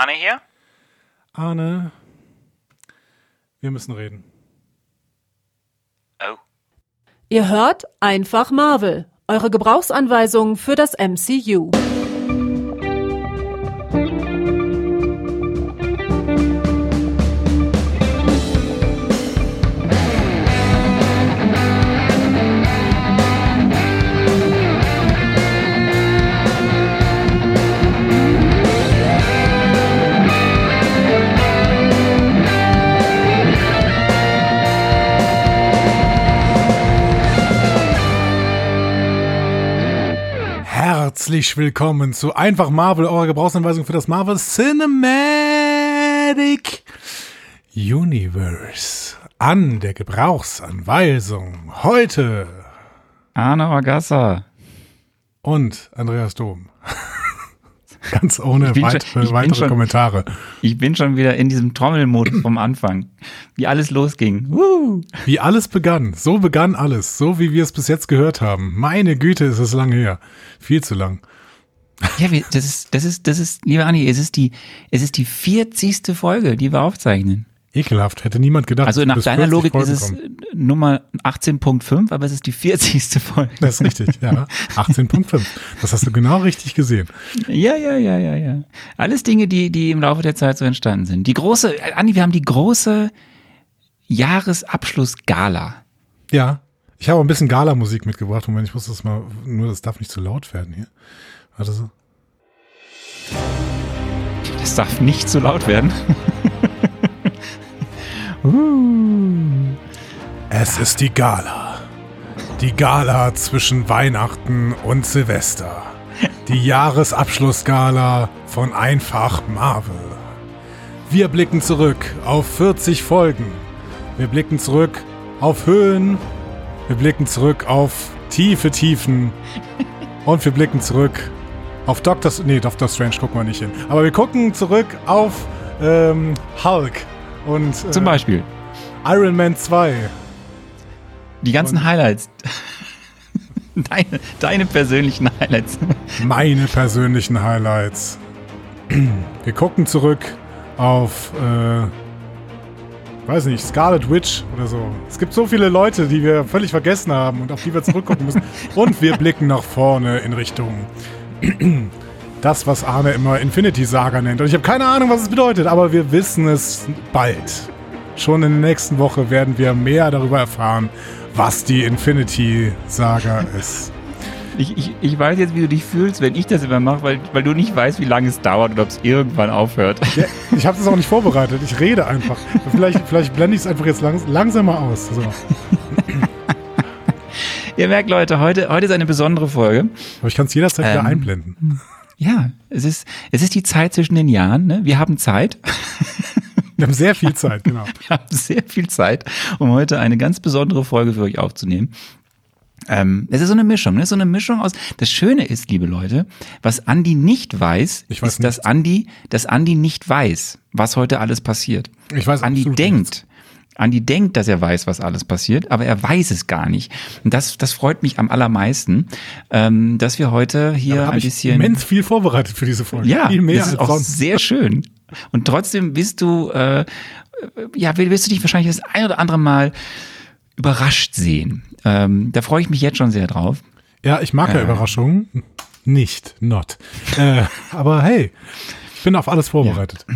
Arne hier? Arne, wir müssen reden. Oh. Ihr hört einfach Marvel, eure Gebrauchsanweisung für das MCU. Herzlich willkommen zu Einfach Marvel, eurer Gebrauchsanweisung für das Marvel Cinematic Universe. An der Gebrauchsanweisung heute Arne Orgassa. und Andreas Dom. Ganz ohne bin schon- weitere schon- Kommentare. Ich bin schon wieder in diesem Trommelmodus vom Anfang. Wie alles losging. Woo. Wie alles begann. So begann alles. So wie wir es bis jetzt gehört haben. Meine Güte, ist es lang her. Viel zu lang. Ja, das ist, das ist, das ist, lieber Anni, es ist die, es ist die 40. Folge, die wir aufzeichnen. Ekelhaft. Hätte niemand gedacht. Also nach deiner 40 Logik Folgen ist es kommen. Nummer 18.5, aber es ist die 40. Folge. Das ist richtig, ja. 18.5. Das hast du genau richtig gesehen. Ja, ja, ja, ja, ja. Alles Dinge, die, die im Laufe der Zeit so entstanden sind. Die große, äh, Andi, wir haben die große Jahresabschluss-Gala. Ja. Ich habe ein bisschen Gala-Musik mitgebracht. Moment, ich muss das mal, nur das darf nicht zu laut werden hier. Warte so. Das darf nicht zu laut werden. Es ist die Gala. Die Gala zwischen Weihnachten und Silvester. Die Jahresabschlussgala von Einfach Marvel. Wir blicken zurück auf 40 Folgen. Wir blicken zurück auf Höhen. Wir blicken zurück auf tiefe Tiefen. Und wir blicken zurück auf Doctor... Nee, Doctor Strange gucken wir nicht hin. Aber wir gucken zurück auf ähm, Hulk. Und äh, Zum Beispiel. Iron Man 2. Die ganzen Highlights. Deine, deine persönlichen Highlights. Meine persönlichen Highlights. Wir gucken zurück auf, äh, weiß nicht, Scarlet Witch oder so. Es gibt so viele Leute, die wir völlig vergessen haben und auf die wir zurückgucken müssen. Und wir blicken nach vorne in Richtung das, was Arne immer Infinity Saga nennt. Und ich habe keine Ahnung, was es bedeutet, aber wir wissen es bald. Schon in der nächsten Woche werden wir mehr darüber erfahren, was die Infinity Saga ist. Ich, ich, ich weiß jetzt, wie du dich fühlst, wenn ich das immer mache, weil, weil du nicht weißt, wie lange es dauert oder ob es irgendwann aufhört. Ja, ich habe das auch nicht vorbereitet. Ich rede einfach. Vielleicht, vielleicht blende ich es einfach jetzt langs langsamer aus. So. Ihr merkt, Leute, heute, heute ist eine besondere Folge. Aber ich kann es jederzeit wieder Ähm. einblenden. Ja, es ist, es ist die Zeit zwischen den Jahren. Ne? Wir haben Zeit. Wir haben sehr viel Zeit, genau. Wir haben sehr viel Zeit, um heute eine ganz besondere Folge für euch aufzunehmen. Ähm, es ist so eine Mischung, ne? so eine Mischung aus. Das Schöne ist, liebe Leute, was Andi nicht weiß, weiß ist, dass Andi, dass Andi nicht weiß, was heute alles passiert. Ich weiß Andi denkt, Andi denkt, dass er weiß, was alles passiert, aber er weiß es gar nicht. Und das, das freut mich am allermeisten, ähm, dass wir heute hier ein habe ich bisschen immens viel vorbereitet für diese Folge. ja, viel mehr das ist als auch sonst. sehr schön. Und trotzdem bist du, äh, ja, willst du dich wahrscheinlich das ein oder andere Mal überrascht sehen. Ähm, da freue ich mich jetzt schon sehr drauf. Ja, ich mag ja Äh. Überraschungen. Nicht, not. äh, aber hey, bin auf alles vorbereitet.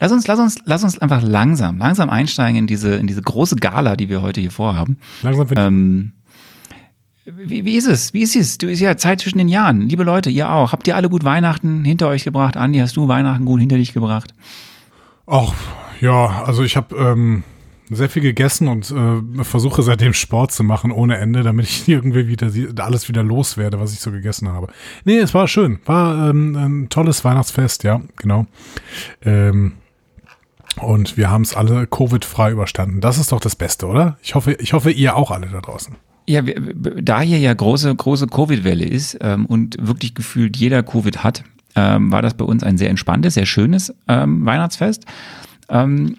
Lass uns, lass uns, lass uns einfach langsam, langsam einsteigen in diese, in diese große Gala, die wir heute hier vorhaben. Langsam wird Ähm, wie, wie ist es? Wie ist es? Du ist ja Zeit zwischen den Jahren. Liebe Leute, ihr auch. Habt ihr alle gut Weihnachten hinter euch gebracht? Andi, hast du Weihnachten gut hinter dich gebracht? Ach, ja, also ich habe ähm, sehr viel gegessen und äh, versuche seitdem Sport zu machen ohne Ende, damit ich irgendwie wieder alles wieder loswerde, was ich so gegessen habe. Nee, es war schön. War ähm, ein tolles Weihnachtsfest, ja, genau. Ähm, und wir haben es alle Covid-frei überstanden. Das ist doch das Beste, oder? Ich hoffe, ich hoffe, ihr auch alle da draußen. Ja, da hier ja große, große Covid-Welle ist ähm, und wirklich gefühlt jeder Covid hat, ähm, war das bei uns ein sehr entspanntes, sehr schönes ähm, Weihnachtsfest. Ähm,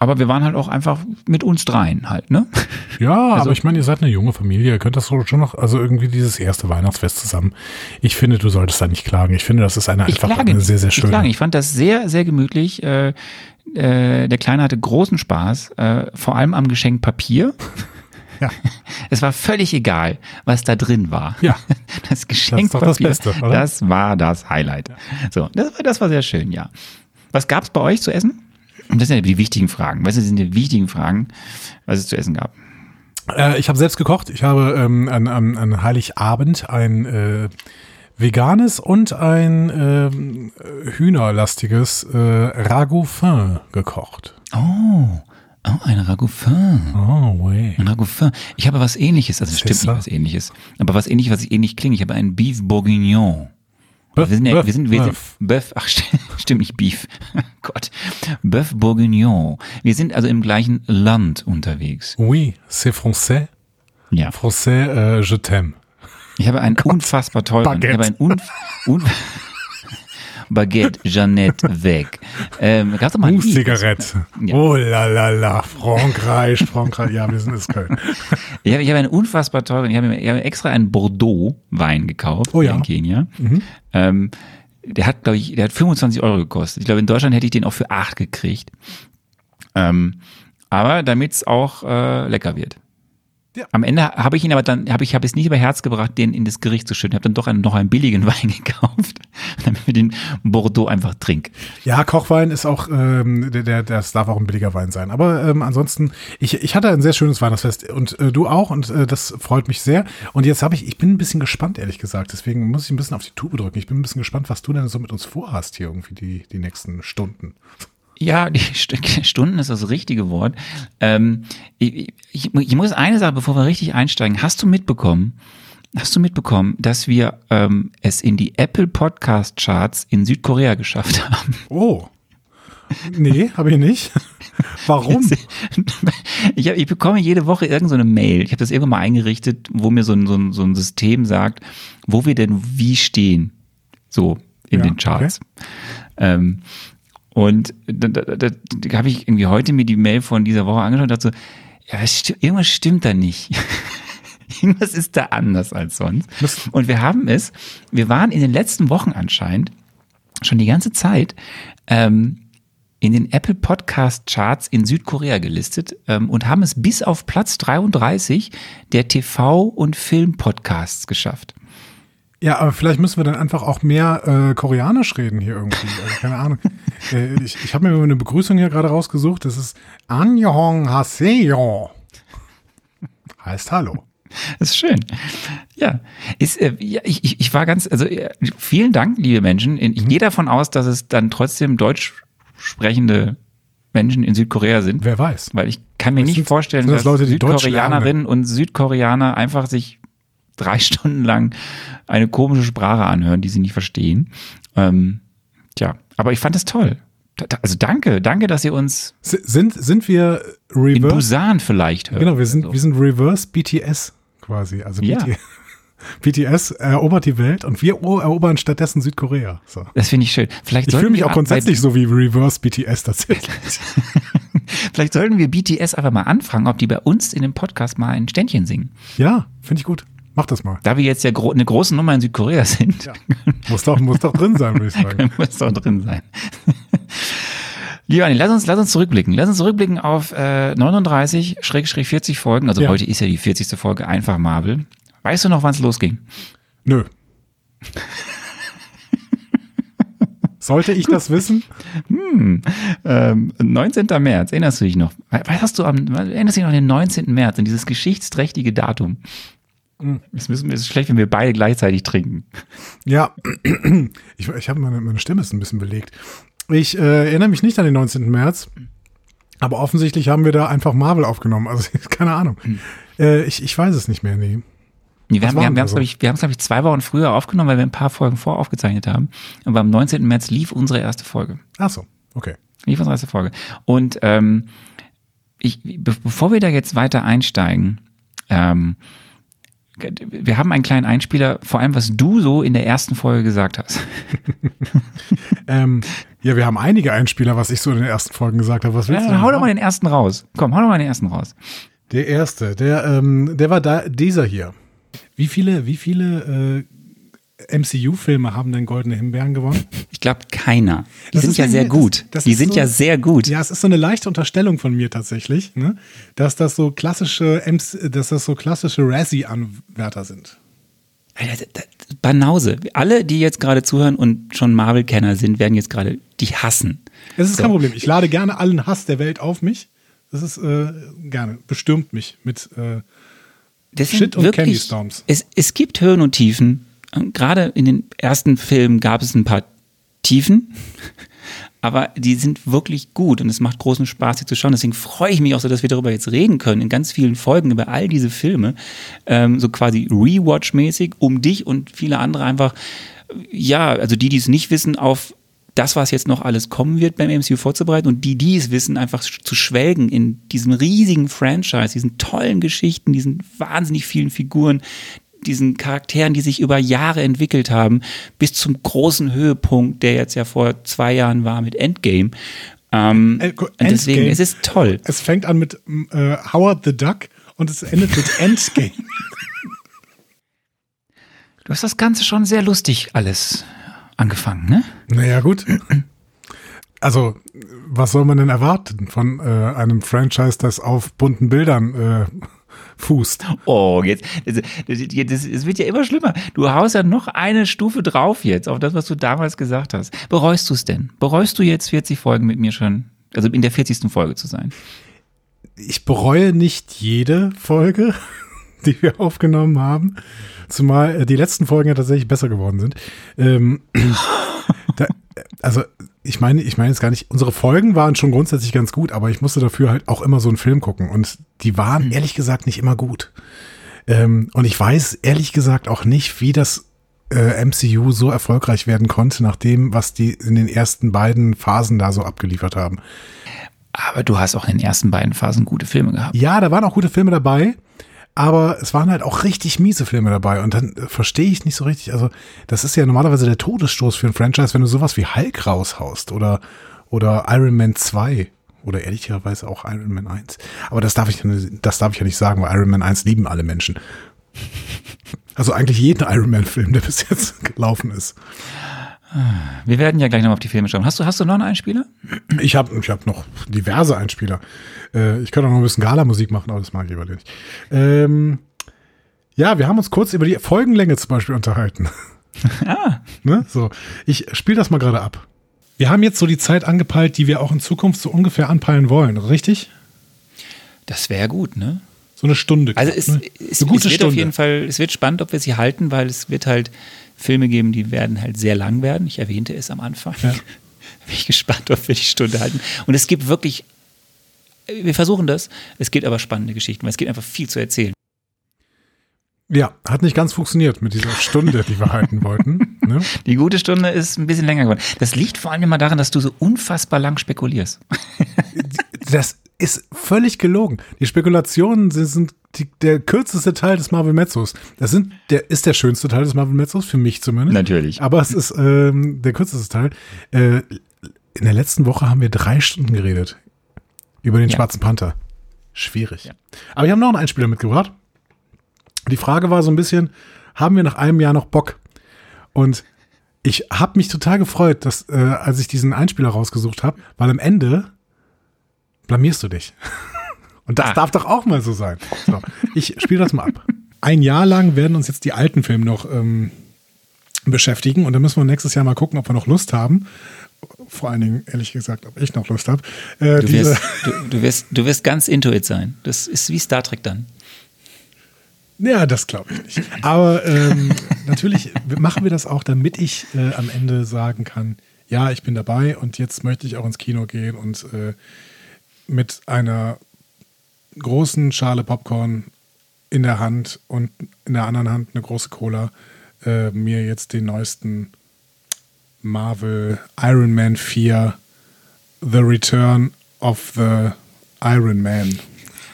aber wir waren halt auch einfach mit uns dreien halt, ne? Ja, also, aber ich meine, ihr seid eine junge Familie, ihr könnt das schon noch, also irgendwie dieses erste Weihnachtsfest zusammen. Ich finde, du solltest da nicht klagen. Ich finde, das ist eine einfach klage, eine sehr, sehr schöne. Ich, klage. ich fand das sehr, sehr gemütlich. Äh, äh, der Kleine hatte großen Spaß, äh, vor allem am Geschenk Papier. Ja. Es war völlig egal, was da drin war. Ja. Das Geschenk Das das Beste? Das war das Highlight. So, das war, das war sehr schön, ja. Was gab's bei euch zu essen? Und das sind ja die wichtigen Fragen. Weißt du, das sind die wichtigen Fragen, was es zu essen gab. Äh, ich habe selbst gekocht. Ich habe ähm, an, an, an Heiligabend ein äh, veganes und ein äh, hühnerlastiges äh, Ragoufin gekocht. Oh, oh ein Ragoufin. Oh, way. Ein Ragoufin. Ich habe was ähnliches, also es stimmt nicht was ähnliches, aber was ähnliches, was ähnlich klingt. Ich habe einen Beef Bourguignon. Bœuf, wir sind ja, Bœuf, wir sind, wir sind. Bœuf, ach, st- stimmt nicht Beef. Gott. Bœuf Bourguignon. Wir sind also im gleichen Land unterwegs. Oui, c'est français. Ja. Français, äh, je t'aime. Ich habe einen unfassbar teuren, Baguette. ich habe einen un, un, Baguette, Jeannette, weg. Ähm, gab's mal Lied. Zigarette. Ja. Oh la la la, Frankreich, Frankreich. Ja, wir sind in Köln. Ich habe, ich habe einen unfassbar teuren, ich habe, mir- ich habe extra einen Bordeaux-Wein gekauft Oh ja. in Kenia. Ähm, der hat, glaube ich, der hat 25 Euro gekostet. Ich glaube, in Deutschland hätte ich den auch für 8 gekriegt. Ähm, aber damit es auch äh, lecker wird. Ja. Am Ende habe ich ihn aber dann, habe ich habe es nicht über Herz gebracht, den in das Gericht zu schütten. Ich habe dann doch einen, noch einen billigen Wein gekauft, damit wir den Bordeaux einfach trinken. Ja, Kochwein ist auch, ähm, der, der, das darf auch ein billiger Wein sein. Aber ähm, ansonsten, ich, ich hatte ein sehr schönes Weihnachtsfest und äh, du auch und äh, das freut mich sehr. Und jetzt habe ich, ich bin ein bisschen gespannt, ehrlich gesagt. Deswegen muss ich ein bisschen auf die Tube drücken. Ich bin ein bisschen gespannt, was du denn so mit uns vorhast hier irgendwie die, die nächsten Stunden. Ja, die St- Stunden ist das richtige Wort. Ähm, ich, ich, ich muss eine Sache, bevor wir richtig einsteigen. Hast du mitbekommen, hast du mitbekommen, dass wir ähm, es in die Apple Podcast Charts in Südkorea geschafft haben? Oh. Nee, habe ich nicht. Warum? Ich, hab, ich bekomme jede Woche irgendeine so eine Mail. Ich habe das irgendwann mal eingerichtet, wo mir so ein, so, ein, so ein System sagt, wo wir denn wie stehen. So in Ja, den Charts. Ähm, und da, da, da, da habe ich irgendwie heute mir die Mail von dieser Woche angeschaut und dachte so, ja, es sti- irgendwas stimmt da nicht. irgendwas ist da anders als sonst. Und wir haben es, wir waren in den letzten Wochen anscheinend schon die ganze Zeit ähm, in den Apple Podcast Charts in Südkorea gelistet ähm, und haben es bis auf Platz 33 der TV- und Film-Podcasts geschafft. Ja, aber vielleicht müssen wir dann einfach auch mehr äh, Koreanisch reden hier irgendwie. Also, keine Ahnung. äh, ich ich habe mir eine Begrüßung hier gerade rausgesucht. Das ist Annyeong Haseyo. Heißt Hallo. Das ist schön. Ja, ist, äh, ja ich, ich, war ganz, also äh, vielen Dank, liebe Menschen. Ich gehe davon aus, dass es dann trotzdem deutsch sprechende Menschen in Südkorea sind. Wer weiß. Weil ich kann mir nicht sind- vorstellen, das dass Leute, Südkoreanerinnen und Südkoreaner einfach sich drei Stunden lang eine komische Sprache anhören, die sie nicht verstehen. Ähm, tja, aber ich fand es toll. Also danke, danke, dass ihr uns sind, sind wir in Reverse? Busan vielleicht hört. Genau, wir sind, So. wir sind Reverse BTS quasi. Also Ja. BT BTS erobert die Welt und wir erobern stattdessen Südkorea. So. Das finde ich schön. Vielleicht Ich fühle mich auch grundsätzlich so wie Reverse BTS tatsächlich. Vielleicht sollten wir BTS einfach mal anfragen, ob die bei uns in dem Podcast mal ein Ständchen singen. Ja, finde ich gut. Mach das mal. Da wir jetzt ja gro eine große Nummer in Südkorea sind, Ja. Muss doch, muss doch drin sein, würde ich sagen. muss doch drin sein. Lieber Anni, lass uns, lass uns zurückblicken. Lass uns zurückblicken auf äh, 39-40 Folgen. Also Ja. heute ist ja die 40. Folge Einfach Marvel. Weißt du noch, wann es losging? Nö. Sollte ich das wissen? Ähm, 19. März, erinnerst du dich noch? Was hast du am, erinnerst du dich noch an den 19. März, an dieses geschichtsträchtige Datum? Es wir- es ist schlecht, wenn wir beide gleichzeitig trinken. Ja, ich, ich habe meine, meine Stimme ist ein bisschen belegt. Ich äh, erinnere mich nicht an den 19. März, aber offensichtlich haben wir da einfach Marvel aufgenommen. Also keine Ahnung. Äh, ich, ich weiß es nicht mehr, nee. Nee, wir haben, haben, wir da glaube ich, wir es, glaube ich, zwei Wochen früher aufgenommen, weil wir ein paar Folgen voraufgezeichnet haben. Aber am 19. März lief unsere erste Folge. Ach so, okay. Lief unsere erste Folge. Und ähm, ich, be bevor wir da jetzt weiter einsteigen, ähm, wir haben einen kleinen Einspieler, vor allem was du so in der ersten Folge gesagt hast. ähm, ja, wir haben einige Einspieler, was ich so in den ersten Folgen gesagt habe. Was willst ja, du hau doch mal den ersten raus. Komm, hau doch mal den ersten raus. Der erste, der, ähm, der war da, dieser hier. Wie viele, wie viele äh, MCU-Filme haben denn Goldene Himbeeren gewonnen? Ich glaube keiner. Die Das sind ja sehr gut. das- das Die sind so- ja sehr gut. Ja, es ist so eine leichte Unterstellung von mir tatsächlich, ne? dass das so klassische, MC, dass das so klassische Razzie-Anwärter sind. Banause. Alle, die jetzt gerade zuhören und schon Marvel-Kenner sind, werden jetzt gerade die hassen. Es ist So. kein Problem. Ich lade gerne allen Hass der Welt auf mich. Das ist äh, gerne. Bestürmt mich mit. Äh, Shit und wirklich, Candy Storms. Es, es gibt Höhen und Tiefen. Gerade in den ersten Filmen gab es ein paar Tiefen, aber die sind wirklich gut und es macht großen Spaß, sie zu schauen. Deswegen freue ich mich auch so, dass wir darüber jetzt reden können, in ganz vielen Folgen über all diese Filme, ähm, so quasi Rewatch-mäßig, um dich und viele andere einfach, ja, also die, die es nicht wissen, auf das, was jetzt noch alles kommen wird beim MCU vorzubereiten und die, die es wissen, einfach zu schwelgen in diesem riesigen Franchise, diesen tollen Geschichten, diesen wahnsinnig vielen Figuren, diesen Charakteren, die sich über Jahre entwickelt haben, bis zum großen Höhepunkt, der jetzt ja vor zwei Jahren war mit Endgame. Ähm, Äh, gu- und deswegen, Endgame. es ist toll. es fängt an mit äh, Howard the Duck und es endet mit Endgame. Du hast das Ganze schon sehr lustig alles angefangen, ne? naja, gut. Also, was soll man denn erwarten von äh, einem Franchise, das auf bunten Bildern äh, fußt? Oh, jetzt, das, das, das, es wird ja immer schlimmer. Du haust ja noch eine Stufe drauf jetzt auf das, was du damals gesagt hast. Bereust du es denn? Bereust du jetzt 40 Folgen mit mir schon, also in der 40. Folge zu sein? ich bereue nicht jede Folge, die wir aufgenommen haben. Zumal äh, die letzten Folgen ja tatsächlich besser geworden sind. Ähm, da, also ich meine, ich meine jetzt gar nicht, unsere Folgen waren schon grundsätzlich ganz gut, aber ich musste dafür halt auch immer so einen Film gucken und die waren ehrlich gesagt nicht immer gut. Ähm, und ich weiß ehrlich gesagt auch nicht, wie das äh, MCU so erfolgreich werden konnte, nach dem, was die in den ersten beiden Phasen da so abgeliefert haben. Aber du hast auch in den ersten beiden Phasen gute Filme gehabt. Ja, da waren auch gute Filme dabei, aber es waren halt auch richtig miese Filme dabei und dann äh, verstehe ich nicht so richtig. Also, das ist ja normalerweise der Todesstoß für ein Franchise, wenn du sowas wie Hulk raushaust oder, oder Iron Man 2 oder ehrlicherweise auch Iron Man 1. Aber das darf ich, das darf ich ja nicht sagen, weil Iron Man 1 lieben alle Menschen. Also eigentlich jeden Iron Man Film, der bis jetzt gelaufen ist. Wir werden ja gleich noch auf die Filme schauen. Hast du, hast du noch einen Einspieler? Ich habe ich hab noch diverse Einspieler. Äh, ich könnte auch noch ein bisschen Gala-Musik machen, aber das mag ich lieber nicht. Ähm, ja, wir haben uns kurz über die Folgenlänge zum Beispiel unterhalten. Ah, ne? So, ich spiele das mal gerade ab. Wir haben jetzt so die Zeit angepeilt, die wir auch in Zukunft so ungefähr anpeilen wollen, richtig? das wäre gut, ne? So eine Stunde. Also es, ne? es, eine gute es wird Stunde. auf jeden Fall, es wird spannend, ob wir sie halten, weil es wird halt Filme geben, die werden halt sehr lang werden. Ich erwähnte es am Anfang. Ja. Bin ich gespannt, ob wir die Stunde halten. Und es gibt wirklich, wir versuchen das, es gibt aber spannende Geschichten, weil es gibt einfach viel zu erzählen. Ja, hat nicht ganz funktioniert mit dieser Stunde, die wir halten wollten. Ne? Die gute Stunde ist ein bisschen länger geworden. Das liegt vor allem immer daran, dass du so unfassbar lang spekulierst. Das ist völlig gelogen. Die Spekulationen sind, sind die, der kürzeste Teil des Marvel Mezzos. Das sind, der ist der schönste Teil des Marvel Mezzos, für mich zumindest. Natürlich. Aber es ist ähm, der kürzeste Teil. Äh, in der letzten Woche haben wir drei Stunden geredet. Über den Ja. Schwarzen Panther. Schwierig. Ja. Aber wir haben noch einen Einspieler mitgebracht. Die Frage war so ein bisschen, haben wir nach einem Jahr noch Bock? Und ich habe mich total gefreut, dass, äh, als ich diesen Einspieler rausgesucht habe, weil am Ende blamierst du dich. Und das Ah. darf doch auch mal so sein. So, ich spiele das mal ab. Ein Jahr lang werden uns jetzt die alten Filme noch ähm, beschäftigen und dann müssen wir nächstes Jahr mal gucken, ob wir noch Lust haben. Vor allen Dingen, ehrlich gesagt, ob ich noch Lust habe. Äh, Du wirst, du, du, wirst, du wirst ganz intuit sein. Das ist wie Star Trek dann. ja, das glaube ich nicht. Aber ähm, natürlich machen wir das auch, damit ich äh, am Ende sagen kann, ja, ich bin dabei und jetzt möchte ich auch ins Kino gehen und äh, mit einer großen Schale Popcorn in der Hand und in der anderen Hand eine große Cola äh, mir jetzt den neuesten Marvel Iron Man 4 The Return of the Iron Man.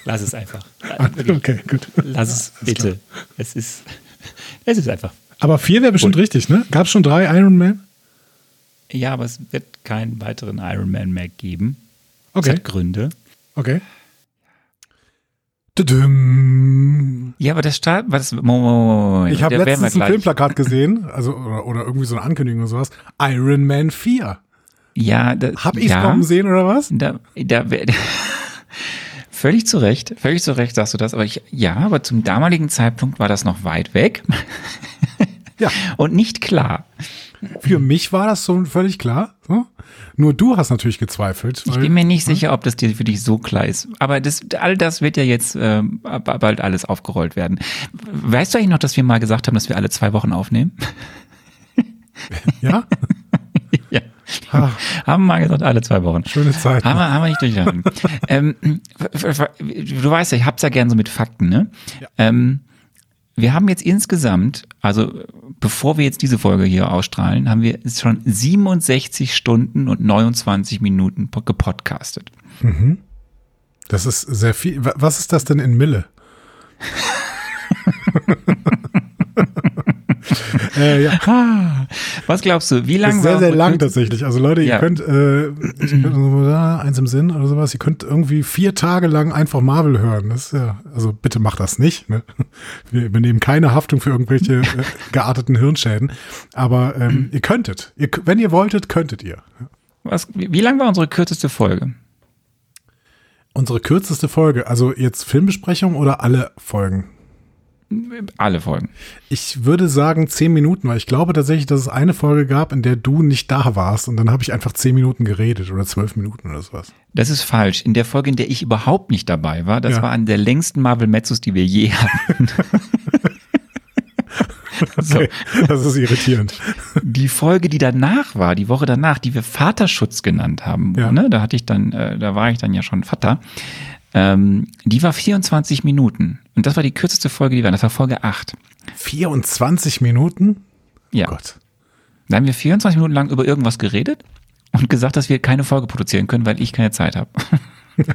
Lass es einfach. Okay, gut. Lass es bitte. Es ist, es ist einfach. Aber vier wäre bestimmt Und- richtig, ne? Gab es schon drei Iron Man? Ja, aber es wird keinen weiteren Iron Man mehr geben. Okay. Das hat Gründe. Okay. Ja, aber das Start, was, Ich habe da letztens ein. Filmplakat gesehen, also oder, oder irgendwie so eine Ankündigung oder sowas. Iron Man 4. Ja, da, Hab ich ja, kommen sehen oder was? Da, da, wär- völlig zu Recht, völlig zu Recht sagst du das, aber ich, ja, aber zum damaligen Zeitpunkt war das noch weit weg Ja, und nicht klar. Für mich war das so völlig klar. So. Nur du hast natürlich gezweifelt. Ich bin mir nicht sicher, ob das dir für dich so klar ist. Aber das, all das wird ja jetzt ab- bald alles aufgerollt werden. Weißt du eigentlich noch, dass wir mal gesagt haben, dass wir alle zwei Wochen aufnehmen? ja? ja. Ah, Haben wir mal gesagt, alle zwei Wochen. schöne Zeit. Haben wir, haben wir nicht durchgehalten. ähm, du weißt ja, ich hab's ja gern so mit Fakten, ne? Ähm, wir haben jetzt insgesamt, also bevor wir jetzt diese Folge hier ausstrahlen, haben wir schon 67 Stunden und 29 Minuten po- gepodcastet. Das ist sehr viel. Wa- Was ist das denn in Mille? äh, ja, Was glaubst du, wie lange sehr, sehr lang tatsächlich. Also Leute, ihr Ja. könnt, äh, ich könnt eins im Sinn oder sowas, ihr könnt irgendwie vier Tage lang einfach Marvel hören. Das ist ja, also bitte macht das nicht. Ne? Wir übernehmen keine Haftung für irgendwelche äh, gearteten Hirnschäden. Aber ähm, ihr könntet. Ihr, wenn ihr wolltet, könntet ihr. Was, wie, wie lang war unsere kürzeste Folge? Unsere kürzeste Folge, also jetzt Filmbesprechung oder alle Folgen? Alle Folgen. Ich würde sagen zehn Minuten, weil ich glaube tatsächlich, dass es eine Folge gab, in der du nicht da warst und dann habe ich einfach zehn Minuten geredet oder zwölf Minuten oder sowas. Das ist falsch. In der Folge, in der ich überhaupt nicht dabei war, das Ja. war eine der längsten Marvel Mezzos, die wir je hatten. Okay, das ist irritierend. Die Folge, die danach war, die Woche danach, die wir Vaterschutz genannt haben, Ja. ne, da hatte ich dann, äh, da war ich dann ja schon Vater, ähm, die war 24 Minuten. Und das war die kürzeste Folge, die wir hatten. Das war Folge 8. 24 Minuten? Ja. Oh Gott. Da haben wir 24 Minuten lang über irgendwas geredet und gesagt, dass wir keine Folge produzieren können, weil ich keine Zeit habe.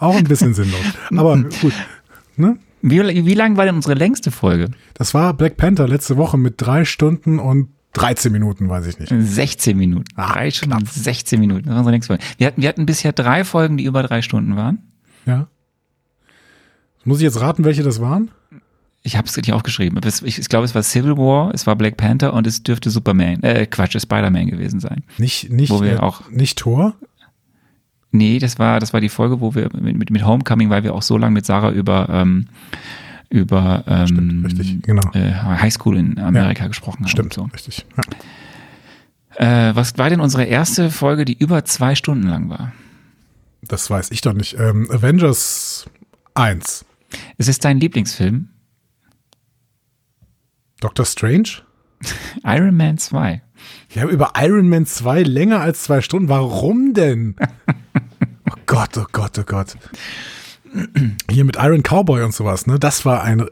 Auch ein bisschen sinnlos. Aber gut. Ne? Wie, wie lang war denn unsere längste Folge? Das war Black Panther letzte Woche mit drei Stunden und 13 Minuten, weiß ich nicht. 16 Minuten. Ah, drei Stunden und 16 Minuten. Das war unsere längste Folge. Wir hatten, wir hatten bisher drei Folgen, die über drei Stunden waren. Ja. Muss ich jetzt raten, welche das waren? Ich habe es richtig aufgeschrieben. Ich, ich glaube, es war Civil War, es war Black Panther und es dürfte Superman, äh, Quatsch, Spider-Man gewesen sein. Nicht, nicht, Wo wir äh, auch- nicht Thor? Nee, das war, das war die Folge, wo wir mit, mit, mit Homecoming, weil wir auch so lange mit Sarah über, ähm, über ähm, Stimmt, richtig, genau. äh, Highschool in Amerika gesprochen haben. Stimmt, und richtig. Ja. So. Äh, was war denn unsere erste Folge, die über zwei Stunden lang war? Das weiß ich doch nicht. Ähm, Avengers 1. Es ist dein Lieblingsfilm, Doctor Strange? Iron Man 2. Wir haben über Iron Man 2 länger als zwei Stunden. Warum denn? oh Gott, oh Gott, oh Gott. Hier mit Iron Cowboy und sowas, ne? Das war ein,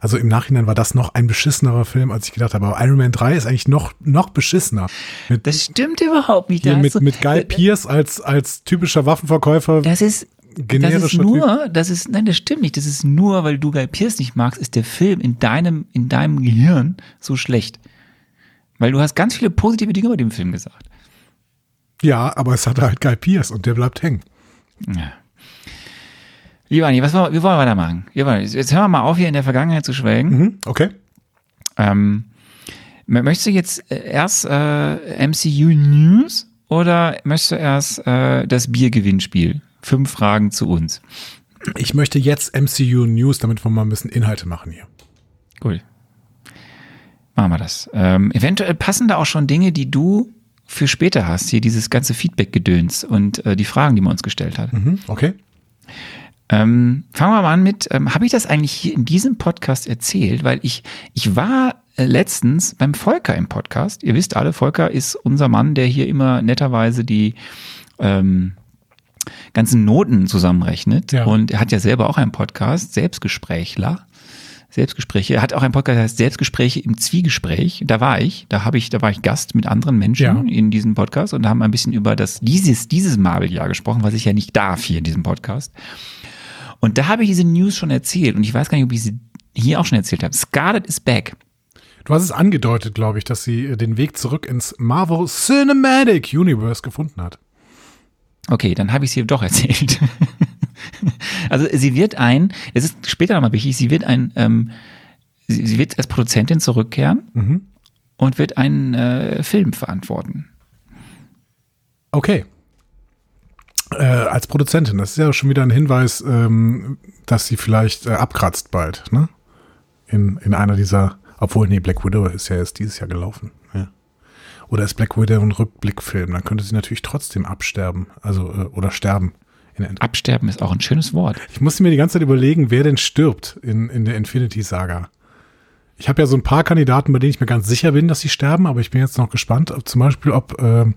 also im Nachhinein war das noch ein beschissenerer Film, als ich gedacht habe. Aber Iron Man 3 ist eigentlich noch, noch beschissener. Mit, Das stimmt überhaupt nicht. hier mit, du- mit Guy Pierce als, als typischer Waffenverkäufer. Das ist, das ist nur, das ist, nein, das stimmt nicht. Das ist nur, weil du Guy Pierce nicht magst, ist der Film in deinem, in deinem Gehirn so schlecht. Weil du hast ganz viele positive Dinge über den Film gesagt. Ja, aber es hatte halt Guy Pierce und der bleibt hängen. Ja. Lieber Anni, was wollen, wir wollen weitermachen? Wir wollen, jetzt hören wir mal auf, hier in der Vergangenheit zu schwelgen. Mhm, okay. Ähm, möchtest du jetzt äh, erst äh, MCU News oder möchtest du erst äh, das Biergewinnspiel? Fünf Fragen zu uns. Ich möchte jetzt MCU News, damit wir mal ein bisschen Inhalte machen hier. Cool. Machen wir das. Ähm, eventuell passen da auch schon Dinge, die du für später hast, hier dieses ganze Feedback-Gedöns und äh, die Fragen, die man uns gestellt hat. Mhm, okay. Ähm, fangen wir mal an mit, ähm, habe ich das eigentlich hier in diesem Podcast erzählt? Weil ich, ich war äh, letztens beim Volker im Podcast. Ihr wisst alle, Volker ist unser Mann, der hier immer netterweise die ähm, ganzen Noten zusammenrechnet. Ja. Und er hat ja selber auch einen Podcast, Selbstgesprächler. Selbstgespräche. Er hat auch einen Podcast, der heißt Selbstgespräche im Zwiegespräch. Da war ich, da habe ich, da war ich Gast mit anderen Menschen Ja. in diesem Podcast und haben ein bisschen über das dieses dieses Marvel-Jahr gesprochen, was ich ja nicht darf hier in diesem Podcast. Und da habe ich diese News schon erzählt und ich weiß gar nicht, ob ich sie hier auch schon erzählt habe. Scarlet is back. Du hast es angedeutet, glaube ich, dass sie äh, den Weg zurück ins Marvel Cinematic Universe gefunden hat. Okay, dann habe ich sie doch erzählt. also sie wird ein, es ist später nochmal wichtig, sie wird ein, ähm, sie, sie wird als Produzentin zurückkehren und wird einen äh, Film verantworten. Okay. Äh, als Produzentin, das ist ja schon wieder ein Hinweis, ähm, dass sie vielleicht äh, abkratzt bald, ne? In, in einer dieser, obwohl, nee, Black Widow ist ja erst dieses Jahr gelaufen. Ja. Oder ist Black Widow ein Rückblickfilm? Dann könnte sie natürlich trotzdem absterben, also äh, oder sterben. Absterben ist auch ein schönes Wort. ich musste mir die ganze Zeit überlegen, wer denn stirbt in, in der Infinity-Saga. Ich habe ja so ein paar Kandidaten, bei denen ich mir ganz sicher bin, dass sie sterben, aber ich bin jetzt noch gespannt, ob zum Beispiel, ob ähm,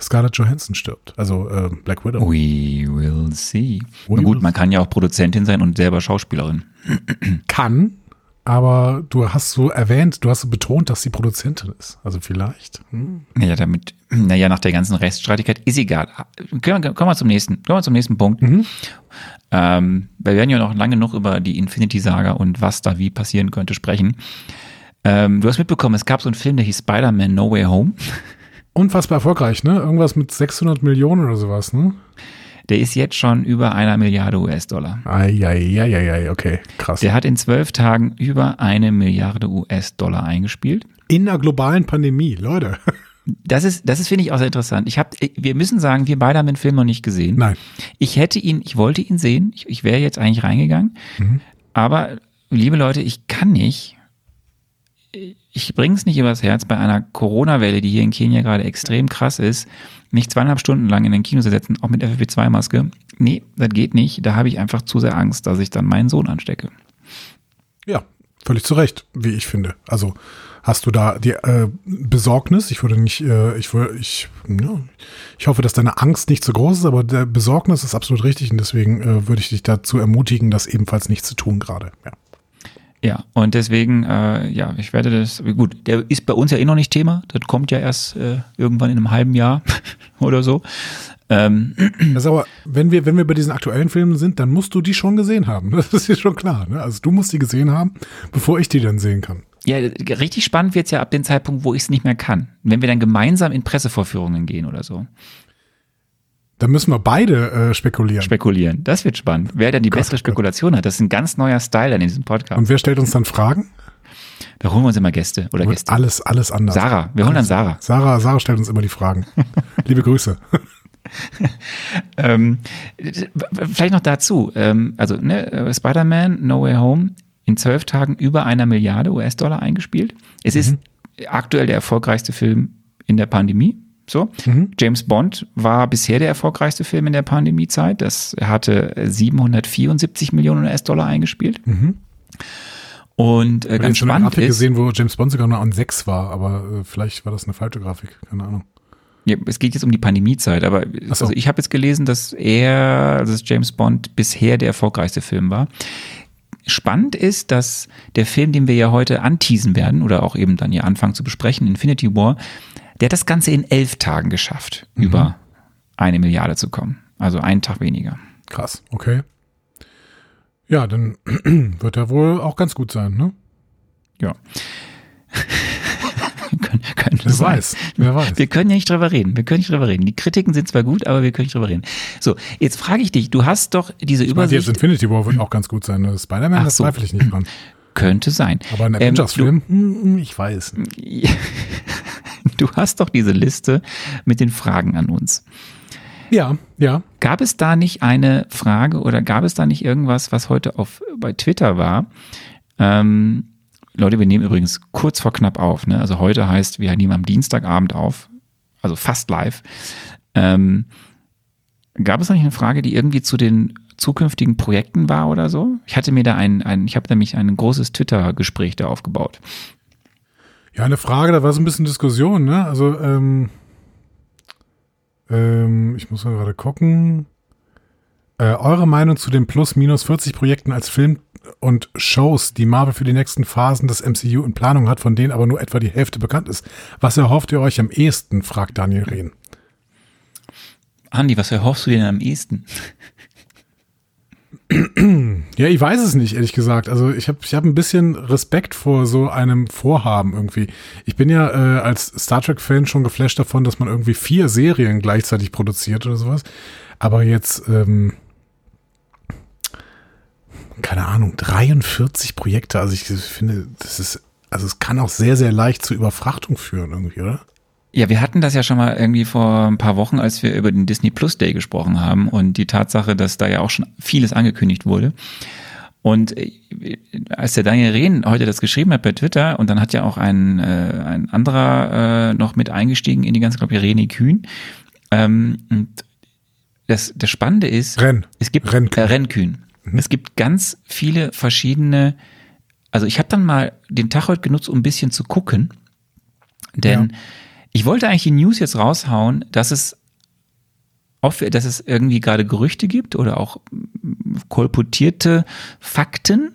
Scarlett Johansson stirbt. Also äh, Black Widow. We will see. We Na gut, will man kann ja auch Produzentin sein und selber Schauspielerin. Kann, aber du hast so erwähnt, du hast so betont, dass sie Produzentin ist. Also vielleicht. Hm. Naja, damit, naja, nach der ganzen Rechtsstreitigkeit ist egal. Kommen wir, kommen wir zum nächsten, kommen wir zum nächsten Punkt. Ähm, wir werden ja noch lange noch über die Infinity-Saga und was da wie passieren könnte sprechen. Ähm, du hast mitbekommen, es gab so einen Film, der hieß Spider-Man No Way Home. Unfassbar erfolgreich, ne? Irgendwas mit 600 Millionen oder sowas, ne? Der ist jetzt schon über einer Milliarde US-Dollar. Eieieiei, okay, krass. Der hat in zwölf Tagen über eine Milliarde US-Dollar eingespielt. In der globalen Pandemie, Leute. Das ist, das ist finde ich auch sehr interessant. Ich hab, wir müssen sagen, wir beide haben den Film noch nicht gesehen. Nein. Ich hätte ihn, ich wollte ihn sehen. Ich, ich wäre jetzt eigentlich reingegangen. Aber, liebe Leute, ich kann nicht. Ich bringe es nicht übers Herz, bei einer Corona-Welle, die hier in Kenia gerade extrem krass ist, mich zweieinhalb Stunden lang in den Kino zu setzen, auch mit FFP2-Maske. Nee, das geht nicht. Da habe ich einfach zu sehr Angst, dass ich dann meinen Sohn anstecke. Ja, völlig zu Recht, wie ich finde. Also hast du da die äh, Besorgnis? Ich würde nicht, äh, ich würde, ich, ja, ich hoffe, dass deine Angst nicht zu groß ist, aber der Besorgnis ist absolut richtig und deswegen äh, würde ich dich dazu ermutigen, das ebenfalls nicht zu tun gerade. Ja. Ja, und deswegen, äh, ja, ich werde das, gut, der ist bei uns ja eh noch nicht Thema. Das kommt ja erst äh, irgendwann in einem halben Jahr oder so. Ähm, Das ist aber, wenn wir, wenn wir bei diesen aktuellen Filmen sind, dann musst du die schon gesehen haben. Das ist ja schon klar. Ne? Also du musst die gesehen haben, bevor ich die dann sehen kann. ja, richtig spannend wird's ja ab dem Zeitpunkt, wo ich es nicht mehr kann. Wenn wir dann gemeinsam in Pressevorführungen gehen oder so. Dann müssen wir beide äh, spekulieren. Spekulieren. Das wird spannend. Wer dann die bessere Gott. Spekulation hat, das ist ein ganz neuer Style an diesem Podcast. und wer stellt uns dann Fragen? Da holen wir uns immer Gäste oder Gäste. alles, alles anders. Sarah. Wir holen dann Alles- Sarah. Sarah, Sarah stellt uns immer die Fragen. Liebe Grüße. Ähm, vielleicht noch dazu. Ähm, also, ne, äh, Spider-Man No Way Home in zwölf Tagen über einer Milliarde US-Dollar eingespielt. Es ist aktuell der erfolgreichste Film in der Pandemie. So. James Bond war bisher der erfolgreichste Film in der Pandemiezeit. Das hatte 774 Millionen US-Dollar eingespielt. Und äh, Ich habe ganz schon eine spannend Grafik ist, gesehen, wo James Bond sogar nur an 6 war, aber äh, vielleicht war das eine falsche Grafik. Keine Ahnung. Ja, es geht jetzt um die Pandemiezeit, aber so. also ich habe jetzt gelesen, dass er, also dass James Bond bisher der erfolgreichste Film war. Spannend ist, dass der Film, den wir ja heute anteasen werden oder auch eben dann hier anfangen zu besprechen, Infinity War, der hat das Ganze in elf Tagen geschafft, Mhm. über eine Milliarde zu kommen. Also einen Tag weniger. Krass, okay. Ja, dann wird er wohl auch ganz gut sein, ne? Ja. können, können Wer sein. weiß, wer weiß. Wir können ja nicht drüber reden. Wir können nicht drüber reden. Die Kritiken sind zwar gut, aber wir können nicht drüber reden. So, jetzt frage ich dich, du hast doch diese Ich meinte, jetzt Übersicht. Infinity War wird auch ganz gut sein. Ne? Spider-Man, das so. zweifle ich nicht dran. Könnte sein. Aber ein Ähm, Avengers-Film, hm, ich weiß. du, hast doch diese Liste mit den Fragen an uns. Ja, ja. Gab es da nicht eine Frage oder gab es da nicht irgendwas, was heute auf, bei Twitter war? Ähm, Leute, wir nehmen übrigens kurz vor knapp auf. Ne? Also heute heißt, wir nehmen am Dienstagabend auf, also fast live. Ähm, gab es da nicht eine Frage, die irgendwie zu den zukünftigen Projekten war oder so? Ich hatte mir da ein, ein ich habe nämlich ein großes Twitter-Gespräch da aufgebaut. Ja, eine Frage, da war so ein bisschen Diskussion, ne? Also, ähm, ähm, ich muss mal gerade gucken. Äh, eure Meinung zu den plus minus 40 Projekten als Film und Shows, die Marvel für die nächsten Phasen des MCU in Planung hat, von denen aber nur etwa die Hälfte bekannt ist. Was erhofft ihr euch am ehesten, fragt Daniel Rehn. Andi, was erhoffst du dir denn am ehesten? Ja, ich weiß es nicht, ehrlich gesagt. Also ich habe ich hab ein bisschen Respekt vor so einem Vorhaben irgendwie. Ich bin ja äh, als Star Trek-Fan schon geflasht davon, dass man irgendwie vier Serien gleichzeitig produziert oder sowas. Aber jetzt, ähm, keine Ahnung, 43 Projekte. Also ich finde, das ist, also es kann auch sehr, sehr leicht zu Überfrachtung führen irgendwie, oder? Ja, wir hatten das ja schon mal irgendwie vor ein paar Wochen, als wir über den Disney Plus Day gesprochen haben und die Tatsache, dass da ja auch schon vieles angekündigt wurde. Und äh, als der Daniel Rehn heute das geschrieben hat bei Twitter und dann hat ja auch ein, äh, ein anderer äh, noch mit eingestiegen in die ganze, glaube ich, René Kühn. Ähm, und das, das Spannende ist, Renn. es gibt Rennkühn. Äh, Rennkühn. Es gibt ganz viele verschiedene, also ich habe dann mal den Tag heute genutzt, um ein bisschen zu gucken, denn Ja. Ich wollte eigentlich die News jetzt raushauen, dass es dass es irgendwie gerade Gerüchte gibt oder auch kolportierte Fakten,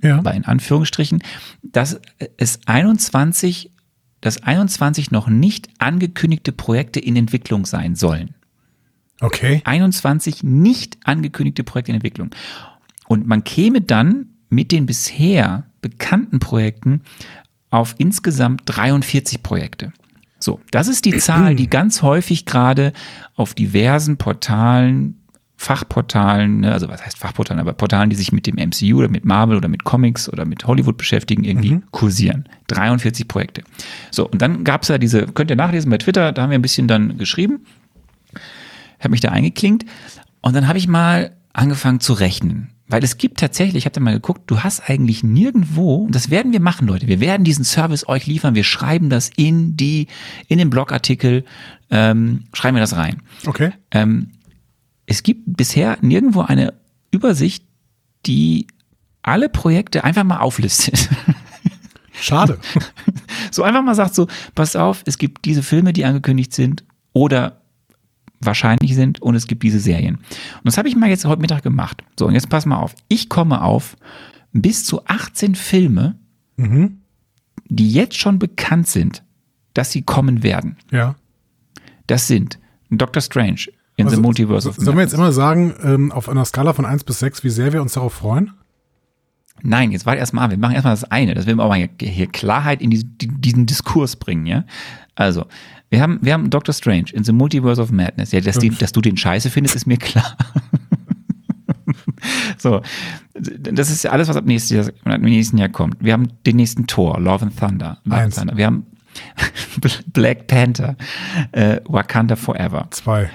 Ja. bei in Anführungsstrichen, dass es 21, dass 21 noch nicht angekündigte Projekte in Entwicklung sein sollen. Okay. 21 nicht angekündigte Projekte in Entwicklung. Und man käme dann mit den bisher bekannten Projekten auf insgesamt 43 Projekte. So, das ist die Zahl, die ganz häufig gerade auf diversen Portalen, Fachportalen, ne, also was heißt Fachportalen, aber Portalen, die sich mit dem MCU oder mit Marvel oder mit Comics oder mit Hollywood beschäftigen, irgendwie kursieren. 43 Projekte. So, und dann gab's ja diese, könnt ihr nachlesen bei Twitter, da haben wir ein bisschen dann geschrieben habe mich da eingeklinkt und dann habe ich mal angefangen zu rechnen. Weil es gibt tatsächlich, ich habe da mal geguckt, du hast eigentlich nirgendwo, und das werden wir machen, Leute, wir werden diesen Service euch liefern, wir schreiben das in die, in den Blogartikel, ähm, schreiben wir das rein. Okay. Ähm, es gibt bisher nirgendwo eine Übersicht, die alle Projekte einfach mal auflistet. Schade. So einfach mal sagt so, pass auf, es gibt diese Filme, die angekündigt sind oder wahrscheinlich sind und es gibt diese Serien. Und das habe ich mal jetzt heute Mittag gemacht. So, und jetzt pass mal auf. Ich komme auf bis zu 18 Filme, mhm. die jetzt schon bekannt sind, dass sie kommen werden. Ja. Das sind Doctor Strange in Also, the Multiverse of Sollen wir jetzt immer sagen, ähm, auf einer Skala von 1 bis 6, wie sehr wir uns darauf freuen? Nein, jetzt warte erstmal an. Wir machen erstmal das eine. Das will wir aber hier, hier Klarheit in diese, die- diesen Diskurs bringen, ja? Also, wir haben, wir haben Doctor Strange in the Multiverse of Madness. Ja, dass, die, dass du den scheiße findest, ist mir klar. so. Das ist ja alles, was ab nächstes Jahr, im nächsten Jahr kommt. Wir haben den nächsten Tor, Love and Thunder. Love and Eins. Thunder. Wir haben Black Panther, äh, Wakanda Forever. Zwei.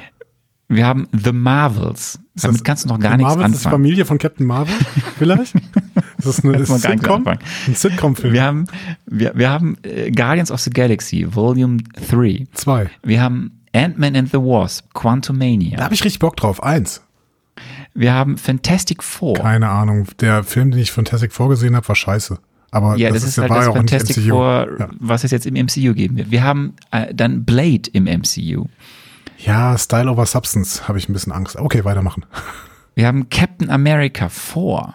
Wir haben The Marvels. Ist Damit das- kannst du noch gar nichts Marvels ist anfangen. Familie von Captain Marvel? Vielleicht? Das eine ist gar nichts Sitcom? Ein Sitcom-Film. Wir haben, wir, wir haben äh, Guardians of the Galaxy, Volume 3. Zwei. Wir haben Ant-Man and the Wasp, Da Quantumania. habe ich richtig Bock drauf. Eins. Wir haben Fantastic Four. Keine Ahnung. Der Film, den ich Fantastic vorgesehen habe, war scheiße. Aber ja, das, das, ist halt das Fantastic. Four, Ja. was es jetzt im MCU geben wird. Wir haben äh, dann Blade im MCU. ja, Style over Substance habe ich ein bisschen Angst. Okay, weitermachen. Wir haben Captain America 4.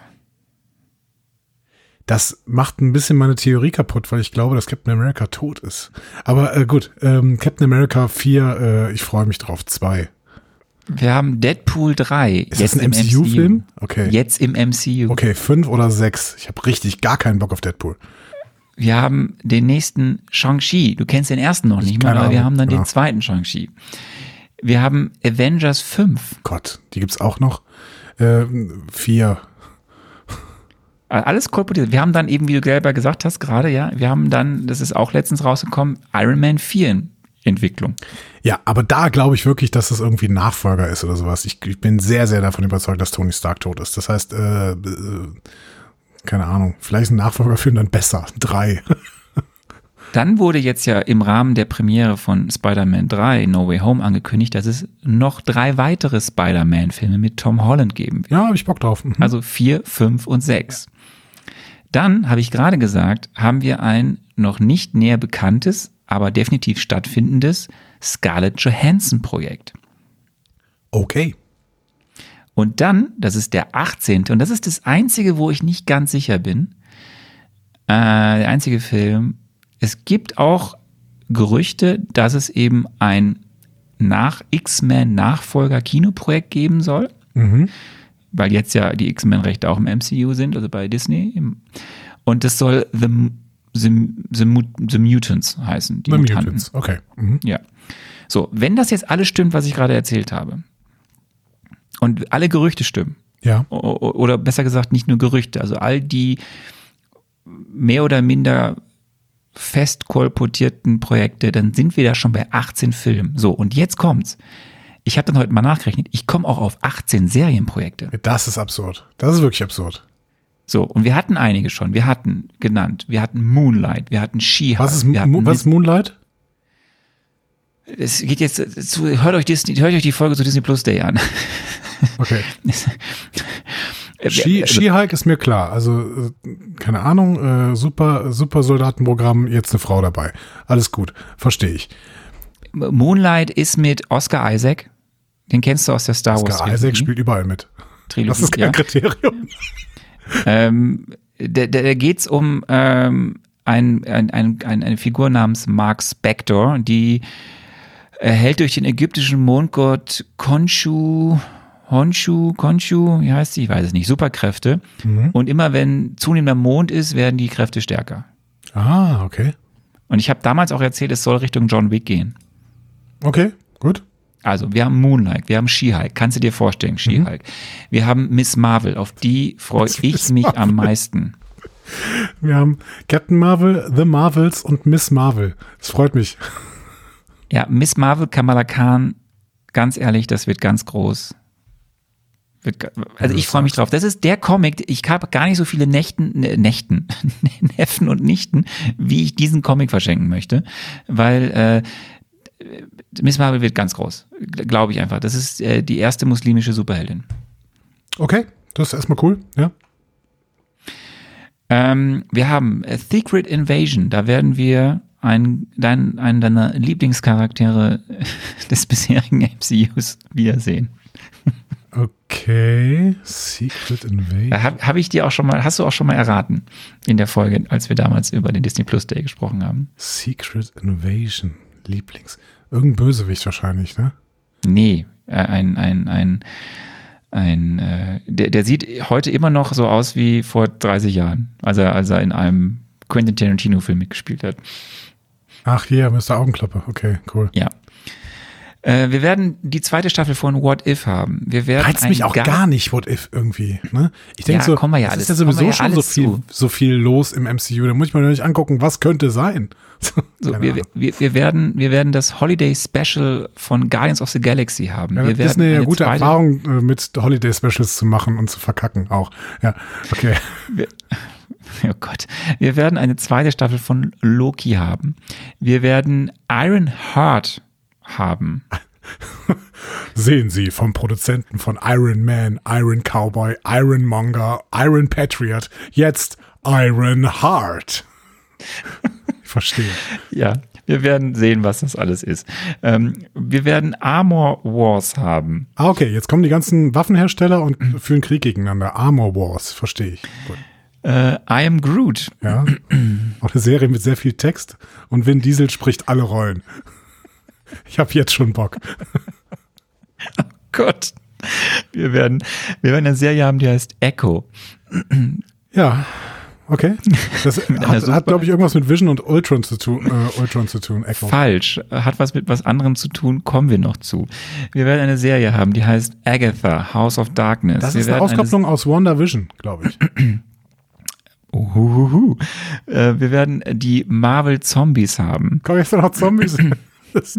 Das macht ein bisschen meine Theorie kaputt, weil ich glaube, dass Captain America tot ist. Aber äh, gut, ähm, Captain America 4, äh, ich freue mich drauf. Zwei. Wir haben Deadpool 3. Ist das ein im MCU-Film? Okay. Jetzt im MCU. Okay, fünf oder sechs. Ich habe richtig gar keinen Bock auf Deadpool. Wir haben den nächsten Shang-Chi. Du kennst den ersten noch nicht mal, aber wir Ahnung, haben dann ja. den zweiten Shang-Chi. Wir haben Avengers 5. Gott, die gibt's auch noch. Ähm, vier. Alles kolportiert. Wir haben dann eben, wie du selber gesagt hast, gerade, ja, wir haben dann, das ist auch letztens rausgekommen, Iron Man 4 in Entwicklung. Ja, aber da glaube ich wirklich, dass das irgendwie ein Nachfolger ist oder sowas. Ich, ich bin sehr, sehr davon überzeugt, dass Tony Stark tot ist. Das heißt, äh, äh, keine Ahnung, vielleicht ist ein Nachfolger für dann besser. Drei. Dann wurde jetzt ja im Rahmen der Premiere von Spider-Man 3 No Way Home angekündigt, dass es noch drei weitere Spider-Man-Filme mit Tom Holland geben wird. Ja, habe ich Bock drauf. Mhm. Also vier, fünf und sechs. Dann, habe ich gerade gesagt, haben wir ein noch nicht näher bekanntes, aber definitiv stattfindendes Scarlett Johansson-Projekt. Okay. Und dann, das ist der 18. und das ist das einzige, wo ich nicht ganz sicher bin. Äh, der einzige Film. Es gibt auch Gerüchte, dass es eben ein nach X-Men Nachfolger Kinoprojekt geben soll. Mhm. Weil jetzt ja die X-Men-Rechte auch im MCU sind, also bei Disney. Und das soll The, The, The, The Mutants heißen. Die The Mutanten. Mutants, okay. Mhm. Ja. So, wenn das jetzt alles stimmt, was ich gerade erzählt habe, und alle Gerüchte stimmen, Ja. oder besser gesagt nicht nur Gerüchte, also all die mehr oder minder fest kolportierten Projekte, dann sind wir da schon bei 18 Filmen. So, und jetzt kommt's. Ich habe dann heute mal nachgerechnet, ich komme auch auf 18 Serienprojekte. Das ist absurd. Das ist wirklich absurd. So, und wir hatten einige schon. Wir hatten genannt, wir hatten Moonlight, wir hatten She-Hulk. Was ist, Mo- was ist Moonlight? Es geht jetzt zu, hört euch, Disney, hört euch die Folge zu Disney Plus Day an. Okay. Äh, also- Ski-Hulk ist mir klar. Also, äh, keine Ahnung, äh, super, super Soldatenprogramm, jetzt eine Frau dabei. Alles gut, verstehe ich. Moonlight ist mit Oscar Isaac. Den kennst du aus der Star Wars Oscar Isaac spielt überall mit. Trilogie. Das ist kein ja. Kriterium. Ähm, da, da geht's um ähm, ein, ein, ein, ein, eine Figur namens Mark Spector, die erhält durch den ägyptischen Mondgott Khonshu, Honshu, Khonshu, wie heißt sie? Ich weiß es nicht, Superkräfte. Und immer wenn zunehmender Mond ist, werden die Kräfte stärker. Ah, okay. Und ich habe damals auch erzählt, es soll Richtung John Wick gehen. Okay, gut. Also, wir haben Moonlight, wir haben She-Hulk, kannst du dir vorstellen, She-Hulk. Wir haben Miss Marvel, auf die freue ich Miss mich Marvel. am meisten. Wir haben Captain Marvel, The Marvels und Miss Marvel. Das freut mich. Ja, Miss Marvel, Kamala Khan, ganz ehrlich, das wird ganz groß. Also ich freue mich drauf. Das ist der Comic, ich habe gar nicht so viele Nächten, ne, Nächten, Neffen und Nichten, wie ich diesen Comic verschenken möchte, weil äh, Miss Marvel wird ganz groß, glaube ich einfach. Das ist äh, die erste muslimische Superheldin. Okay, das ist erstmal cool, ja. Ähm, wir haben A Secret Invasion. Da werden wir einen, dein, einen deiner Lieblingscharaktere des bisherigen MCUs wiedersehen. Okay, Secret Invasion. Habe hab ich dir auch schon mal, hast du auch schon mal erraten in der Folge, als wir damals über den Disney Plus Day gesprochen haben? Secret Invasion, Lieblings. Irgendein Bösewicht wahrscheinlich, ne? Nee, äh, ein, ein, ein, ein äh, der, der sieht heute immer noch so aus wie vor 30 Jahren, als er, als er in einem Quentin Tarantino-Film mitgespielt hat. Ach, hier, Mr. Augenklappe. Okay, cool. Ja. Äh, wir werden die zweite Staffel von What If haben. Wir werden Reizt mich auch Ga- gar nicht, What If irgendwie. Ne? Ich denke Ja, so, kommen wir ja es alles- ist ja sowieso wir ja schon so viel, zu. so viel los im MCU. Da muss ich mir nur nicht angucken, was könnte sein. So, wir, wir, wir, werden, wir werden das Holiday Special von Guardians of the Galaxy haben. Ja, wir das ist eine eine gute zweite- Erfahrung, äh, mit Holiday Specials zu machen und zu verkacken auch. Ja, okay. Oh Gott. Wir werden eine zweite Staffel von Loki haben. Wir werden Iron Heart haben. Sehen Sie vom Produzenten von Iron Man, Iron Cowboy, Iron Monger, Iron Patriot, jetzt Iron Heart. Ich verstehe. Ja, wir werden sehen, was das alles ist. Ähm, wir werden Armor Wars haben. Ah, okay, jetzt kommen die ganzen Waffenhersteller und führen Krieg gegeneinander. Armor Wars, verstehe ich. Gut. Äh, I am Groot. Ja. Auch eine Serie mit sehr viel Text und Vin Diesel spricht alle Rollen. Ich habe jetzt schon Bock. Gott. Wir werden, wir werden eine Serie haben, die heißt Echo. Ja, okay. Das hat, hat glaube ich, irgendwas mit Vision und Ultron zu tun. Äh, Ultron zu tun. Echo. Falsch. Hat was mit was anderem zu tun, kommen wir noch zu. Wir werden eine Serie haben, die heißt Agatha, House of Darkness. Das wir ist eine Auskopplung aus WandaVision, glaube ich. Uhuhuhu. Äh, wir werden die Marvel Zombies haben. Kommen jetzt noch Zombies? Das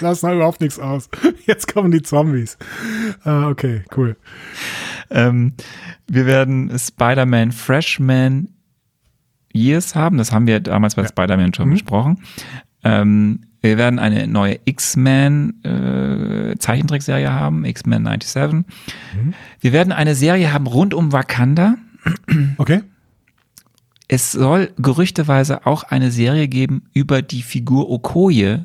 lassen wir überhaupt nichts aus. Jetzt kommen die Zombies. Ah, okay, cool. Ähm, wir werden Spider-Man Freshman Years haben. Das haben wir damals bei Spider-Man schon besprochen. Ähm, wir werden eine neue X-Men äh, Zeichentrickserie haben, X-Men 97. Wir werden eine Serie haben rund um Wakanda. Okay. Es soll gerüchteweise auch eine Serie geben über die Figur Okoye,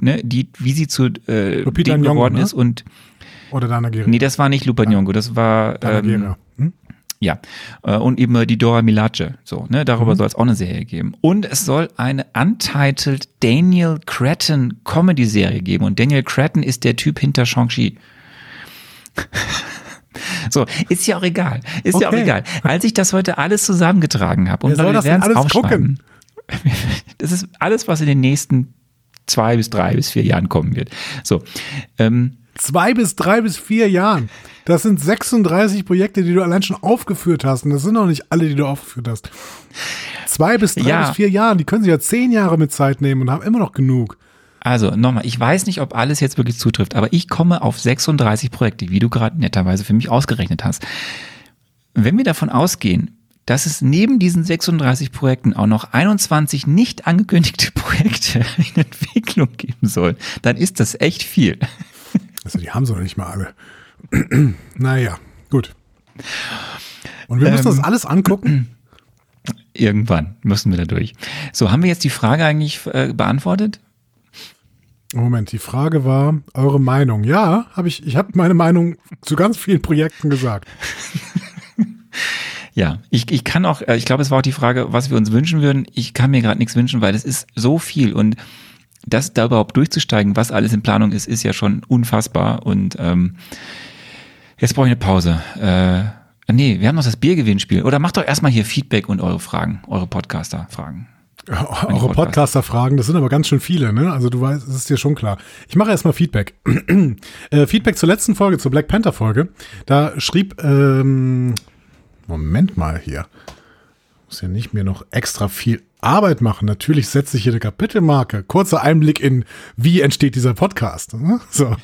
ne, die, wie sie zu äh, Lupita Ding Nyong'o, geworden ne? ist. Und Oder Dana Gera. nee, das war nicht Lupa Nyong'o, das war Dana ähm, Gera. Hm? ja äh, und eben die Dora Milaje. So, ne, darüber Mhm. soll es auch eine Serie geben. Und es soll eine untitled Daniel Cretton Comedy Serie geben. Und Daniel Cretton ist der Typ hinter Shang-Chi. So, ist ja auch egal. Ist ja auch Okay. egal. Als ich das heute alles zusammengetragen habe, und Wer soll wir das alles aufschreiben. Das ist alles, was in den nächsten zwei bis drei bis vier Jahren kommen wird. So, ähm, Zwei bis drei bis vier Jahren. Das sind 36 Projekte, die du allein schon aufgeführt hast. Und das sind noch nicht alle, die du aufgeführt hast. Zwei bis drei Ja. bis vier Jahren. Die können sich ja zehn Jahre mit Zeit nehmen und haben immer noch genug. Also nochmal, ich weiß nicht, ob alles jetzt wirklich zutrifft, aber ich komme auf 36 Projekte, wie du gerade netterweise für mich ausgerechnet hast. Wenn wir davon ausgehen, dass es neben diesen 36 Projekten auch noch 21 nicht angekündigte Projekte in Entwicklung geben soll, dann ist das echt viel. Also die haben sie noch nicht mal alle. naja, gut. Und wir müssen Ähm, das alles angucken. Irgendwann müssen wir da durch. So, haben wir jetzt die Frage eigentlich äh, beantwortet? Moment, die Frage war eure Meinung. Ja, habe ich. Ich habe meine Meinung zu ganz vielen Projekten gesagt. Ja, ich, ich kann auch, äh, ich glaube, es war auch die Frage, was wir uns wünschen würden. Ich kann mir gerade nichts wünschen, weil es ist so viel und das da überhaupt durchzusteigen, was alles in Planung ist, ist ja schon unfassbar und ähm, jetzt brauche ich eine Pause. Äh, nee, wir haben noch das Biergewinnspiel. Oder macht doch erstmal hier Feedback und eure Fragen, eure Podcaster-Fragen. Eure Podcast. Podcaster-Fragen, das sind aber ganz schön viele, ne? Also du weißt, es ist dir schon klar. Ich mache erstmal Feedback. äh, Feedback zur letzten Folge, zur Black Panther-Folge. Da schrieb, ähm, Moment mal hier. Muss ja nicht mir noch extra viel Arbeit machen. Natürlich setze ich hier eine Kapitelmarke. Kurzer Einblick in, wie entsteht dieser Podcast. ne? So,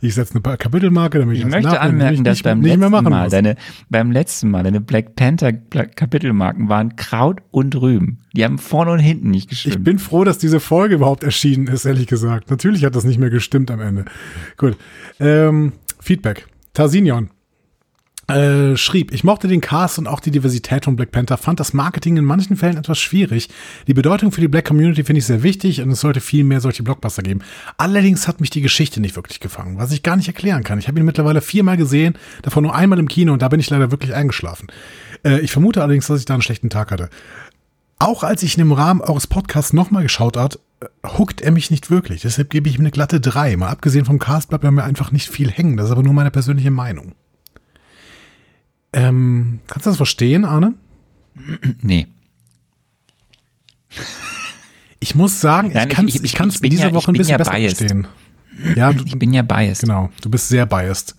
ich setze eine Kapitelmarke, damit ich, Ich möchte nachher anmerken, dass nicht, beim nicht mehr letzten machen Mal muss. deine, beim letzten Mal deine Black Panther Kapitelmarken waren Kraut und Rüben. Die haben vorne und hinten nicht Ich gestimmt. bin froh, dass diese Folge überhaupt erschienen ist, ehrlich gesagt. Natürlich hat das nicht mehr gestimmt am Ende. Gut. Ähm, Feedback. Tarsinion äh, schrieb, ich mochte den Cast und auch die Diversität von Black Panther, fand das Marketing in manchen Fällen etwas schwierig. Die Bedeutung für die Black Community finde ich sehr wichtig und es sollte viel mehr solche Blockbuster geben. Allerdings hat mich die Geschichte nicht wirklich gefangen, was ich gar nicht erklären kann. Ich habe ihn mittlerweile viermal gesehen, davon nur einmal im Kino und da bin ich leider wirklich eingeschlafen. Äh, ich vermute allerdings, dass ich da einen schlechten Tag hatte. Auch als ich ihn im Rahmen eures Podcasts nochmal geschaut hat, äh, huckt er mich nicht wirklich. Deshalb gebe ich ihm eine glatte 3. Mal abgesehen vom Cast bleibt bei mir einfach nicht viel hängen. Das ist aber nur meine persönliche Meinung. Ähm, kannst du das verstehen, Arne? nee. Ich muss sagen, Nein, ich kann es ich- ich, ich- ich diese ja- Woche ein bisschen ja besser biased. verstehen. Ja, du, Ich bin ja biased. Genau, du bist sehr biased.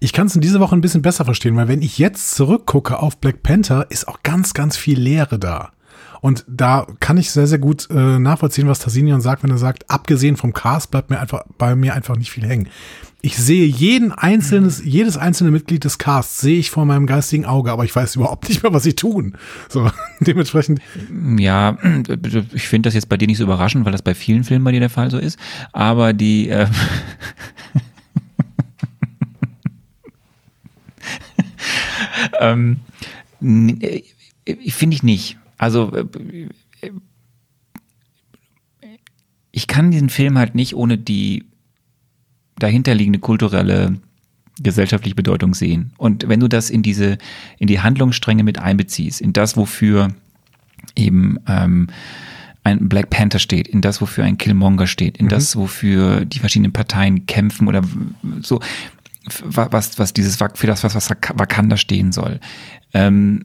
Ich kann es in dieser Woche ein bisschen besser verstehen, weil wenn ich jetzt zurückgucke auf Black Panther, ist auch ganz, ganz viel Leere da. Und da kann ich sehr, sehr gut äh, nachvollziehen, was Tassinian sagt, wenn er sagt, abgesehen vom Cast bleibt mir einfach bei mir einfach nicht viel hängen. Ich sehe jeden einzelnes, jedes einzelne Mitglied des Casts sehe ich vor meinem geistigen Auge, aber ich weiß überhaupt nicht mehr, was sie tun. So, dementsprechend, Ja, ich finde das jetzt bei dir nicht so überraschend, weil das bei vielen Filmen bei dir der Fall so ist. Aber die, äh, ähm, äh, finde ich nicht. Also äh, ich kann diesen Film halt nicht ohne die dahinterliegende kulturelle gesellschaftliche Bedeutung sehen. Und wenn du das in diese, in die Handlungsstränge mit einbeziehst, in das, wofür eben ähm, ein Black Panther steht, in das, wofür ein Killmonger steht, in das, wofür die verschiedenen Parteien kämpfen oder so, was, was dieses, für das, was, was Wakanda stehen soll, ähm,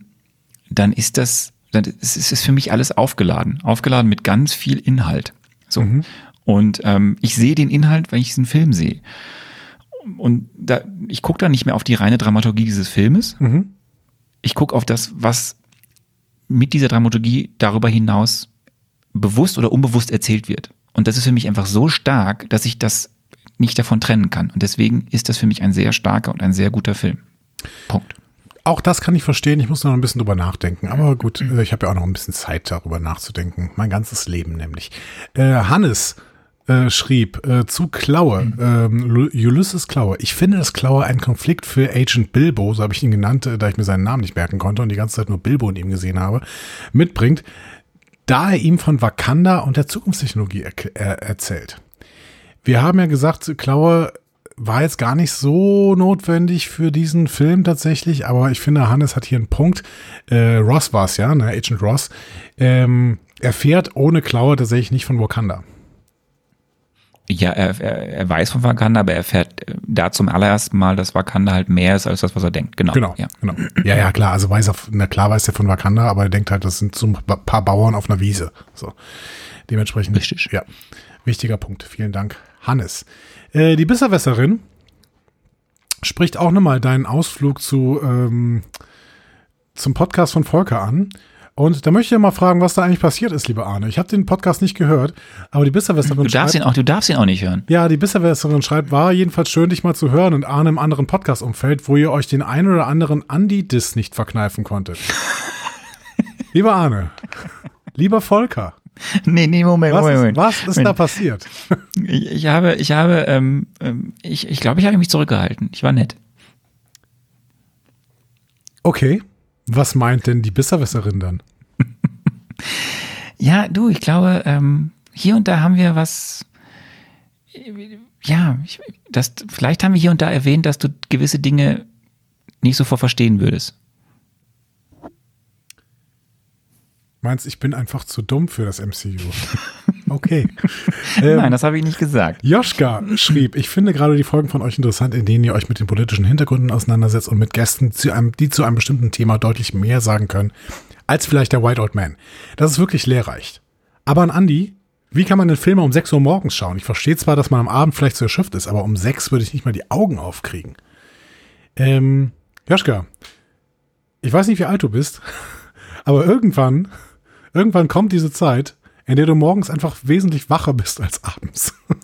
dann ist das, dann ist ist es für mich alles aufgeladen. Aufgeladen mit ganz viel Inhalt. So. Und ähm, ich sehe den Inhalt, wenn ich diesen Film sehe. Und da, ich gucke da nicht mehr auf die reine Dramaturgie dieses Filmes. Ich gucke auf das, was mit dieser Dramaturgie darüber hinaus bewusst oder unbewusst erzählt wird. Und das ist für mich einfach so stark, dass ich das nicht davon trennen kann. Und deswegen ist das für mich ein sehr starker und ein sehr guter Film. Punkt. Auch das kann ich verstehen. Ich muss noch ein bisschen drüber nachdenken. Aber gut, äh, ich habe ja auch noch ein bisschen Zeit darüber nachzudenken. Mein ganzes Leben nämlich. Äh, Hannes äh, schrieb äh, zu Klaue, ähm, Lu- Ulysses Klaue. Ich finde, dass Klaue einen Konflikt für Agent Bilbo, so habe ich ihn genannt, äh, da ich mir seinen Namen nicht merken konnte und die ganze Zeit nur Bilbo in ihm gesehen habe, mitbringt, da er ihm von Wakanda und der Zukunftstechnologie erk- er erzählt. Wir haben ja gesagt, Klaue war jetzt gar nicht so notwendig für diesen Film tatsächlich, aber ich finde, Hannes hat hier einen Punkt. Äh, Ross war es ja, ne, Agent Ross. Ähm, er fährt ohne Klaue tatsächlich nicht von Wakanda. Ja, er, er, er weiß von Wakanda, aber er erfährt äh, da zum allerersten Mal, dass Wakanda halt mehr ist als das, was er denkt. Genau. Genau, Ja. genau. Ja, ja, klar. Also weiß er, na klar weiß er von Wakanda, aber er denkt halt, das sind so ein paar Bauern auf einer Wiese. So. Dementsprechend. Richtig. Ja. Wichtiger Punkt. Vielen Dank, Hannes. Äh, die Bisserwässerin spricht auch nochmal deinen Ausflug zu, ähm, zum Podcast von Volker an. Und da möchte ich ja mal fragen, was da eigentlich passiert ist, lieber Arne. Ich habe den Podcast nicht gehört, aber die Bisserwässerin Du darfst ihn auch, du darfst ihn auch nicht hören. ja, die Bisserwässerin schreibt, war jedenfalls schön, dich mal zu hören und Arne im anderen Podcast-Umfeld, wo ihr euch den ein oder anderen Andi-Diss nicht verkneifen konntet. Lieber Arne, lieber Volker, Nee, nee, Moment, was Moment, ist, Moment. was ist da Moment. passiert? Ich, ich habe, ich habe, ähm, ähm, ich, ich glaube, ich habe mich zurückgehalten. Ich war nett. Okay, was meint denn die Bisserwässerin dann? Ja, du, ich glaube, ähm, hier und da haben wir was. Ja, ich, das, vielleicht haben wir hier und da erwähnt, dass du gewisse Dinge nicht sofort verstehen würdest. Meinst, ich bin einfach zu dumm für das MCU? Okay. Ähm, Nein, das habe ich nicht gesagt. Joschka schrieb, ich finde gerade die Folgen von euch interessant, in denen ihr euch mit den politischen Hintergründen auseinandersetzt und mit Gästen, zu einem, die zu einem bestimmten Thema deutlich mehr sagen können, als vielleicht der White Old Man. Das ist wirklich lehrreich. Aber an Andi, wie kann man den Film um 6 Uhr morgens schauen? Ich verstehe zwar, dass man am Abend vielleicht zu erschöpft ist, aber um 6 würde ich nicht mal die Augen aufkriegen. Ähm, Joschka, ich weiß nicht, wie alt du bist, aber irgendwann, irgendwann kommt diese Zeit, in der du morgens einfach wesentlich wacher bist als abends.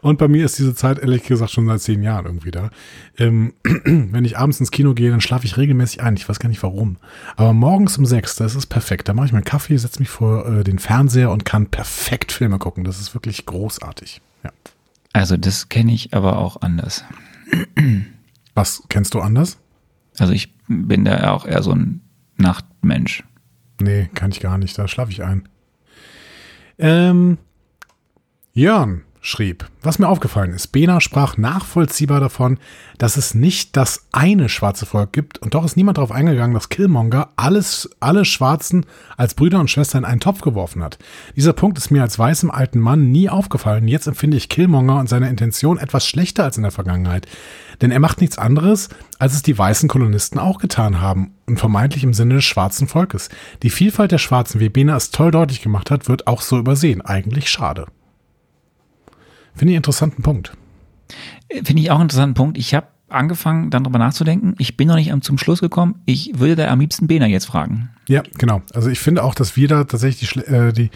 Und bei mir ist diese Zeit ehrlich gesagt schon seit zehn Jahren irgendwie da. Ähm, wenn ich abends ins Kino gehe, dann schlafe ich regelmäßig ein. Ich weiß gar nicht warum. Aber morgens um sechs, das ist perfekt. Da mache ich mir einen Kaffee, setze mich vor äh, den Fernseher und kann perfekt Filme gucken. Das ist wirklich großartig. Ja. Also, das kenne ich aber auch anders. Was kennst du anders? Also, ich bin da auch eher so ein Nachtmensch. Nee, kann ich gar nicht. Da schlafe ich ein. Ähm, Jörn schrieb, was mir aufgefallen ist, Bena sprach nachvollziehbar davon, dass es nicht das eine schwarze Volk gibt und doch ist niemand darauf eingegangen, dass Killmonger alles, alle Schwarzen als Brüder und Schwestern in einen Topf geworfen hat. Dieser Punkt ist mir als weißem alten Mann nie aufgefallen. Jetzt empfinde ich Killmonger und seine Intention etwas schlechter als in der Vergangenheit. Denn er macht nichts anderes, als es die weißen Kolonisten auch getan haben und vermeintlich im Sinne des schwarzen Volkes. Die Vielfalt der Schwarzen, wie Bena es toll deutlich gemacht hat, wird auch so übersehen. Eigentlich schade. Finde ich einen interessanten Punkt. Finde ich auch einen interessanten Punkt. Ich habe angefangen, dann drüber nachzudenken. Ich bin noch nicht zum Schluss gekommen. Ich würde da am liebsten Bena jetzt fragen. Ja, genau. Also ich finde auch, dass wir da tatsächlich die, äh, die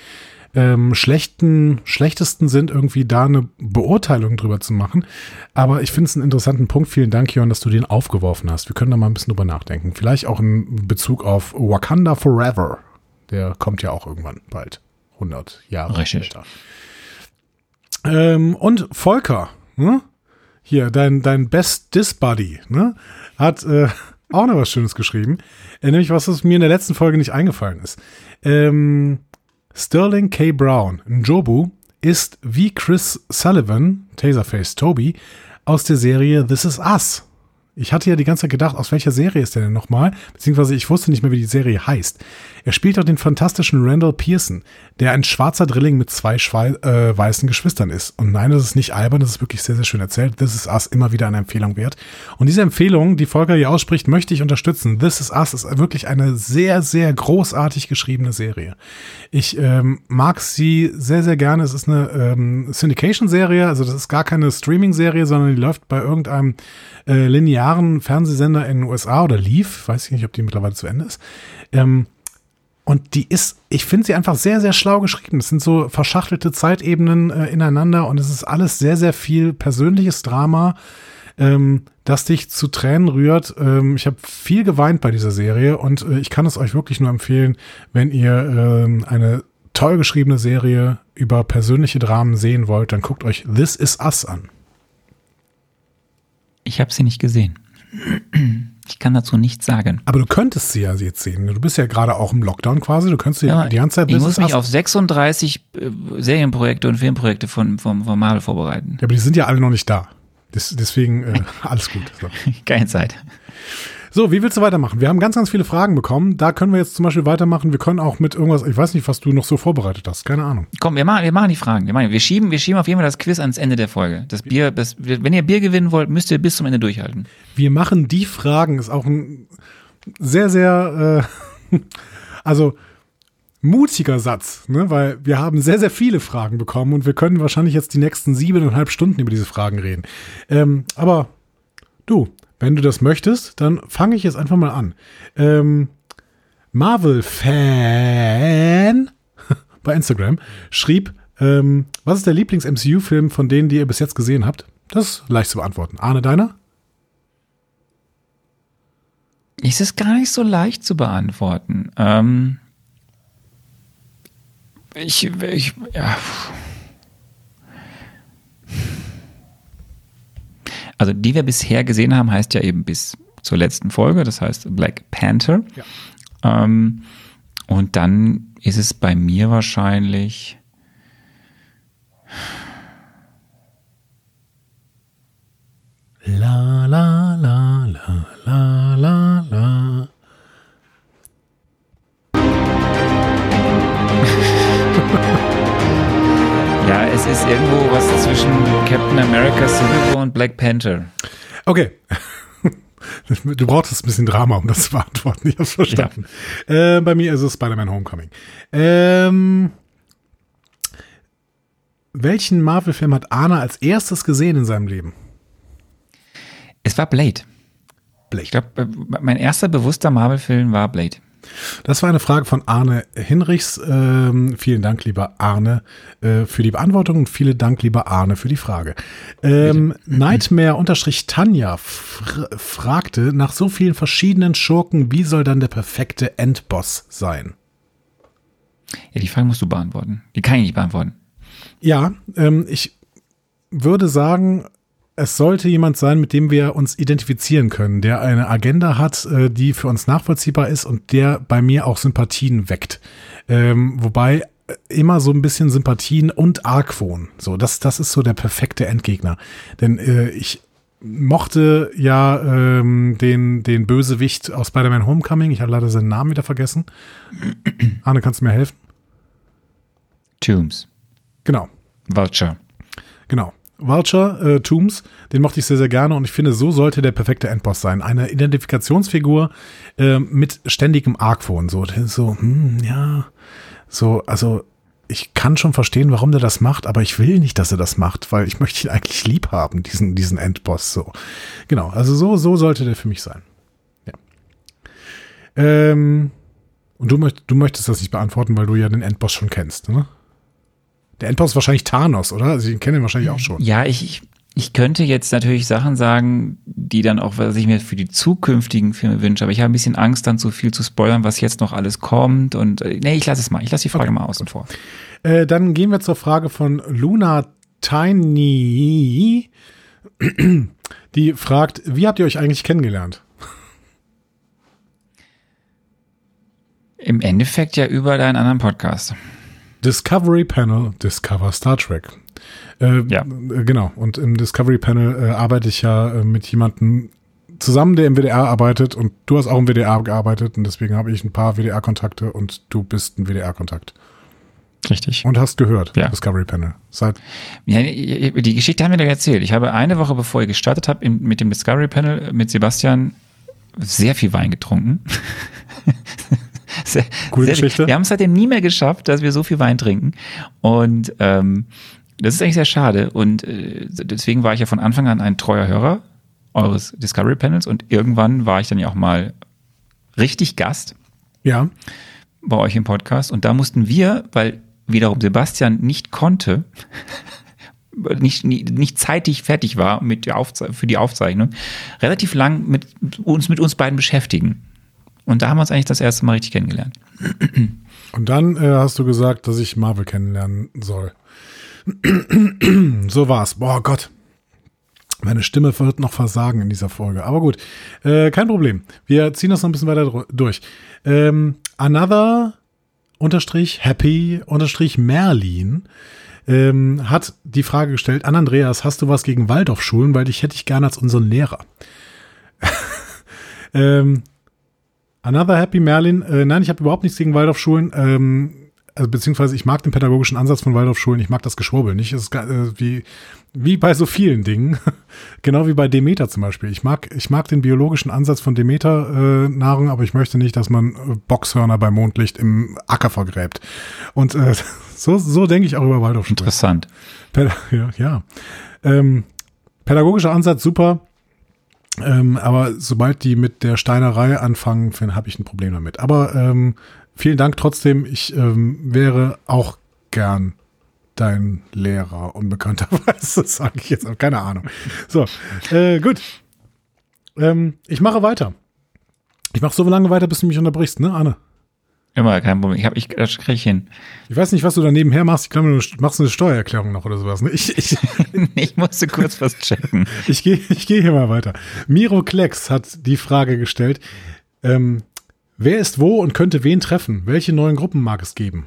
ähm, schlechten, schlechtesten sind, irgendwie da eine Beurteilung drüber zu machen. Aber ich finde es einen interessanten Punkt. Vielen Dank, Jörn, dass du den aufgeworfen hast. Wir können da mal ein bisschen drüber nachdenken. Vielleicht auch in Bezug auf Wakanda Forever. Der kommt ja auch irgendwann bald. 100 Jahre Richtig. später. Ähm, und Volker, ne? hier, dein, dein Best Dis Buddy, ne? hat äh, auch noch was Schönes geschrieben. Äh, nämlich was, was mir in der letzten Folge nicht eingefallen ist. Ähm, Sterling K. Brown, Njobu, ist wie Chris Sullivan, Taserface Toby, aus der Serie This Is Us. Ich hatte ja die ganze Zeit gedacht, aus welcher Serie ist der denn nochmal? Beziehungsweise ich wusste nicht mehr, wie die Serie heißt. Er spielt auch den fantastischen Randall Pearson, der ein schwarzer Drilling mit zwei äh, weißen Geschwistern ist. Und nein, das ist nicht albern, das ist wirklich sehr, sehr schön erzählt. This is Us immer wieder eine Empfehlung wert. Und diese Empfehlung, die Volker hier ausspricht, möchte ich unterstützen. This is Us ist wirklich eine sehr, sehr großartig geschriebene Serie. Ich ähm, mag sie sehr, sehr gerne. Es ist eine ähm, Syndication-Serie, also das ist gar keine Streaming-Serie, sondern die läuft bei irgendeinem äh, linearen Fernsehsender in den USA oder lief. Weiß ich nicht, ob die mittlerweile zu Ende ist. Ähm, und die ist, ich finde sie einfach sehr, sehr schlau geschrieben. Es sind so verschachtelte Zeitebenen äh, ineinander und es ist alles sehr, sehr viel persönliches Drama, ähm, das dich zu Tränen rührt. Ähm, ich habe viel geweint bei dieser Serie und äh, ich kann es euch wirklich nur empfehlen, wenn ihr ähm, eine toll geschriebene Serie über persönliche Dramen sehen wollt, dann guckt euch This Is Us an. Ich habe sie nicht gesehen. Ich kann dazu nichts sagen. Aber du könntest sie ja jetzt sehen. Du bist ja gerade auch im Lockdown quasi. Du könntest ja, die ganze Zeit ich muss mich auf 36 äh, Serienprojekte und Filmprojekte von, von, von Marvel vorbereiten. Ja, aber die sind ja alle noch nicht da. Des, deswegen äh, alles gut. So. Keine Zeit. So, wie willst du weitermachen? Wir haben ganz, ganz viele Fragen bekommen. Da können wir jetzt zum Beispiel weitermachen. Wir können auch mit irgendwas, ich weiß nicht, was du noch so vorbereitet hast. Keine Ahnung. Komm, wir machen, wir machen die Fragen. Wir, machen, wir, schieben, wir schieben auf jeden Fall das Quiz ans Ende der Folge. Das Bier, das, wenn ihr Bier gewinnen wollt, müsst ihr bis zum Ende durchhalten. Wir machen die Fragen, ist auch ein sehr, sehr, äh, also mutiger Satz, ne? weil wir haben sehr, sehr viele Fragen bekommen und wir können wahrscheinlich jetzt die nächsten siebeneinhalb Stunden über diese Fragen reden. Ähm, aber du, wenn du das möchtest, dann fange ich jetzt einfach mal an. Ähm, Marvel-Fan bei Instagram schrieb, ähm, was ist der Lieblings-MCU-Film von denen, die ihr bis jetzt gesehen habt? Das ist leicht zu beantworten. Arne, deiner? Ist es gar nicht so leicht zu beantworten. Ähm, ich, ich, ja. Also, die wir bisher gesehen haben, heißt ja eben bis zur letzten Folge, das heißt Black Panther. Ja. Ähm, und dann ist es bei mir wahrscheinlich. La la la la la la la. Es ist irgendwo was zwischen Captain America Civil War und Black Panther. Okay. Du brauchst ein bisschen Drama, um das zu beantworten. Ich hab's verstanden. Ja. Äh, bei mir ist es Spider-Man Homecoming. Ähm, welchen Marvel-Film hat Arne als erstes gesehen in seinem Leben? Es war Blade. Blade. Ich glaube, äh, mein erster bewusster Marvel-Film war Blade. Das war eine Frage von Arne Hinrichs. Ähm, vielen Dank, lieber Arne, äh, für die Beantwortung und vielen Dank, lieber Arne, für die Frage. Ähm, Nightmare-Tanja fr fragte nach so vielen verschiedenen Schurken, wie soll dann der perfekte Endboss sein? Ja, die Frage musst du beantworten. Die kann ich nicht beantworten. Ja, ähm, ich würde sagen, es sollte jemand sein, mit dem wir uns identifizieren können, der eine Agenda hat, äh, die für uns nachvollziehbar ist und der bei mir auch Sympathien weckt. Ähm, wobei äh, immer so ein bisschen Sympathien und Argwohn. So, das, das ist so der perfekte Endgegner. Denn äh, ich mochte ja ähm, den, den Bösewicht aus Spider-Man Homecoming. Ich habe leider seinen Namen wieder vergessen. Arne, kannst du mir helfen? Tombs. Genau. Vulture. Genau. Vulture, äh, Tombs, den mochte ich sehr, sehr gerne und ich finde, so sollte der perfekte Endboss sein. Eine Identifikationsfigur äh, mit ständigem Argwohn. So, so, hm, ja, so, also ich kann schon verstehen, warum der das macht, aber ich will nicht, dass er das macht, weil ich möchte ihn eigentlich lieb haben, diesen, diesen Endboss. So. Genau, also so, so sollte der für mich sein. Ja. Ähm, und du, du möchtest das nicht beantworten, weil du ja den Endboss schon kennst, ne? Der Endboss ist wahrscheinlich Thanos, oder? Also ich kenne ihn wahrscheinlich auch schon. Ja, ich, ich könnte jetzt natürlich Sachen sagen, die dann auch, was ich mir für die zukünftigen Filme wünsche, aber ich habe ein bisschen Angst, dann zu viel zu spoilern, was jetzt noch alles kommt. Und äh, nee, ich lasse es mal. Ich lasse die Frage okay. mal außen vor. Äh, dann gehen wir zur Frage von Luna Tiny. Die fragt, wie habt ihr euch eigentlich kennengelernt? Im Endeffekt ja über deinen anderen Podcast. Discovery Panel Discover Star Trek. Äh, ja. Äh, genau. Und im Discovery Panel äh, arbeite ich ja äh, mit jemandem zusammen, der im WDR arbeitet und du hast auch im WDR gearbeitet und deswegen habe ich ein paar WDR-Kontakte und du bist ein WDR-Kontakt. Richtig. Und hast gehört, ja. Discovery Panel. Seit ja, die Geschichte haben wir dir erzählt. Ich habe eine Woche, bevor ich gestartet habe, mit dem Discovery Panel mit Sebastian sehr viel Wein getrunken. Sehr, Gute sehr, Geschichte. Wir haben es seitdem nie mehr geschafft, dass wir so viel Wein trinken. Und ähm, das ist eigentlich sehr schade. Und äh, deswegen war ich ja von Anfang an ein treuer Hörer eures Discovery Panels und irgendwann war ich dann ja auch mal richtig Gast. Ja. Bei euch im Podcast. Und da mussten wir, weil wiederum Sebastian nicht konnte, nicht, nicht, nicht zeitig fertig war mit der für die Aufzeichnung, relativ lang mit uns, mit uns beiden beschäftigen. Und da haben wir uns eigentlich das erste Mal richtig kennengelernt. Und dann äh, hast du gesagt, dass ich Marvel kennenlernen soll. so war's. Boah Gott. Meine Stimme wird noch versagen in dieser Folge. Aber gut, äh, kein Problem. Wir ziehen das noch ein bisschen weiter durch. Ähm, another unterstrich happy unterstrich Merlin ähm, hat die Frage gestellt, an Andreas, hast du was gegen Waldorfschulen? Weil dich hätte ich gerne als unseren Lehrer. Ähm, Another Happy Merlin. Äh, nein, ich habe überhaupt nichts gegen Waldorfschulen. Ähm, also beziehungsweise ich mag den pädagogischen Ansatz von Waldorfschulen. Ich mag das Geschwurbel nicht. Es ist äh, wie wie bei so vielen Dingen, genau wie bei Demeter zum Beispiel. Ich mag, ich mag den biologischen Ansatz von Demeter-Nahrung, äh, aber ich möchte nicht, dass man äh, Boxhörner bei Mondlicht im Acker vergräbt. Und äh, so, so denke ich auch über Waldorfschulen. Interessant. Päd ja, ja. Ähm, pädagogischer Ansatz super. Ähm, aber sobald die mit der Steinerei anfangen, habe ich ein Problem damit. Aber ähm, vielen Dank trotzdem. Ich ähm, wäre auch gern dein Lehrer, unbekannterweise, sage ich jetzt, keine Ahnung. So, äh, gut. Ähm, ich mache weiter. Ich mache so lange weiter, bis du mich unterbrichst, ne, Anne? Immer, kein Problem. Ich habe ich das krieg ich hin. Ich weiß nicht, was du da nebenher machst. Ich glaube, du machst eine Steuererklärung noch oder sowas. Ne? Ich, ich, ich musste kurz was checken. ich gehe ich geh hier mal weiter. Miro Klecks hat die Frage gestellt, ähm, wer ist wo und könnte wen treffen? Welche neuen Gruppen mag es geben?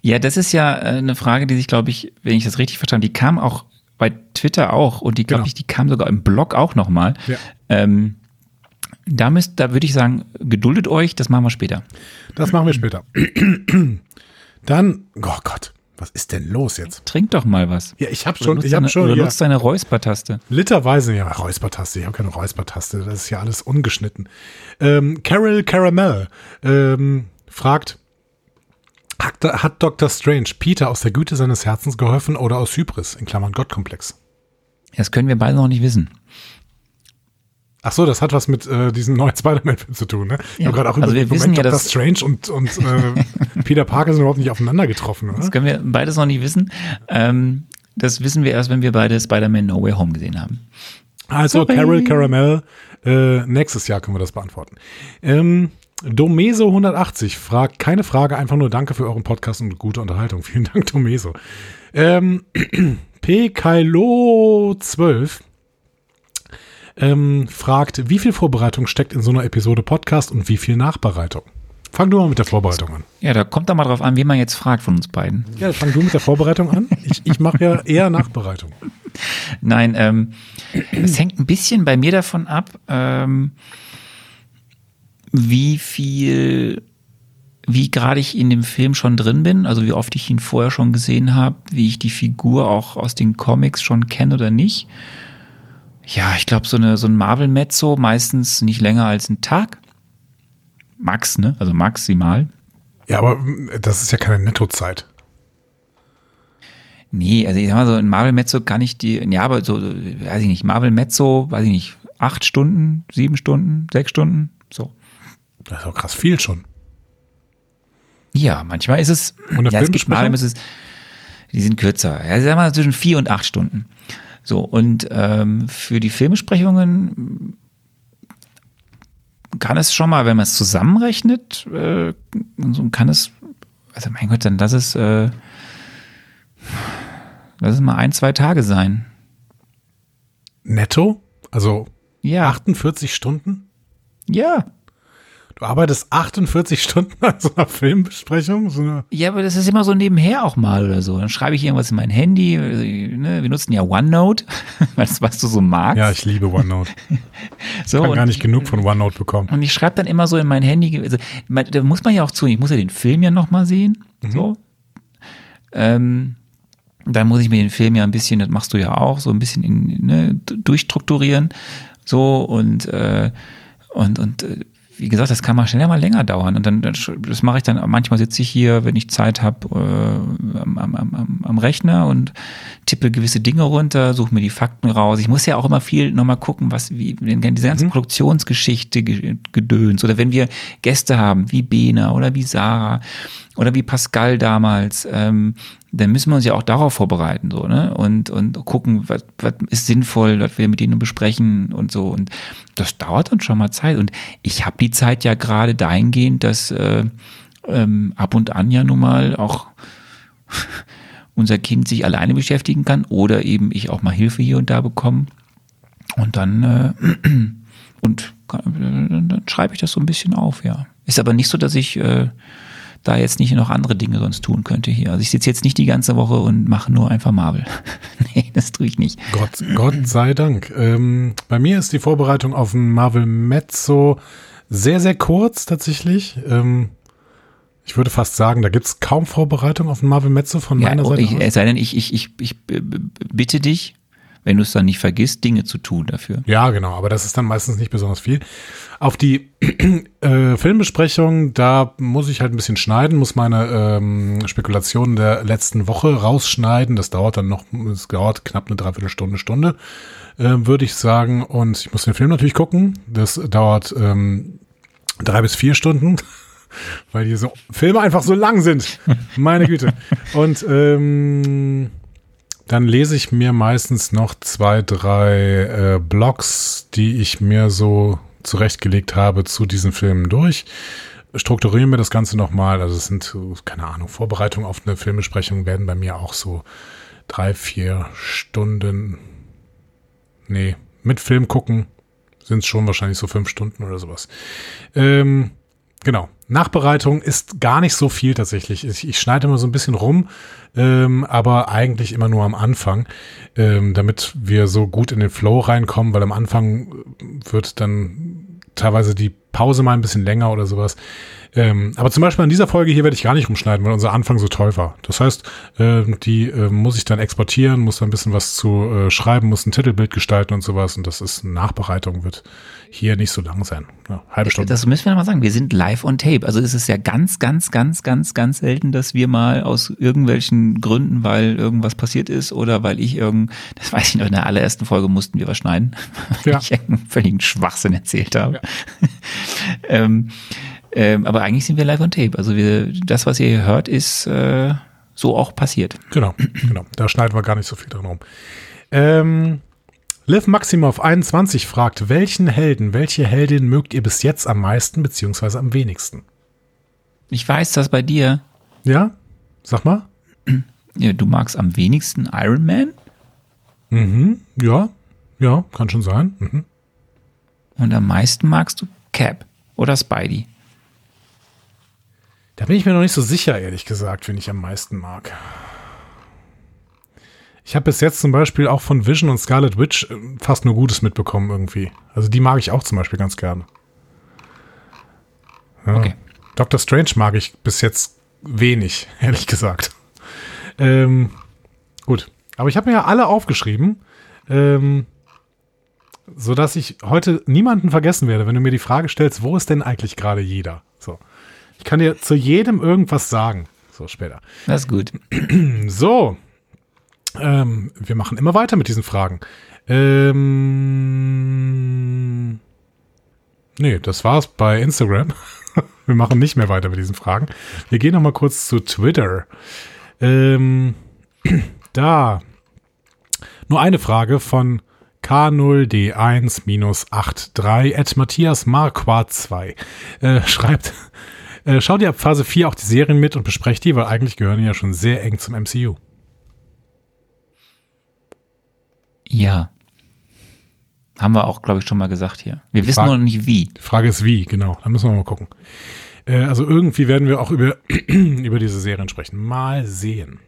Ja, das ist ja äh, eine Frage, die sich, glaube ich, wenn ich das richtig verstanden, die kam auch bei Twitter auch und die, glaube genau. ich, die kam sogar im Blog auch nochmal. Ja. Ähm, da müsst, da würde ich sagen, geduldet euch, das machen wir später. Das machen wir später. Dann, oh Gott, was ist denn los jetzt? Trink doch mal was. Ja, ich habe schon, ich habe schon. Du ja. nutzt deine Räuspertaste. Literweise, ja, Räuspertaste. Ich habe keine Räuspertaste. Das ist ja alles ungeschnitten. Ähm, Carol Caramel ähm, fragt, hat, hat Dr. Strange Peter aus der Güte seines Herzens geholfen oder aus Hybris, in Klammern Gottkomplex? Das können wir beide noch nicht wissen. Ach so, das hat was mit äh, diesem neuen Spider-Man-Film zu tun, ne? Ich habe gerade auch also über Moment, ja, Dr. Strange und, und äh, Peter Parker sind überhaupt nicht aufeinander getroffen, oder? Das können wir beides noch nicht wissen. Ähm, das wissen wir erst, wenn wir beide Spider-Man No Way Home gesehen haben. Also Sorry. Carol Caramel, äh, nächstes Jahr können wir das beantworten. Ähm, Domeso 180 fragt, keine Frage, einfach nur danke für euren Podcast und gute Unterhaltung. Vielen Dank, Domeso. Ähm, P. Kailo 12 ähm, fragt, wie viel Vorbereitung steckt in so einer Episode Podcast und wie viel Nachbereitung? Fang du mal mit der Vorbereitung an. Ja, da kommt da mal drauf an, wie man jetzt fragt von uns beiden. Ja, fang du mit der Vorbereitung an. Ich, ich mache ja eher Nachbereitung. Nein, ähm, es hängt ein bisschen bei mir davon ab, ähm, wie viel, wie gerade ich in dem Film schon drin bin, also wie oft ich ihn vorher schon gesehen habe, wie ich die Figur auch aus den Comics schon kenne oder nicht. Ja, ich glaube, so, eine, so ein Marvel-Mezzo meistens nicht länger als ein Tag. Max, ne? Also maximal. Ja, aber das ist ja keine Nettozeit. Nee, also ich sag mal so, ein Marvel-Mezzo kann ich die, ja, aber so, weiß ich nicht, Marvel-Mezzo, weiß ich nicht, acht Stunden, sieben Stunden, sechs Stunden, so. Das ist auch krass viel schon. Ja, manchmal ist es. Und ja, es gibt mal, ist es, die sind kürzer. Ja, sagen wir mal zwischen vier und acht Stunden. So, und ähm, für die Filmesprechungen kann es schon mal, wenn man es zusammenrechnet, äh, kann es, also mein Gott, dann lass es, äh, lass es mal ein, zwei Tage sein. Netto? Also ja. 48 Stunden? Ja. Du arbeitest 48 Stunden an so einer Filmbesprechung? So eine ja, aber das ist immer so nebenher auch mal oder so. Dann schreibe ich irgendwas in mein Handy. Ne? Wir nutzen ja OneNote, was, was du so magst. Ja, ich liebe OneNote. so, ich kann gar nicht genug von OneNote bekommen. Und ich schreibe dann immer so in mein Handy. Also, da muss man ja auch zu, ich muss ja den Film ja nochmal sehen. Mhm. So. Ähm, dann muss ich mir den Film ja ein bisschen, das machst du ja auch, so ein bisschen in, ne, durchstrukturieren. So und, äh, und, und äh, wie gesagt, das kann mal schneller mal länger dauern. Und dann, das mache ich dann, manchmal sitze ich hier, wenn ich Zeit habe, äh, am, am, am, am Rechner und tippe gewisse Dinge runter, suche mir die Fakten raus. Ich muss ja auch immer viel nochmal gucken, was, wie, diese ganze mhm. Produktionsgeschichte gedöns. Oder wenn wir Gäste haben, wie Bena oder wie Sarah oder wie Pascal damals, ähm, dann müssen wir uns ja auch darauf vorbereiten, so, ne? Und, und gucken, was, was ist sinnvoll, was wir mit ihnen besprechen und so. Und das dauert dann schon mal Zeit. Und ich habe die Zeit ja gerade dahingehend, dass äh, ähm, ab und an ja nun mal auch unser Kind sich alleine beschäftigen kann oder eben ich auch mal Hilfe hier und da bekomme. Und dann, äh, und dann, dann schreibe ich das so ein bisschen auf, ja. Ist aber nicht so, dass ich äh, da jetzt nicht noch andere Dinge sonst tun könnte hier. Also ich sitze jetzt nicht die ganze Woche und mache nur einfach Marvel. nee, das tue ich nicht. Gott, Gott sei Dank. Ähm, bei mir ist die Vorbereitung auf ein Marvel Mezzo sehr, sehr kurz tatsächlich. Ähm, ich würde fast sagen, da gibt es kaum Vorbereitung auf ein Marvel Mezzo von Ja, meiner oh, Seite. ich, es sei denn, ich, ich, ich, ich äh, bitte dich, wenn du es dann nicht vergisst, Dinge zu tun dafür. Ja, genau, aber das ist dann meistens nicht besonders viel. Auf die äh, Filmbesprechung, da muss ich halt ein bisschen schneiden, muss meine ähm, Spekulationen der letzten Woche rausschneiden. Das dauert dann noch, es dauert knapp eine Dreiviertelstunde, Stunde, äh, würde ich sagen. Und ich muss den Film natürlich gucken. Das dauert ähm, drei bis vier Stunden. Weil diese Filme einfach so lang sind. Meine Güte. Und ähm, dann lese ich mir meistens noch zwei, drei äh, Blogs, die ich mir so zurechtgelegt habe zu diesen Filmen durch. Strukturiere mir das Ganze nochmal. Also es sind, keine Ahnung, Vorbereitungen auf eine Filmbesprechung werden bei mir auch so drei, vier Stunden. Nee, mit Film gucken sind es schon wahrscheinlich so fünf Stunden oder sowas. Ähm, Genau. Nachbereitung ist gar nicht so viel tatsächlich. Ich, ich schneide immer so ein bisschen rum, ähm, aber eigentlich immer nur am Anfang, ähm, damit wir so gut in den Flow reinkommen, weil am Anfang wird dann teilweise die Pause mal ein bisschen länger oder sowas. Ähm, aber zum Beispiel an dieser Folge hier werde ich gar nicht rumschneiden, weil unser Anfang so toll war. Das heißt, ähm, die äh, muss ich dann exportieren, muss da ein bisschen was zu äh, schreiben, muss ein Titelbild gestalten und sowas. Und das ist Nachbereitung, wird hier nicht so lang sein. Ja, halbe Stunde. Das müssen wir nochmal sagen. Wir sind live on tape. Also es ist ja ganz, ganz, ganz, ganz, ganz selten, dass wir mal aus irgendwelchen Gründen, weil irgendwas passiert ist oder weil ich irgend, das weiß ich noch, in der allerersten Folge mussten wir was schneiden, weil Ja. ich einen völligen Schwachsinn erzählt habe. ähm, ähm, aber eigentlich sind wir live on tape. Also wir, das, was ihr hier hört, ist äh, so auch passiert. Genau, genau. Da schneiden wir gar nicht so viel drin rum. Ähm, Liv Maximov 21 fragt, welchen Helden, welche Heldin mögt ihr bis jetzt am meisten beziehungsweise am wenigsten? Ich weiß, dass bei dir, Ja? Sag mal. ja, du magst am wenigsten Iron Man Mhm. Ja. Ja, kann schon sein. Mhm. und am meisten magst du Cap oder Spidey. Da bin ich mir noch nicht so sicher, ehrlich gesagt, wen ich am meisten mag. Ich habe bis jetzt zum Beispiel auch von Vision und Scarlet Witch äh, fast nur Gutes mitbekommen irgendwie. Also die mag ich auch zum Beispiel ganz gerne. Ja. Okay. Doctor Strange mag ich bis jetzt wenig, ehrlich gesagt. Ähm, gut. Aber ich habe mir ja alle aufgeschrieben, ähm, sodass ich heute niemanden vergessen werde, wenn du mir die Frage stellst, wo ist denn eigentlich gerade jeder? So. Ich kann dir zu jedem irgendwas sagen. So, später. Das ist gut. So. Ähm, wir machen immer weiter mit diesen Fragen. Ähm, nee, das war's bei Instagram. wir machen nicht mehr weiter mit diesen Fragen. Wir gehen noch mal kurz zu Twitter. Ähm, da. Nur eine Frage von K0D1-83 at Matthias Marquardt 2 äh, schreibt, äh, schaut ihr ab Phase 4 auch die Serien mit und besprecht die, weil eigentlich gehören die ja schon sehr eng zum MCU. Ja. Haben wir auch, glaube ich, schon mal gesagt hier. Wir wissen Frage- noch nicht wie. Die Frage ist wie, genau. Da müssen wir mal gucken. Äh, also irgendwie werden wir auch über, über diese Serien sprechen. Mal sehen.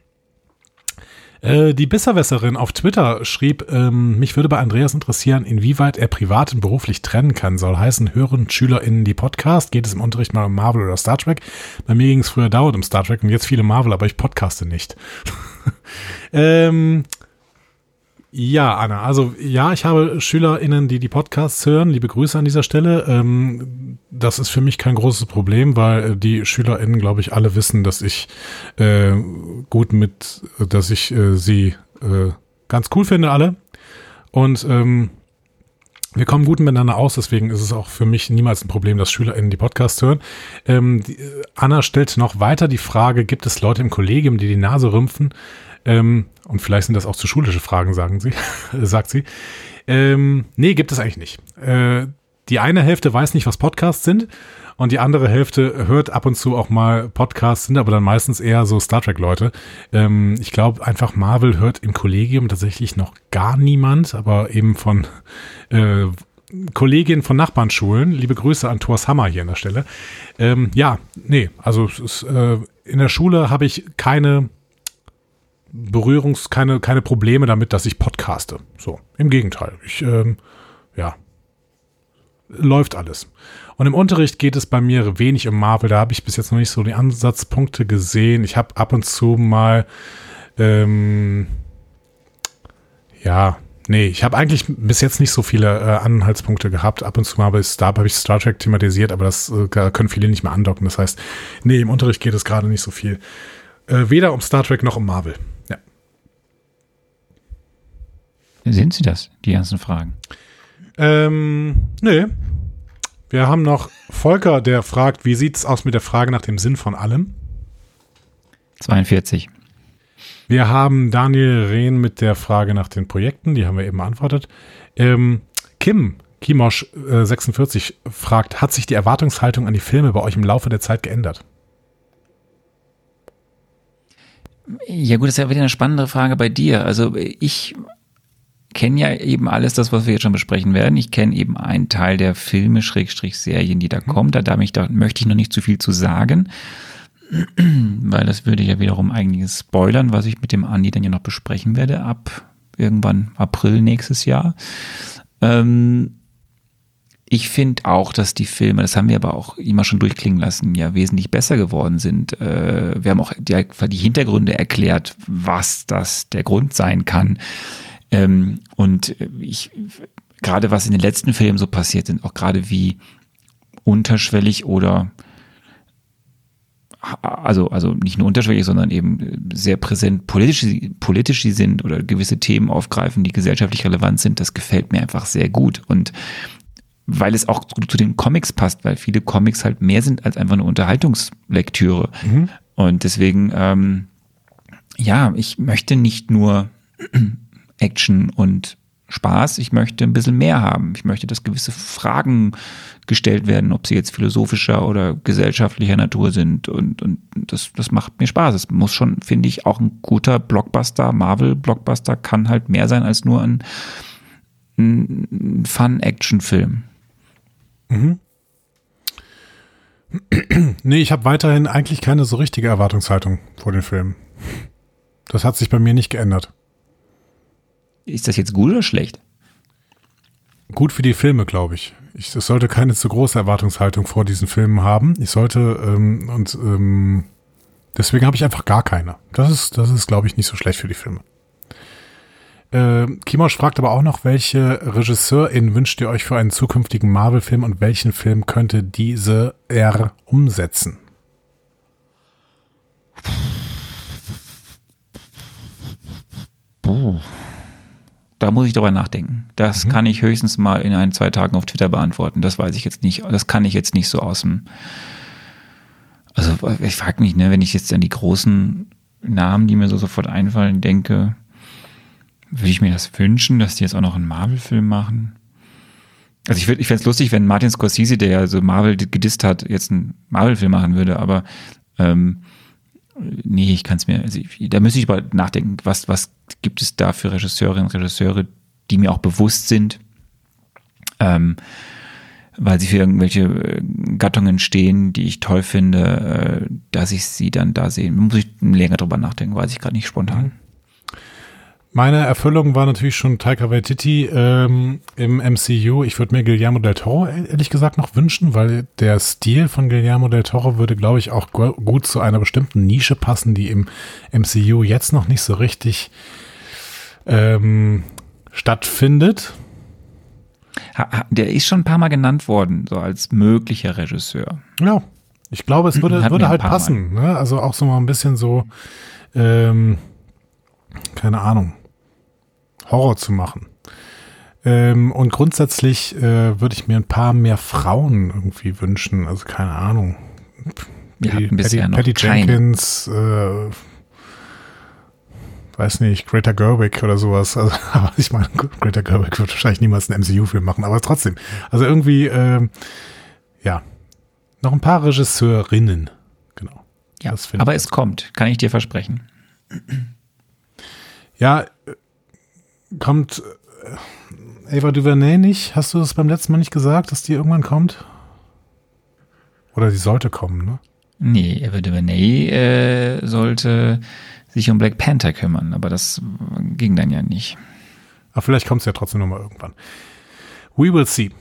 Äh, die Bisserwässerin auf Twitter schrieb, ähm, mich würde bei Andreas interessieren, inwieweit er privat und beruflich trennen kann. Soll heißen, hören SchülerInnen die Podcast? Geht es im Unterricht mal um Marvel oder Star Trek? Bei mir ging es früher dauernd um Star Trek und jetzt viele Marvel, aber ich podcaste nicht. ähm, ja, Anna, also ja, ich habe SchülerInnen, die die Podcasts hören. Liebe Grüße an dieser Stelle. Ähm, das ist für mich kein großes Problem, weil äh, die SchülerInnen, glaube ich, alle wissen, dass ich äh, gut mit, dass ich äh, sie äh, ganz cool finde, alle. Und ähm, wir kommen gut miteinander aus, deswegen ist es auch für mich niemals ein Problem, dass SchülerInnen die Podcasts hören. Ähm, die, äh, Anna stellt noch weiter die Frage, gibt es Leute im Kollegium, die die Nase rümpfen? Ähm, und vielleicht sind das auch zu schulische Fragen, sagen sie, sagt sie. Ähm, nee, gibt es eigentlich nicht. Äh, die eine Hälfte weiß nicht, was Podcasts sind und die andere Hälfte hört ab und zu auch mal Podcasts, sind aber dann meistens eher so Star Trek-Leute. Ähm, ich glaube einfach, Marvel hört im Kollegium tatsächlich noch gar niemand, aber eben von äh, Kollegin von Nachbarnschulen. Liebe Grüße an Thors Hammer hier an der Stelle. Ähm, ja, nee, also ist, äh, in der Schule habe ich keine Berührungs-, keine, keine Probleme damit, dass ich podcaste. So, im Gegenteil. Ich, ähm, ja, läuft alles. Und im Unterricht geht es bei mir wenig um Marvel. Da habe ich bis jetzt noch nicht so die Ansatzpunkte gesehen. Ich habe ab und zu mal, ähm, ja, nee, ich habe eigentlich bis jetzt nicht so viele äh, Anhaltspunkte gehabt. Ab und zu mal habe ich, Star, Trek thematisiert, aber das äh, können viele nicht mehr andocken. Das heißt, nee, im Unterricht geht es gerade nicht so viel. Äh, weder um Star Trek noch um Marvel. Ja. Sind Sie das, die ganzen Fragen? Ähm, nee. Wir haben noch Volker, der fragt, wie sieht es aus mit der Frage nach dem Sinn von allem? 42. Wir haben Daniel Rehn mit der Frage nach den Projekten, die haben wir eben beantwortet. Ähm, Kim, Kimosch äh, 46 fragt, hat sich die Erwartungshaltung an die Filme bei euch im Laufe der Zeit geändert? Ja gut, das ist ja wieder eine spannende Frage bei dir. Also ich kenne ja eben alles das, was wir jetzt schon besprechen werden. Ich kenne eben einen Teil der Filme, Schrägstrich Serien, die da mhm. kommt. Da, da, da möchte ich noch nicht zu viel zu sagen, weil das würde ja wiederum einiges spoilern, was ich mit dem Andi dann ja noch besprechen werde ab irgendwann April nächstes Jahr. Ähm, ich finde auch, dass die Filme, das haben wir aber auch immer schon durchklingen lassen, ja wesentlich besser geworden sind. Äh, wir haben auch die, die Hintergründe erklärt, was das der Grund sein kann. Ähm, und ich, gerade was in den letzten Filmen so passiert sind, auch gerade wie unterschwellig oder also, also nicht nur unterschwellig, sondern eben sehr präsent politisch, politisch sie sind oder gewisse Themen aufgreifen, die gesellschaftlich relevant sind, das gefällt mir einfach sehr gut. Und weil es auch zu den Comics passt, weil viele Comics halt mehr sind als einfach eine Unterhaltungslektüre. Mhm. Und deswegen, ähm, ja, ich möchte nicht nur Action und Spaß. Ich möchte ein bisschen mehr haben. Ich möchte, dass gewisse Fragen gestellt werden, ob sie jetzt philosophischer oder gesellschaftlicher Natur sind. Und, und das, das macht mir Spaß. Es muss schon, finde ich, auch ein guter Blockbuster, Marvel-Blockbuster kann halt mehr sein als nur ein, ein Fun-Action-Film. Mhm. Nee, ich habe weiterhin eigentlich keine so richtige Erwartungshaltung vor den Filmen. Das hat sich bei mir nicht geändert. Ist das jetzt gut oder schlecht? Gut für die Filme, glaube ich. Ich sollte keine zu große Erwartungshaltung vor diesen Filmen haben. Ich sollte ähm, und ähm, deswegen habe ich einfach gar keine. Das ist, das ist, glaube ich, nicht so schlecht für die Filme. Äh, Kimosch fragt aber auch noch, welche Regisseurin wünscht ihr euch für einen zukünftigen Marvel-Film und welchen Film könnte diese er umsetzen? Puh. Da muss ich drüber nachdenken. Das mhm. kann ich höchstens mal in ein, zwei Tagen auf Twitter beantworten. Das weiß ich jetzt nicht. Das kann ich jetzt nicht so aus dem. Also ich frage mich, ne, wenn ich jetzt an die großen Namen, die mir so sofort einfallen, denke, würde ich mir das wünschen, dass die jetzt auch noch einen Marvel-Film machen? Also ich, ich fände es lustig, wenn Martin Scorsese, der ja so Marvel gedisst hat, jetzt einen Marvel-Film machen würde, aber ähm, nee, ich kann es mir, also ich, da müsste ich aber nachdenken, was, was gibt es da für Regisseurinnen und Regisseure, die mir auch bewusst sind, ähm, weil sie für irgendwelche äh, Gattungen stehen, die ich toll finde, äh, dass ich sie dann da sehe. Muss ich länger drüber nachdenken, weiß ich gerade nicht spontan. Meine Erfüllung war natürlich schon Taika Waititi ähm, im MCU. Ich würde mir Guillermo del Toro ehrlich gesagt noch wünschen, weil der Stil von Guillermo del Toro würde, glaube ich, auch gut zu einer bestimmten Nische passen, die im MCU jetzt noch nicht so richtig ähm, stattfindet. Der ist schon ein paar Mal genannt worden, so als möglicher Regisseur. Ja, ich glaube, es würde, würde halt passen. Ne? Also auch so mal ein bisschen so, ähm, keine Ahnung, Horror zu machen. Ähm, und grundsätzlich äh, würde ich mir ein paar mehr Frauen irgendwie wünschen. Also keine Ahnung. Wir hatten bisher Patty, Patty Jenkins, äh, weiß nicht, Greta Gerwig oder sowas. Also, aber ich meine, Greta Gerwig wird wahrscheinlich niemals einen MCU-Film machen, aber trotzdem. Also irgendwie, äh, ja, noch ein paar Regisseurinnen. Genau. Ja, aber es kommt, kann ich dir versprechen. Ja, kommt, Ava DuVernay nicht? Hast du das beim letzten Mal nicht gesagt, dass die irgendwann kommt? Oder die sollte kommen, ne? Nee, Ava DuVernay äh, sollte sich um Black Panther kümmern, aber das ging dann ja nicht. Aber vielleicht kommt es ja trotzdem nochmal irgendwann. We will see.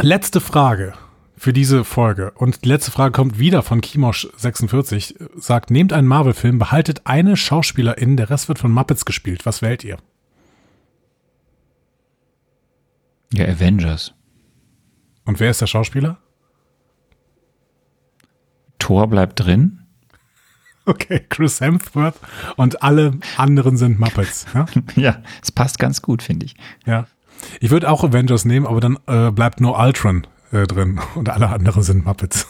Letzte Frage für diese Folge. Und die letzte Frage kommt wieder von Kimosh46. Sagt, nehmt einen Marvel-Film, behaltet eine Schauspielerin, der Rest wird von Muppets gespielt. Was wählt ihr? Ja, Avengers. Und wer ist der Schauspieler? Thor bleibt drin. Okay, Chris Hemsworth und alle anderen sind Muppets. Ja, ja es passt ganz gut, finde ich. Ja. Ich würde auch Avengers nehmen, aber dann äh, bleibt nur Ultron äh, drin und alle anderen sind Muppets.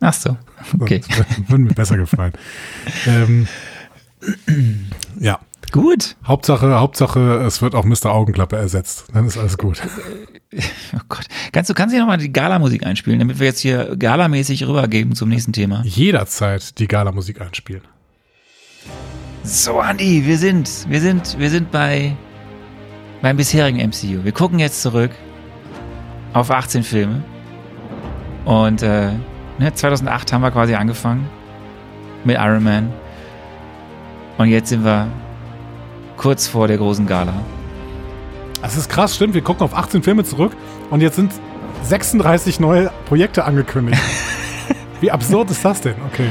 Ach so, okay. Das würde mir besser gefallen. ähm, ja. Gut. Hauptsache, Hauptsache, es wird auch Mr. Augenklappe ersetzt. Dann ist alles gut. Oh Gott. Kannst du, kannst du nochmal die Gala-Musik einspielen, damit wir jetzt hier galamäßig rübergeben zum nächsten Thema? Jederzeit die Gala-Musik einspielen. So, Andi, wir sind, wir sind, wir sind bei beim bisherigen MCU. Wir gucken jetzt zurück auf 18 Filme. Und äh, ne, 2008 haben wir quasi angefangen mit Iron Man. Und jetzt sind wir kurz vor der großen Gala. Das ist krass, stimmt. Wir gucken auf 18 Filme zurück und jetzt sind 36 neue Projekte angekündigt. Wie absurd ist das denn? Okay.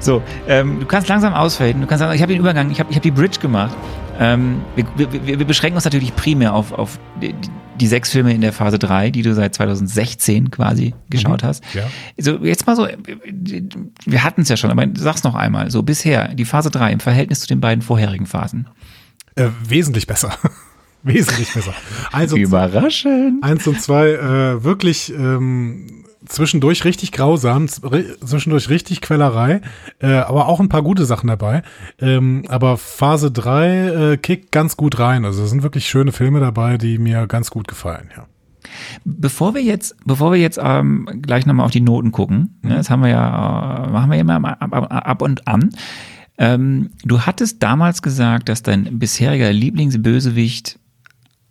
So, ähm, du kannst langsam ausfaden. Du kannst sagen, ich habe den Übergang, ich habe ich hab die Bridge gemacht. Ähm, wir, wir, wir, beschränken uns natürlich primär auf, auf die, die, sechs Filme in der Phase 3, die du seit 2016 quasi geschaut mhm, hast. Ja. Also jetzt mal so, wir hatten es ja schon, aber sag's noch einmal. So bisher, die Phase 3 im Verhältnis zu den beiden vorherigen Phasen. Äh, wesentlich besser. wesentlich besser. Also, Überraschend. Eins und zwei, äh, wirklich ähm, zwischendurch richtig grausam, zwischendurch richtig Quellerei, äh, aber auch ein paar gute Sachen dabei. Ähm, aber Phase 3 äh, kickt ganz gut rein. Also es sind wirklich schöne Filme dabei, die mir ganz gut gefallen, ja. Bevor wir jetzt, bevor wir jetzt ähm, gleich nochmal auf die Noten gucken, mhm. das haben wir ja, äh, machen wir immer ab, ab, ab und an. Ähm, du hattest damals gesagt, dass dein bisheriger Lieblingsbösewicht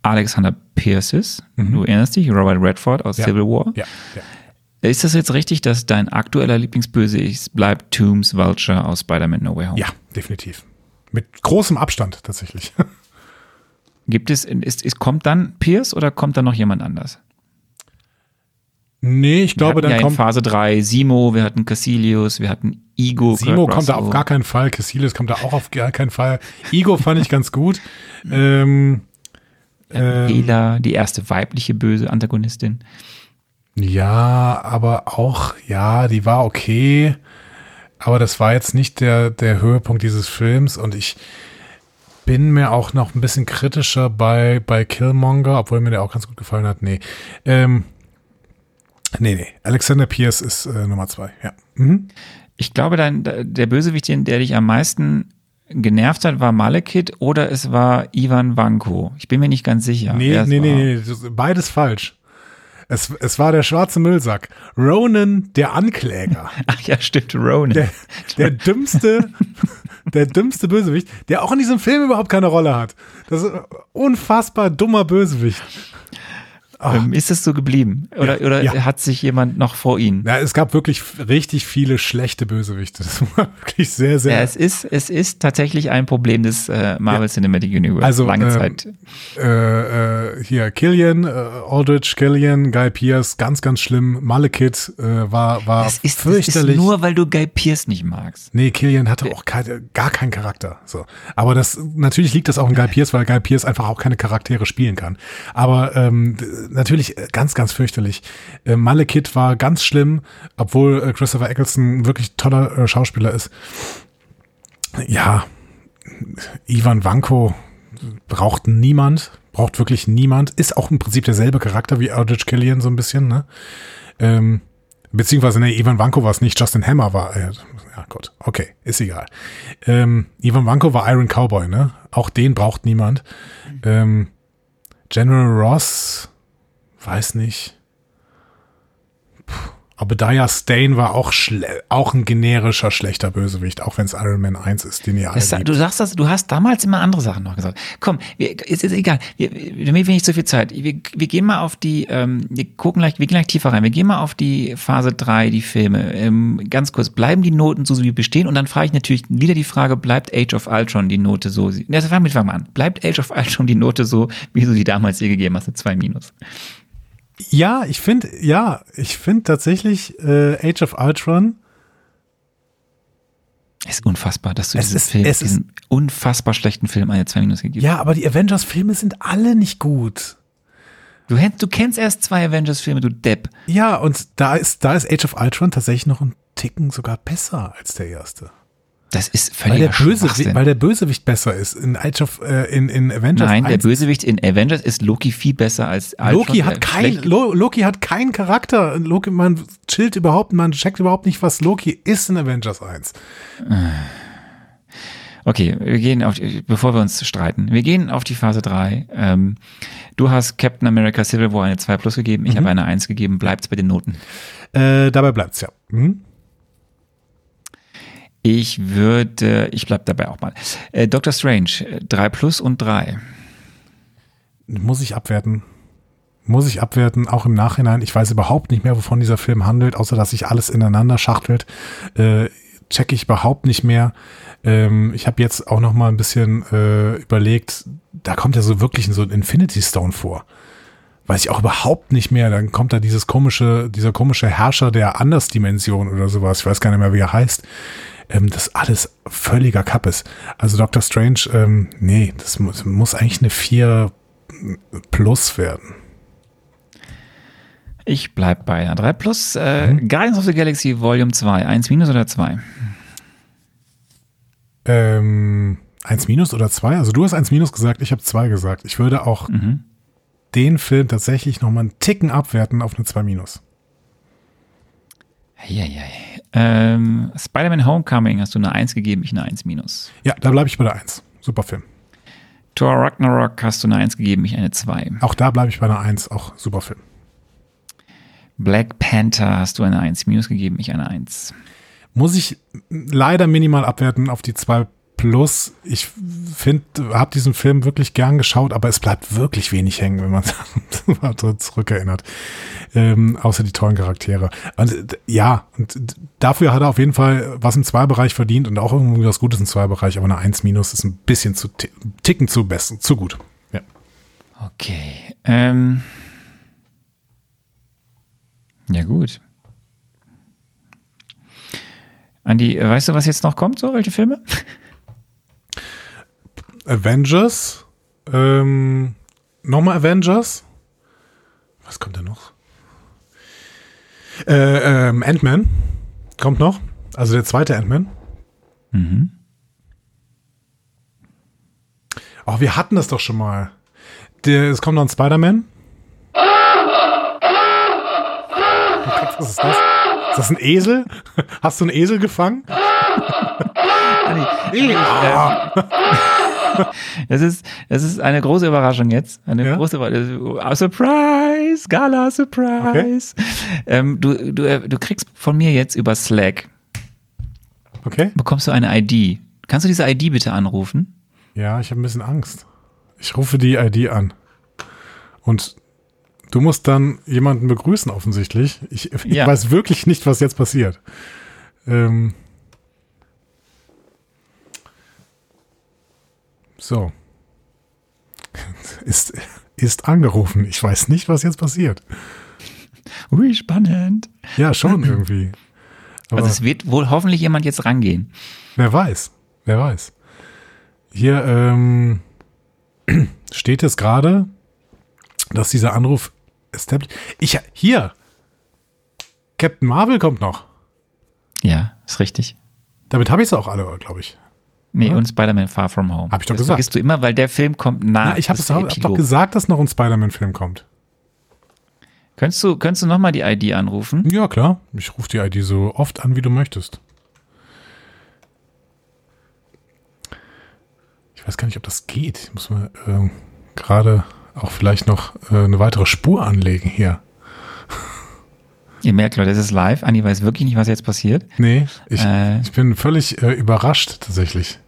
Alexander Pierce ist. Mhm. Du erinnerst dich, Robert Redford aus ja. Civil War. Ja, ja. Ist das jetzt richtig, dass dein aktueller Lieblingsbösewicht bleibt Tooms Vulture aus Spider-Man No Way Home? Ja, definitiv. Mit großem Abstand tatsächlich. Gibt es, ist, ist, kommt dann Pierce oder kommt dann noch jemand anders? Nee, ich glaube, dann ja kommt. In Phase 3 Simo, wir hatten Cassilius, wir hatten Igo. Simo kommt da auf gar keinen Fall, Cassilius kommt da auch auf gar keinen Fall. Igo fand ich ganz gut. ähm, ähm, die erste weibliche böse Antagonistin. Ja, aber auch, ja, die war okay. Aber das war jetzt nicht der, der Höhepunkt dieses Films und ich bin mir auch noch ein bisschen kritischer bei, bei Killmonger, obwohl mir der auch ganz gut gefallen hat. Nee. Ähm, nee, nee. Alexander Pierce ist äh, Nummer zwei, ja. Mhm. Ich glaube, dann der Bösewicht, der dich am meisten genervt hat, war Malekith oder es war Ivan Vanko. Ich bin mir nicht ganz sicher. Nee, nee, nee, nee, beides falsch. Es, es war der schwarze Müllsack. Ronan, der Ankläger. Ach ja, stimmt, Ronan. Der, der dümmste, der dümmste Bösewicht, der auch in diesem Film überhaupt keine Rolle hat. Das ist ein unfassbar dummer Bösewicht. Ähm, ist es so geblieben? Oder, ja, oder ja. hat sich jemand noch vor Ihnen? Ja, es gab wirklich richtig viele schlechte Bösewichte. Das war wirklich sehr, sehr. Ja, es ist, es ist tatsächlich ein Problem des äh, Marvel ja. Cinematic Universe. Also, lange ähm, Zeit. Äh, äh, hier, Killian, äh, Aldrich, Killian, Guy Pierce, ganz, ganz schlimm. Malekith äh, war, war das ist, fürchterlich. Das ist nur, weil du Guy Pierce nicht magst. Nee, Killian hatte auch keine, gar keinen Charakter. So. Aber das, natürlich liegt das auch in Guy Pierce, weil Guy Pierce einfach auch keine Charaktere spielen kann. Aber ähm, natürlich äh, ganz, ganz fürchterlich. Äh, Malekith war ganz schlimm, obwohl äh, Christopher Eccleston wirklich toller äh, Schauspieler ist. Ja, Ivan Vanko braucht niemand, braucht wirklich niemand, ist auch im Prinzip derselbe Charakter wie Aldrich Killian so ein bisschen, ne? Ähm, beziehungsweise, ne, Ivan Vanko war es nicht, Justin Hammer war, äh, ja gut, okay, ist egal. Ähm, Ivan Vanko war Iron Cowboy, ne? Auch den braucht niemand. Ähm, General Ross weiß nicht. Puh, Obadiah Stane war auch, auch ein generischer schlechter Bösewicht, auch wenn es Iron Man 1 ist, den ihr alle liebt. du sagst das, du hast damals immer andere Sachen noch gesagt. Komm, wir, ist, ist egal. Wir, wir, damit wir nicht so viel Zeit. Wir, wir gehen mal auf die, ähm, wir gucken gleich, wir gehen gleich tiefer rein. Wir gehen mal auf die Phase 3, die Filme. Ähm, ganz kurz, bleiben die Noten so, wie sie bestehen? Und dann frage ich natürlich wieder die Frage, bleibt Age of Ultron die Note so? Also fangen wir wir an. Bleibt Age of Ultron die Note so, wie du die damals dir gegeben hast, eine 2 minus? Ja, ich finde, ja, ich finde tatsächlich äh, Age of Ultron, Es ist unfassbar, dass du Es diesem ist- Film, es ist- diesem unfassbar schlechten Film eine 2 minus gegeben hast. ja, aber die Avengers-Filme sind alle nicht gut. Du, du kennst erst zwei Avengers-Filme, du Depp. Ja, und da ist, da ist Age of Ultron tatsächlich noch ein Ticken sogar besser als der erste. Das ist Weil völliger der, Bösewicht, weil der Bösewicht besser ist. In Age of, äh, in, in Avengers Nein, der 1 Bösewicht in Avengers ist Loki viel besser als Ultron. Loki der hat kein, schlecht- Lo, Loki hat keinen Charakter. Loki, man chillt überhaupt, man checkt überhaupt nicht, was Loki ist in Avengers 1. Okay, wir gehen auf, die- bevor wir uns streiten, wir gehen auf die Phase 3. Ähm, du hast Captain America Civil War eine 2 plus gegeben, Mhm. ich habe eine 1 gegeben, bleibt's bei den Noten. Äh, dabei bleibt's ja. Mhm. Ich würde, ich bleib dabei auch mal. Äh, Doctor Strange, äh, 3 plus und 3. Muss ich abwerten. Muss ich abwerten, auch im Nachhinein. Ich weiß überhaupt nicht mehr, wovon dieser Film handelt, außer dass sich alles ineinander schachtelt. Äh, check ich überhaupt nicht mehr. Ähm, ich habe jetzt auch noch mal ein bisschen äh, überlegt, da kommt ja so wirklich so ein Infinity Stone vor. Weiß ich auch überhaupt nicht mehr. Dann kommt da dieses komische, dieser komische Herrscher der Andersdimension oder sowas. Ich weiß gar nicht mehr, wie er heißt. Ähm, das alles völliger Kappes. Also Doctor Strange, ähm, nee, das muss, muss eigentlich eine 4 plus werden. Ich bleib bei einer 3 plus. Äh, Mhm. Guardians of the Galaxy Volume 2, 1 minus oder 2? Ähm, 1 minus oder 2? Also du hast 1 minus gesagt, ich habe 2 gesagt. Ich würde auch Mhm. den Film tatsächlich noch mal einen Ticken abwerten auf eine 2 minus. Eieiei. Ähm, Spider-Man Homecoming hast du eine 1 gegeben, ich eine 1 minus. Ja, da bleibe ich bei der 1. Super Film. Thor Ragnarok hast du eine 1 gegeben, ich eine 2. Auch da bleibe ich bei der 1. Auch super Film. Black Panther hast du eine 1 minus gegeben, ich eine 1. Muss ich leider minimal abwerten auf die 2 plus. Ich finde, habe diesen Film wirklich gern geschaut, aber es bleibt wirklich wenig hängen, wenn man so zurückerinnert. Ähm, außer die tollen Charaktere. Und äh, ja, und dafür hat er auf jeden Fall was im Zwei-Bereich verdient und auch irgendwie was Gutes im Zwei-Bereich, aber eine 1 minus ist ein bisschen zu ti- ticken zu besten, zu gut. Ja. Okay. Ähm. Ja, gut. Andi, weißt du, was jetzt noch kommt? So, welche Filme? Avengers, ähm, nochmal Avengers. Was kommt da noch? Äh, ähm, Ant-Man kommt noch. Also der zweite Ant-Man. Mhm. Oh, wir hatten das doch schon mal. Der, es kommt noch ein Spider-Man. Oh Gott, was ist das? Ist das ein Esel? Hast du einen Esel gefangen? Das ist, das ist eine große Überraschung jetzt. Eine Ja? große Überraschung. Surprise! Gala Surprise! Ähm, du, du, äh, du kriegst von mir jetzt über Slack, Okay. bekommst du eine ID. Kannst du diese ID bitte anrufen? Ja, ich habe ein bisschen Angst. Ich rufe die ID an. Und du musst dann jemanden begrüßen, offensichtlich. Ich, ich Ja. weiß wirklich nicht, was jetzt passiert. Ähm so. Ist, ist angerufen. Ich weiß nicht, was jetzt passiert. Ui, spannend. Ja, schon irgendwie. Aber Also es wird wohl hoffentlich jemand jetzt rangehen. wer weiß. Wer weiß. Hier ähm, steht es gerade, dass dieser Anruf established. Ich hier. Captain Marvel kommt noch. Ja, ist richtig. Damit habe ich es auch alle, glaube ich. Nee, und Spider-Man Far From Home. Hab ich doch das gesagt. vergisst du immer, weil der Film kommt nach. Na, ich habe hab, doch gesagt, dass noch ein Spider-Man-Film kommt. Könntest du, könntest du nochmal die ID anrufen? Ja, klar. Ich rufe die ID so oft an, wie du möchtest. Ich weiß gar nicht, ob das geht. Ich muss mal ähm, gerade auch vielleicht noch äh, eine weitere Spur anlegen hier. Ihr merkt, Leute, das ist live. Andi weiß wirklich nicht, was jetzt passiert. Nee, ich, Äh. ich bin völlig äh, überrascht tatsächlich.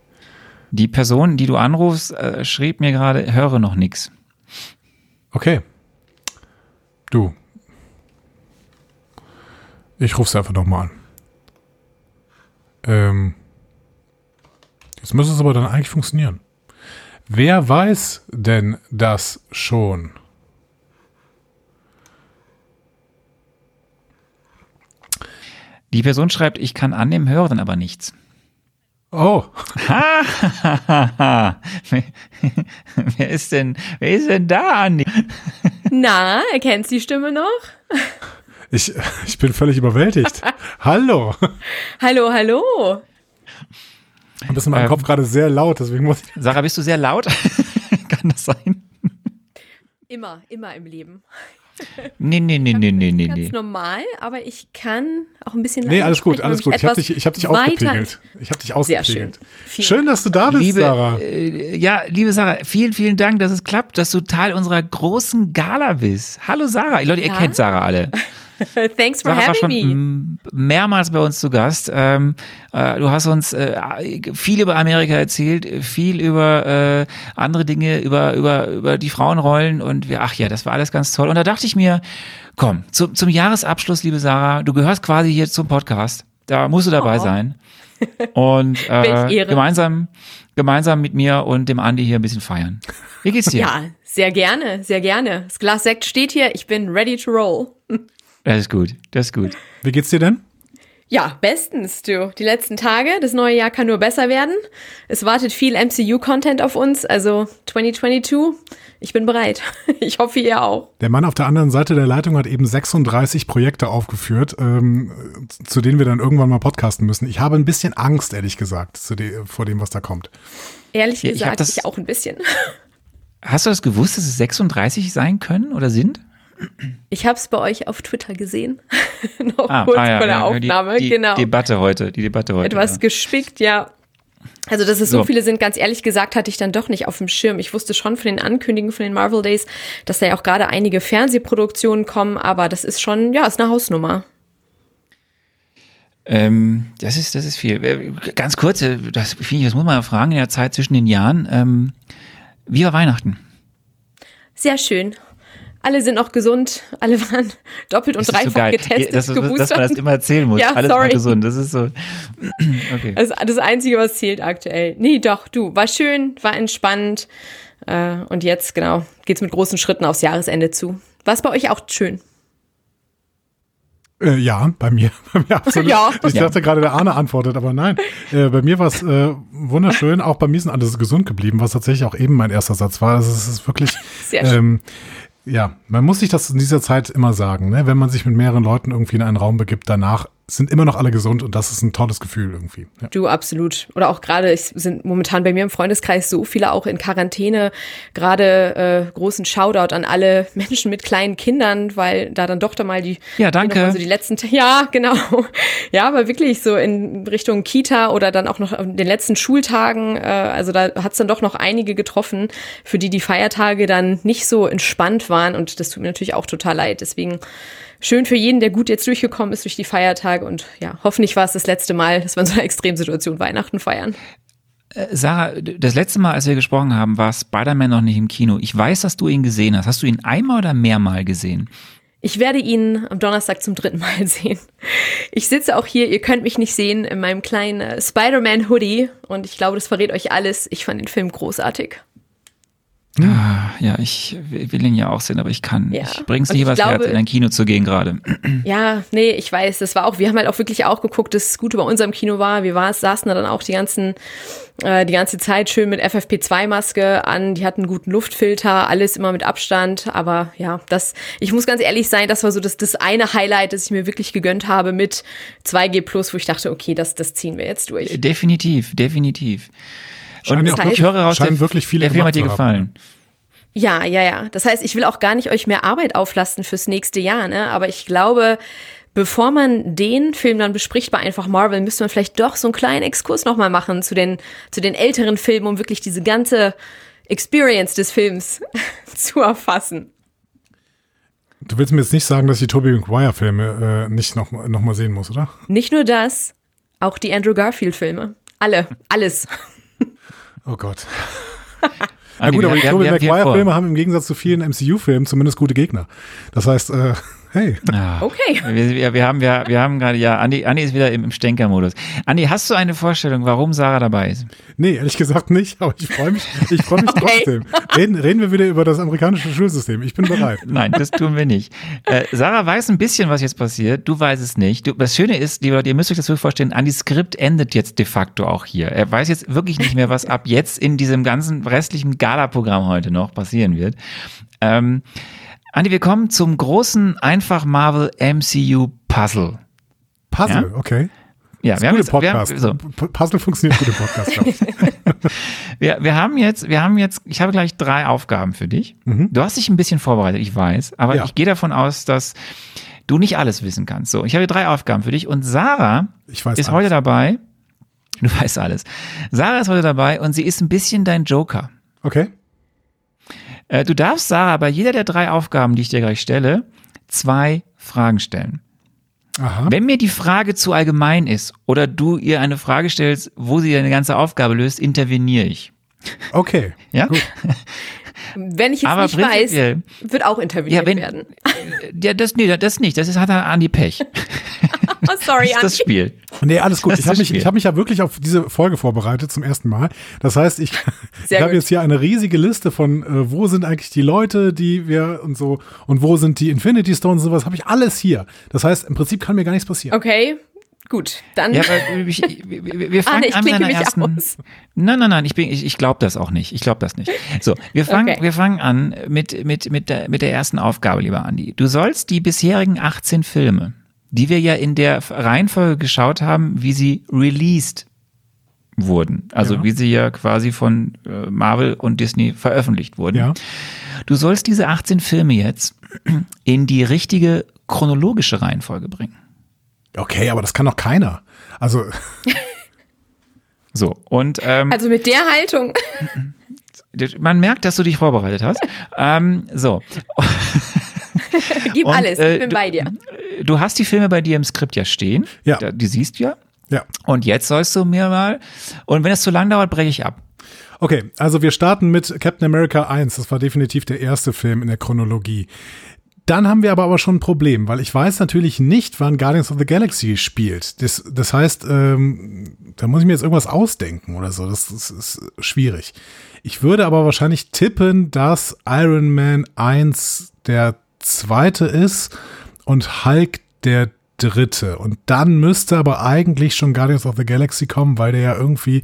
Die Person, die du anrufst, äh, schrieb mir gerade, höre noch nix. Okay. Du. Ich ruf's einfach nochmal an. Ähm. Jetzt müsste es aber dann eigentlich funktionieren. Wer weiß denn das schon? Die Person schreibt, ich kann annehmen, höre dann aber nichts. Oh, wer, wer ist denn, wer ist denn da, Andi? Na, erkennst die Stimme noch? ich, ich bin völlig überwältigt. Hallo. Hallo, hallo. Und das ist in meinem Ähm. Kopf gerade sehr laut, deswegen muss ich. Sarah, bist du sehr laut? kann das sein? Immer, immer im Leben. Nee, nee, nee, nee, nee, nee, Ganz nee. normal, aber ich kann auch ein bisschen Nee, alles gut, alles gut. Ich habe dich, ich hab dich ausgepegelt. Ich habe dich schön. ausgepegelt. Vielen Schön, dass du da bist, Liebe, Sarah. äh, ja, liebe Sarah, vielen, vielen Dank, dass es klappt, dass du Teil unserer großen Gala bist. Hallo Sarah, Leute, ihr Ja. kennt Sarah alle. Thanks for Sarah having me. mehrmals bei uns zu Gast. Ähm, äh, du hast uns äh, viel über Amerika erzählt, viel über äh, andere Dinge, über, über, über die Frauenrollen und wir, ach ja, das war alles ganz toll. Und da dachte ich mir, komm, zum, zum Jahresabschluss, liebe Sarah, du gehörst quasi hier zum Podcast. Da musst du dabei Oh. sein. Und äh, gemeinsam, gemeinsam mit mir und dem Andi hier ein bisschen feiern. Wie geht's dir? Ja, sehr gerne, sehr gerne. Das Glas Sekt steht hier, ich bin ready to roll. Das ist gut, das ist gut. Wie geht's dir denn? Ja, bestens, du. Die letzten Tage, das neue Jahr kann nur besser werden. Es wartet viel MCU-Content auf uns, also 2022. Ich bin bereit. Ich hoffe, ihr auch. Der Mann auf der anderen Seite der Leitung hat eben 36 Projekte aufgeführt, ähm, zu denen wir dann irgendwann mal podcasten müssen. Ich habe ein bisschen Angst, ehrlich gesagt, zu de vor dem, was da kommt. Ehrlich ich gesagt, das- ich auch ein bisschen. Hast du das gewusst, dass es 36 sein können oder sind? Ich habe es bei euch auf Twitter gesehen. Noch Ah, kurz ah ja, vor der ja, Aufnahme, die, die genau. Debatte heute, die Debatte heute. Etwas ja. gespickt, ja. Also, dass es so. So. viele sind, ganz ehrlich gesagt, hatte ich dann doch nicht auf dem Schirm. Ich wusste schon von den Ankündigungen von den Marvel Days, dass da ja auch gerade einige Fernsehproduktionen kommen, aber das ist schon, ja, ist eine Hausnummer. Ähm, das ist, das ist viel. Äh, Ganz kurz, äh, das, finde ich, das muss man ja fragen in der Zeit zwischen den Jahren. Ähm, wie war Weihnachten? Sehr schön. Alle sind noch gesund, alle waren doppelt und Das ist so dreifach geil, getestet, dass, man das geboostert. immer erzählen muss. Ja, Alles war sorry. gesund. Das ist so. Okay. Das ist das Einzige, was zählt aktuell. Nee, doch, du, war schön, war entspannt. Äh, und jetzt, genau, geht's mit großen Schritten aufs Jahresende zu. War es bei euch auch schön? Äh, ja, bei mir, bei mir absolut. Ja. Ich Ja. dachte gerade, der Arne antwortet, aber nein. Äh, bei mir war es äh, wunderschön. Auch bei mir sind alles gesund geblieben, was tatsächlich auch eben mein erster Satz war. Also es ist wirklich, Sehr schön. ähm, ja, man muss sich das in dieser Zeit immer sagen, ne? wenn man sich mit mehreren Leuten irgendwie in einen Raum begibt, danach sind immer noch alle gesund und das ist ein tolles Gefühl irgendwie. Ja. Du, absolut. Oder auch gerade, es sind momentan bei mir im Freundeskreis so viele auch in Quarantäne. Gerade äh, großen Shoutout an alle Menschen mit kleinen Kindern, weil da dann doch da mal die Ja, danke. noch mal So die letzten, ja, genau. Ja, aber wirklich so in Richtung Kita oder dann auch noch an den letzten Schultagen. Äh, also da hat's dann doch noch einige getroffen, für die die Feiertage dann nicht so entspannt waren. Und das tut mir natürlich auch total leid. Deswegen schön für jeden, der gut jetzt durchgekommen ist durch die Feiertage. Und ja, hoffentlich war es das letzte Mal, dass wir in so einer Extremsituation Weihnachten feiern. Äh, Sarah, das letzte Mal, als wir gesprochen haben, war Spider-Man noch nicht im Kino. Ich weiß, dass du ihn gesehen hast. Hast du ihn einmal oder mehrmal gesehen? Ich werde ihn am Donnerstag zum dritten Mal sehen. Ich sitze auch hier, ihr könnt mich nicht sehen, in meinem kleinen äh, Spider-Man-Hoodie. Und ich glaube, das verrät euch alles. Ich fand den Film großartig. Ah, ja, ich will ihn ja auch sehen, aber ich kann. Ja. Ich bring's ich was Herz, in ein Kino zu gehen gerade. Ja, nee, ich weiß, das war auch, wir haben halt auch wirklich auch geguckt, dass es gut bei unserem Kino war. Wir war, saßen da dann auch die ganzen, äh, die ganze Zeit schön mit FFP2-Maske an, die hatten einen guten Luftfilter, alles immer mit Abstand. Aber ja, das, ich muss ganz ehrlich sein, das war so das, das eine Highlight, das ich mir wirklich gegönnt habe mit 2G Plus, wo ich dachte, okay, das, das ziehen wir jetzt durch. Definitiv, definitiv. Scheinen ja auch das heißt- ich höre raus, scheinen der, wirklich viele der Film hat dir gefallen. Ja, ja, ja. Das heißt, ich will auch gar nicht euch mehr Arbeit auflasten fürs nächste Jahr, ne? Aber ich glaube, bevor man den Film dann bespricht bei einfach Marvel, müsste man vielleicht doch so einen kleinen Exkurs nochmal machen zu den, zu den älteren Filmen, um wirklich diese ganze Experience des Films zu erfassen. Du willst mir jetzt nicht sagen, dass ich die Tobey Maguire-Filme äh, nicht noch, noch mal sehen muss, oder? Nicht nur das, auch die Andrew Garfield-Filme. Alle, alles. Oh Gott. Ah, Na gut, aber die Tobey Maguire-Filme haben im Gegensatz zu vielen MCU-Filmen zumindest gute Gegner. Das heißt, äh, hey, Ah. Okay. Wir, wir, wir haben, wir, wir haben gerade, ja, Andi, Andi ist wieder im, im Stänker-Modus. Andi, hast du eine Vorstellung, warum Sarah dabei ist? nee, ehrlich gesagt nicht, aber ich freue mich, ich freue mich Okay. trotzdem. Reden, reden wir wieder über das amerikanische Schulsystem. Ich bin bereit. Nein, das tun wir nicht. Äh, Sarah weiß ein bisschen, was jetzt passiert. Du weißt es nicht. Du, das Schöne ist, liebe Leute, ihr müsst euch das so vorstellen, Andis Skript endet jetzt de facto auch hier. Er weiß jetzt wirklich nicht mehr, was ab jetzt in diesem ganzen restlichen Gala-Programm heute noch passieren wird. Ähm, Andi, wir kommen zum großen Einfach Marvel MCU Puzzle. Puzzle, okay. Ja, Das wir haben, jetzt, wir, Podcast. haben, so, Puzzle funktioniert gut im Podcast, wir, wir haben jetzt, wir haben jetzt, ich habe gleich drei Aufgaben für dich. Du hast dich ein bisschen vorbereitet, ich weiß, aber Mhm. Ja. ich gehe davon aus, dass du nicht alles wissen kannst. So, ich habe drei Aufgaben für dich und Sarah ist alles. heute dabei. Du weißt alles. Sarah ist heute dabei und sie ist ein bisschen dein Joker. Okay. Äh, du darfst Sarah bei jeder der drei Aufgaben, die ich dir gleich stelle, zwei Fragen stellen. Aha. Wenn mir die Frage zu allgemein ist oder du ihr eine Frage stellst, wo sie eine ganze Aufgabe löst, interveniere ich. Okay. Ja? Gut. Wenn ich jetzt Aber nicht weiß, wird auch interveniert Ja, wenn- werden. Ja, das, nee, das nicht. Das ist, hat Andi Pech. Oh, sorry, Das ist das Andi. Spiel. Nee, alles gut. Das Ich habe mich, ich hab mich ja wirklich auf diese Folge vorbereitet zum ersten Mal. Das heißt, ich, ich habe jetzt hier eine riesige Liste von, äh, wo sind eigentlich die Leute, die wir und so, und wo sind die Infinity Stones und sowas, habe ich alles hier. Das heißt, im Prinzip kann mir gar nichts passieren. Okay, gut. Dann Ja, aber ich, wir, Ah, fangen nee, ich an mit einer ersten. aus. Nein, nein, nein, ich, bin- ich, ich glaube das auch nicht. Ich glaube das nicht. So, wir fangen, Okay. wir fangen an mit, mit, mit, der, mit der ersten Aufgabe, lieber Andi. Du sollst die bisherigen 18 Filme, die wir ja in der Reihenfolge geschaut haben, wie sie released wurden. Also Ja. wie sie ja quasi von äh, Marvel und Disney veröffentlicht wurden. Ja. Du sollst diese 18 Filme jetzt in die richtige chronologische Reihenfolge bringen. Okay, aber das kann doch keiner. Also, So, und ähm, also mit der Haltung. man merkt, dass du dich vorbereitet hast. ähm, so, Gib Und, alles, äh, ich bin du- bei dir. Du hast die Filme bei dir im Skript ja stehen. Ja. Die siehst du ja. ja. Und jetzt sollst du mir mal, und wenn es zu lang dauert, breche ich ab. Okay, also wir starten mit Captain America 1. Das war definitiv der erste Film in der Chronologie. Dann haben wir aber, aber schon ein Problem, weil ich weiß natürlich nicht, wann Guardians of the Galaxy spielt. Das, das heißt, ähm, da muss ich mir jetzt irgendwas ausdenken oder so. Das, das ist schwierig. Ich würde aber wahrscheinlich tippen, dass Iron Man 1 der zweite ist und Hulk der dritte. Und dann müsste aber eigentlich schon Guardians of the Galaxy kommen, weil der ja irgendwie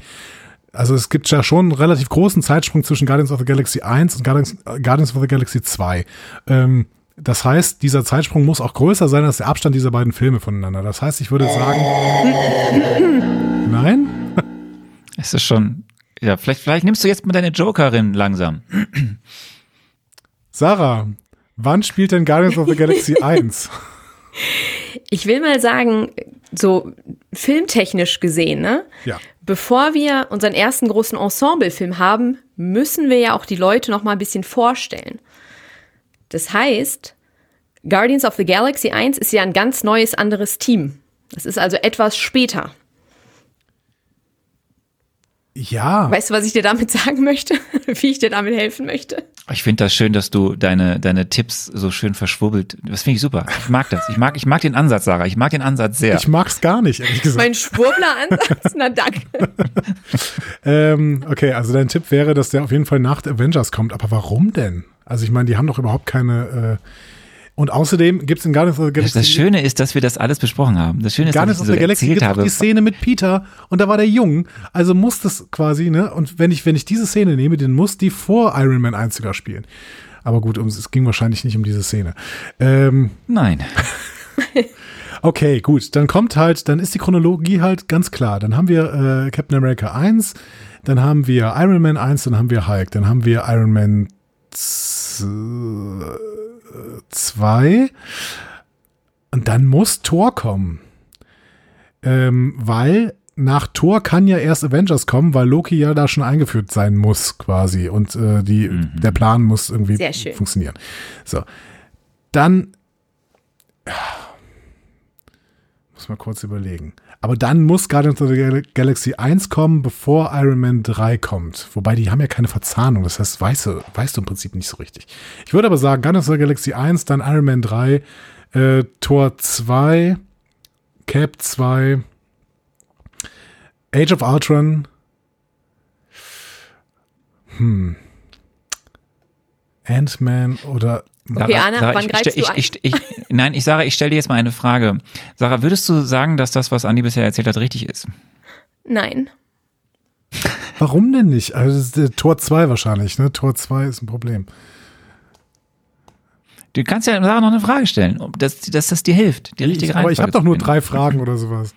also es gibt ja schon einen relativ großen Zeitsprung zwischen Guardians of the Galaxy 1 und Guardians, Guardians of the Galaxy 2. Ähm, das heißt, dieser Zeitsprung muss auch größer sein als der Abstand dieser beiden Filme voneinander. Das heißt, ich würde sagen. Nein? Es ist schon, ja, vielleicht, vielleicht nimmst du jetzt mal deine Jokerin langsam. Sarah, wann spielt denn Guardians of the Galaxy 1? Ich will mal sagen, so filmtechnisch gesehen, ne? Ja. Bevor wir unseren ersten großen Ensemblefilm haben, müssen wir ja auch die Leute noch mal ein bisschen vorstellen. Das heißt, Guardians of the Galaxy 1 ist ja ein ganz neues anderes Team. Das ist also etwas später. Ja. Weißt du, was ich dir damit sagen möchte? Wie ich dir damit helfen möchte? Ich finde das schön, dass du deine, deine Tipps so schön verschwubbelt. Das finde ich super. Ich mag das. Ich mag, ich mag den Ansatz, Sarah. Ich mag den Ansatz sehr. Ich mag's gar nicht, ehrlich gesagt. Mein Schwurbler-Ansatz? Na danke. Ähm, okay, also dein Tipp wäre, dass der auf jeden Fall nach Avengers kommt. Aber warum denn? Also ich meine, die haben doch überhaupt keine. Äh und außerdem gibt's in Guardians of the Das, Galaxy. das Schöne ist, dass wir das alles besprochen haben. Das Schöne ist, Guardians dass of ich the so Galaxy gibt habe. die Szene mit Peter und da war der jung, also muss das quasi, ne? Und wenn ich, wenn ich diese Szene nehme, dann muss die vor Iron Man 1 sogar spielen. Aber gut, um, es ging wahrscheinlich nicht um diese Szene. Ähm, Nein. okay, gut, dann kommt halt, dann ist die Chronologie halt ganz klar. Dann haben wir äh, Captain America 1, dann haben wir Iron Man 1, dann haben wir Hulk, dann haben wir Iron Man 2 und dann muss Thor kommen. Ähm, weil nach Thor kann ja erst Avengers kommen, weil Loki ja da schon eingeführt sein muss, quasi. Und äh, die, der Plan muss irgendwie Sehr schön. funktionieren. So. Dann Muss mal kurz überlegen. Aber dann muss Guardians of the Gal- Galaxy 1 kommen, bevor Iron Man 3 kommt. Wobei die haben ja keine Verzahnung. Das heißt, weißt du, weißt du im Prinzip nicht so richtig. Ich würde aber sagen, Guardians of the Galaxy 1, dann Iron Man 3, äh, Tor 2, Cap 2, Age of Ultron. Hm. Ant-Man oder Okay, Anna, Sarah, wann ich, greifst ich, du ein? ich, ich, Nein, ich Sarah, ich stelle dir jetzt mal eine Frage. Sarah, würdest du sagen, dass das, was Andi bisher erzählt hat, richtig ist? Nein. Warum denn nicht? Also das ist, äh, Tor 2 wahrscheinlich, ne? Tor 2 ist ein Problem. Du kannst ja Sarah noch eine Frage stellen, ob das, dass das dir hilft, die richtige Aber ich habe Reihenfolge doch nur drei Fragen oder sowas.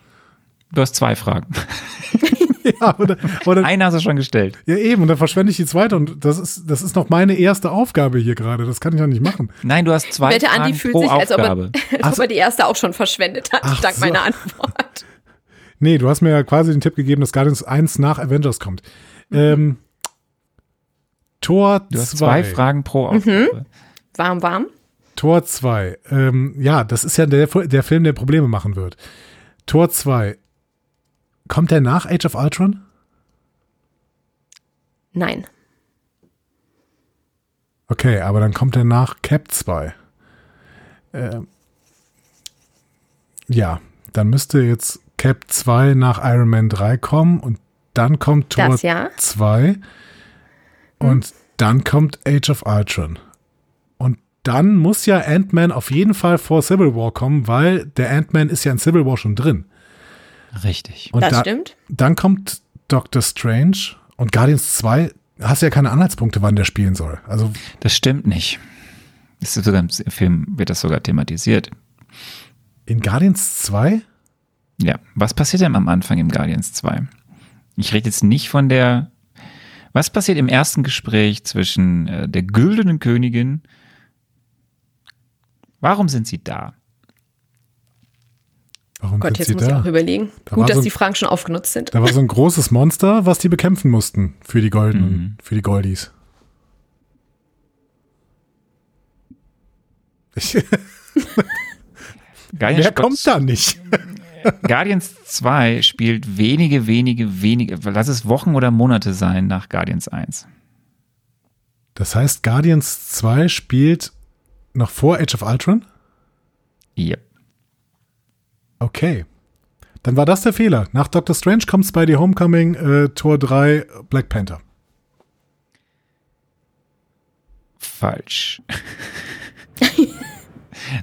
Du hast zwei Fragen. ja, oder, oder, Eine hast du schon gestellt. ja, eben, und dann verschwende ich die zweite und das ist, das ist noch meine erste Aufgabe hier gerade. Das kann ich ja nicht machen. Nein, du hast zwei Wette, Fragen Andi fühlt pro sich, als ob, er, als ob er die erste auch schon verschwendet hat, Ach dank so. meiner Antwort. Nee, du hast mir ja quasi den Tipp gegeben, dass Guardians 1 nach Avengers kommt. Ähm, Tor Du hast 2. zwei Fragen pro Aufgabe. Warm, warm. Tor 2. Ähm, ja, das ist ja der, der Film, der Probleme machen wird. Tor 2. Kommt der nach Age of Ultron? Nein. Okay, aber dann kommt er nach Cap 2. Ähm, ja, dann müsste jetzt Cap 2 nach Iron Man 3 kommen und dann kommt Tor Das ja. 2 und dann kommt Age of Ultron. Und dann muss ja Ant-Man auf jeden Fall vor Civil War kommen, weil der Ant-Man ist ja in Civil War schon drin. Richtig. Und das da, stimmt. dann kommt Doctor Strange und Guardians 2 hast ja keine Anhaltspunkte, wann der spielen soll. Also Das stimmt nicht. Ist sogar Im Film wird das sogar thematisiert. in Guardians 2? Ja, was passiert denn am Anfang im Guardians 2? Ich rede jetzt nicht von der. Was passiert im ersten Gespräch zwischen äh, der güldenen Königin? Warum sind sie da? Warum Gott, sind jetzt sie muss ich da? auch überlegen. Da Gut, dass so ein- die Fragen schon aufgenutzt sind. Da war so ein großes Monster, was die bekämpfen mussten für die goldenen, Mhm. für die Goldies. Ich, Guardians, wer kommt da nicht? Guardians 2 spielt wenige, wenige, wenige, lass es Wochen oder Monate sein nach Guardians 1. Das heißt, Guardians 2 spielt noch vor Age of Ultron? Yep. Okay. Dann war das der Fehler. Nach Doctor Strange kommt Spidey Homecoming, äh, Tor 3, Black Panther. Falsch.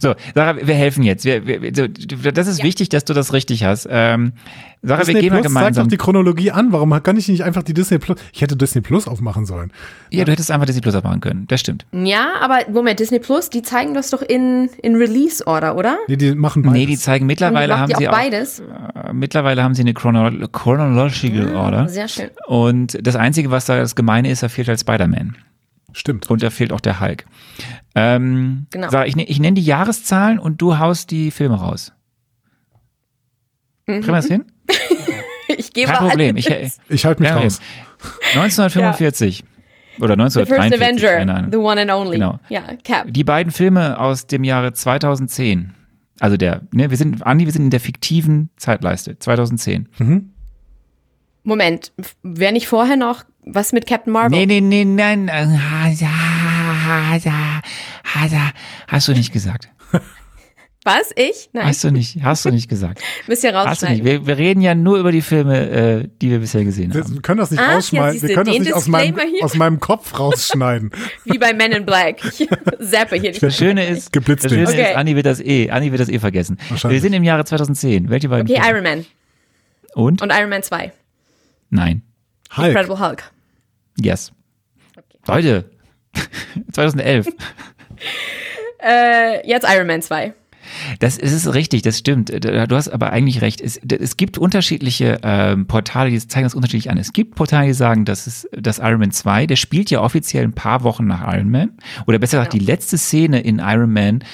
so, Sarah, wir helfen jetzt. Wir, wir, so, das ist wichtig, dass du das richtig hast. Ähm, Sarah, wir Disney gehen mal Plus zeigt doch gemeinsam. die Chronologie an. Warum kann ich nicht einfach die Disney Plus? Ich hätte Disney Plus aufmachen sollen. Ja, du hättest einfach Disney Plus abmachen können. Das stimmt. Ja, aber Moment, Disney Plus, die zeigen das doch in, in Release-Order, oder? Nee, die machen beides. Nee, die zeigen mittlerweile Und haben macht sie auch, beides? äh, mittlerweile haben sie eine Chrono Chronological Order. Sehr schön. Und das Einzige, was da das Gemeine ist, da fehlt halt Spider-Man. Stimmt. Und da fehlt auch der Hulk. Ähm, Genau. Sarah, ich, ne- ich nenne die Jahreszahlen und du haust die Filme raus. Kriegen wir das hin? Ich gebe Kein Problem. Ich, alles. Ich halte mich raus. 1945 oder The First 1943. Avenger, the one and only. Genau. Ja, Cap. Die beiden Filme aus dem Jahre 2010. Also der, ne, wir sind, Andi, wir sind in der fiktiven Zeitleiste, 2010. Moment, wäre nicht vorher noch was mit Captain Marvel? Nee, nee, nee, nein. äh, ha, ja, ja, ha, ja. Hast du nicht gesagt. Was? Ich? Nein, Hast du nicht, hast du nicht gesagt. müsst ihr Hast du nicht. rausschneiden. Wir, wir reden ja nur über die Filme, äh, die wir bisher gesehen Wir haben. können das nicht Ah, ja, rausschneiden. siehste, Wir können das nicht aus meinem, aus meinem Kopf rausschneiden. Wie bei Men in Black. Ich zappe hier Das nicht. Schöne ist, Geblitzt das Schöne. Okay. ist, Andi wird das eh, Andi wird das eh vergessen. Wir sind im Jahre 2010. Welche beiden Okay, Filme? Iron Man Und? und Iron Man 2. Nein. Hulk. Incredible Hulk. Yes. Leute. 2011. Äh, jetzt Iron Man 2. Das ist richtig, das stimmt. Du hast aber eigentlich recht. Es, es gibt unterschiedliche ähm, Portale, die zeigen das unterschiedlich an. Es gibt Portale, die sagen, dass es das Iron Man 2, der spielt ja offiziell ein paar Wochen nach Iron Man. Oder besser gesagt, die letzte Szene in Iron Man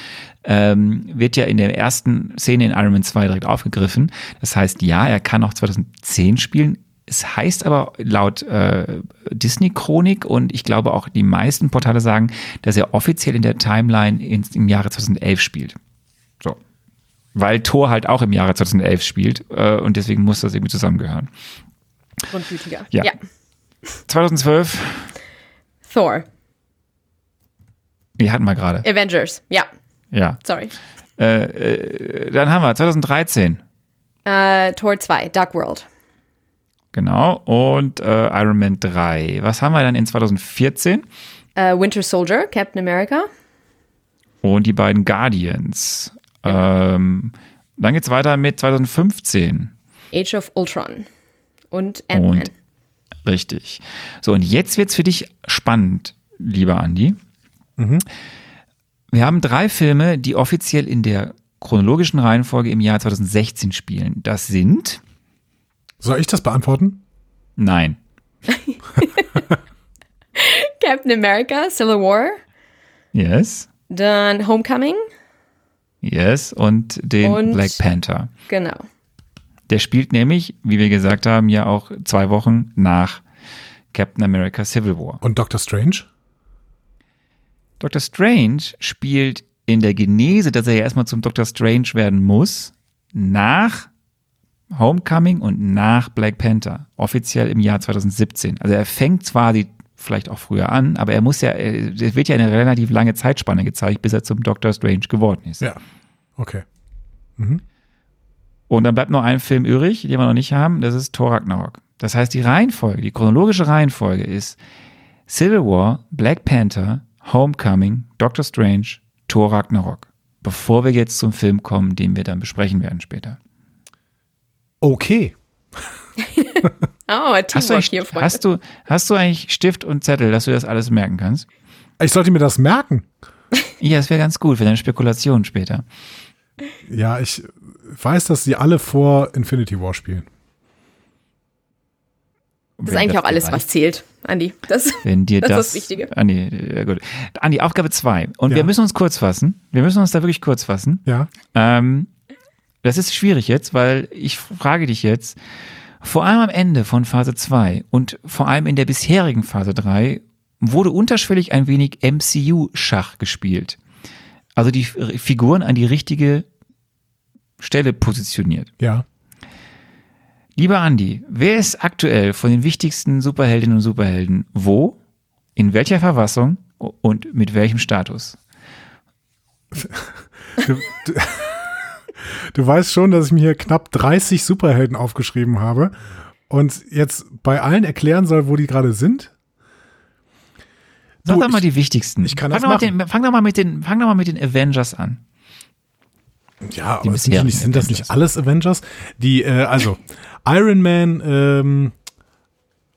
ähm, wird ja in der ersten Szene in Iron Man 2 direkt aufgegriffen. Das heißt, ja, er kann auch 2010 spielen. Es heißt aber laut äh, Disney-Chronik und ich glaube auch die meisten Portale sagen, dass er offiziell in der Timeline ins, im Jahre 2011 spielt. So. weil Thor halt auch im Jahre 2011 spielt äh, und deswegen muss das irgendwie zusammengehören. Grundgütiger. Ja. 2012, Thor. die hatten wir gerade. Avengers. Ja, Ja. sorry. Äh, äh, dann haben wir 2013, Äh, Thor 2, Dark World. Genau, und äh, Iron Man 3. Was haben wir dann in 2014? Äh, Winter Soldier, Captain America. Und die beiden Guardians. Ähm, dann geht's weiter mit 2015. Age of Ultron. Und Ant-Man. Richtig. So, und jetzt wird's für dich spannend, lieber Andi. Wir haben drei Filme, die offiziell in der chronologischen Reihenfolge im Jahr 2016 spielen. Das sind, Soll ich das beantworten? nein, Captain America, Civil War. yes, Dann Homecoming. yes und den Und- Black Panther. Genau. Der spielt nämlich, wie wir gesagt haben, ja auch zwei Wochen nach Captain America Civil War. Und Doctor Strange? Doctor Strange spielt in der Genese, dass er ja erstmal zum Doctor Strange werden muss, nach Homecoming und nach Black Panther, offiziell im Jahr 2017. Also er fängt zwar die vielleicht auch früher an, aber er muss ja, es wird ja eine relativ lange Zeitspanne gezeigt, bis er zum Doctor Strange geworden ist. Ja. Okay. Und dann bleibt noch ein Film übrig, den wir noch nicht haben, das ist Thor Ragnarok. Das heißt, die Reihenfolge, die chronologische Reihenfolge ist Civil War, Black Panther, Homecoming, Doctor Strange, Thor Ragnarok. Bevor wir jetzt zum Film kommen, den wir dann besprechen werden später. Okay. Oh, Hast du, hier, Freunde. hast, du, hast du eigentlich Stift und Zettel, dass du das alles merken kannst? Ich sollte mir das merken. Ja, das wäre ganz gut für deine Spekulation später. Ja, ich weiß, dass sie alle vor Infinity War spielen. das ist eigentlich auch alles, was zählt, Andi. Das, Wenn dir das, das, ist das Wichtige. Andi, ja gut. Andi, Aufgabe zwei. Und Ja. wir müssen uns kurz fassen. Wir müssen uns da wirklich kurz fassen. Ja. Ähm, das ist schwierig jetzt, weil ich frage dich jetzt, vor allem am Ende von Phase 2 und vor allem in der bisherigen Phase 3 wurde unterschwellig ein wenig MCU-Schach gespielt. Also die Figuren an die richtige Stelle positioniert. Ja. Lieber Andi, wer ist aktuell von den wichtigsten Superheldinnen und Superhelden wo, in welcher Verfassung und mit welchem Status? Du, weißt schon, dass ich mir hier knapp 30 Superhelden aufgeschrieben habe und jetzt bei allen erklären soll, wo die gerade sind. Sag doch mal die wichtigsten. ich kann fang das doch mal machen. mit den, fang, doch mal mit den, fang doch mal mit den Avengers an. Ja, Die aber sind, nicht, sind das nicht alles Avengers? Die, äh, also, Iron Man ähm,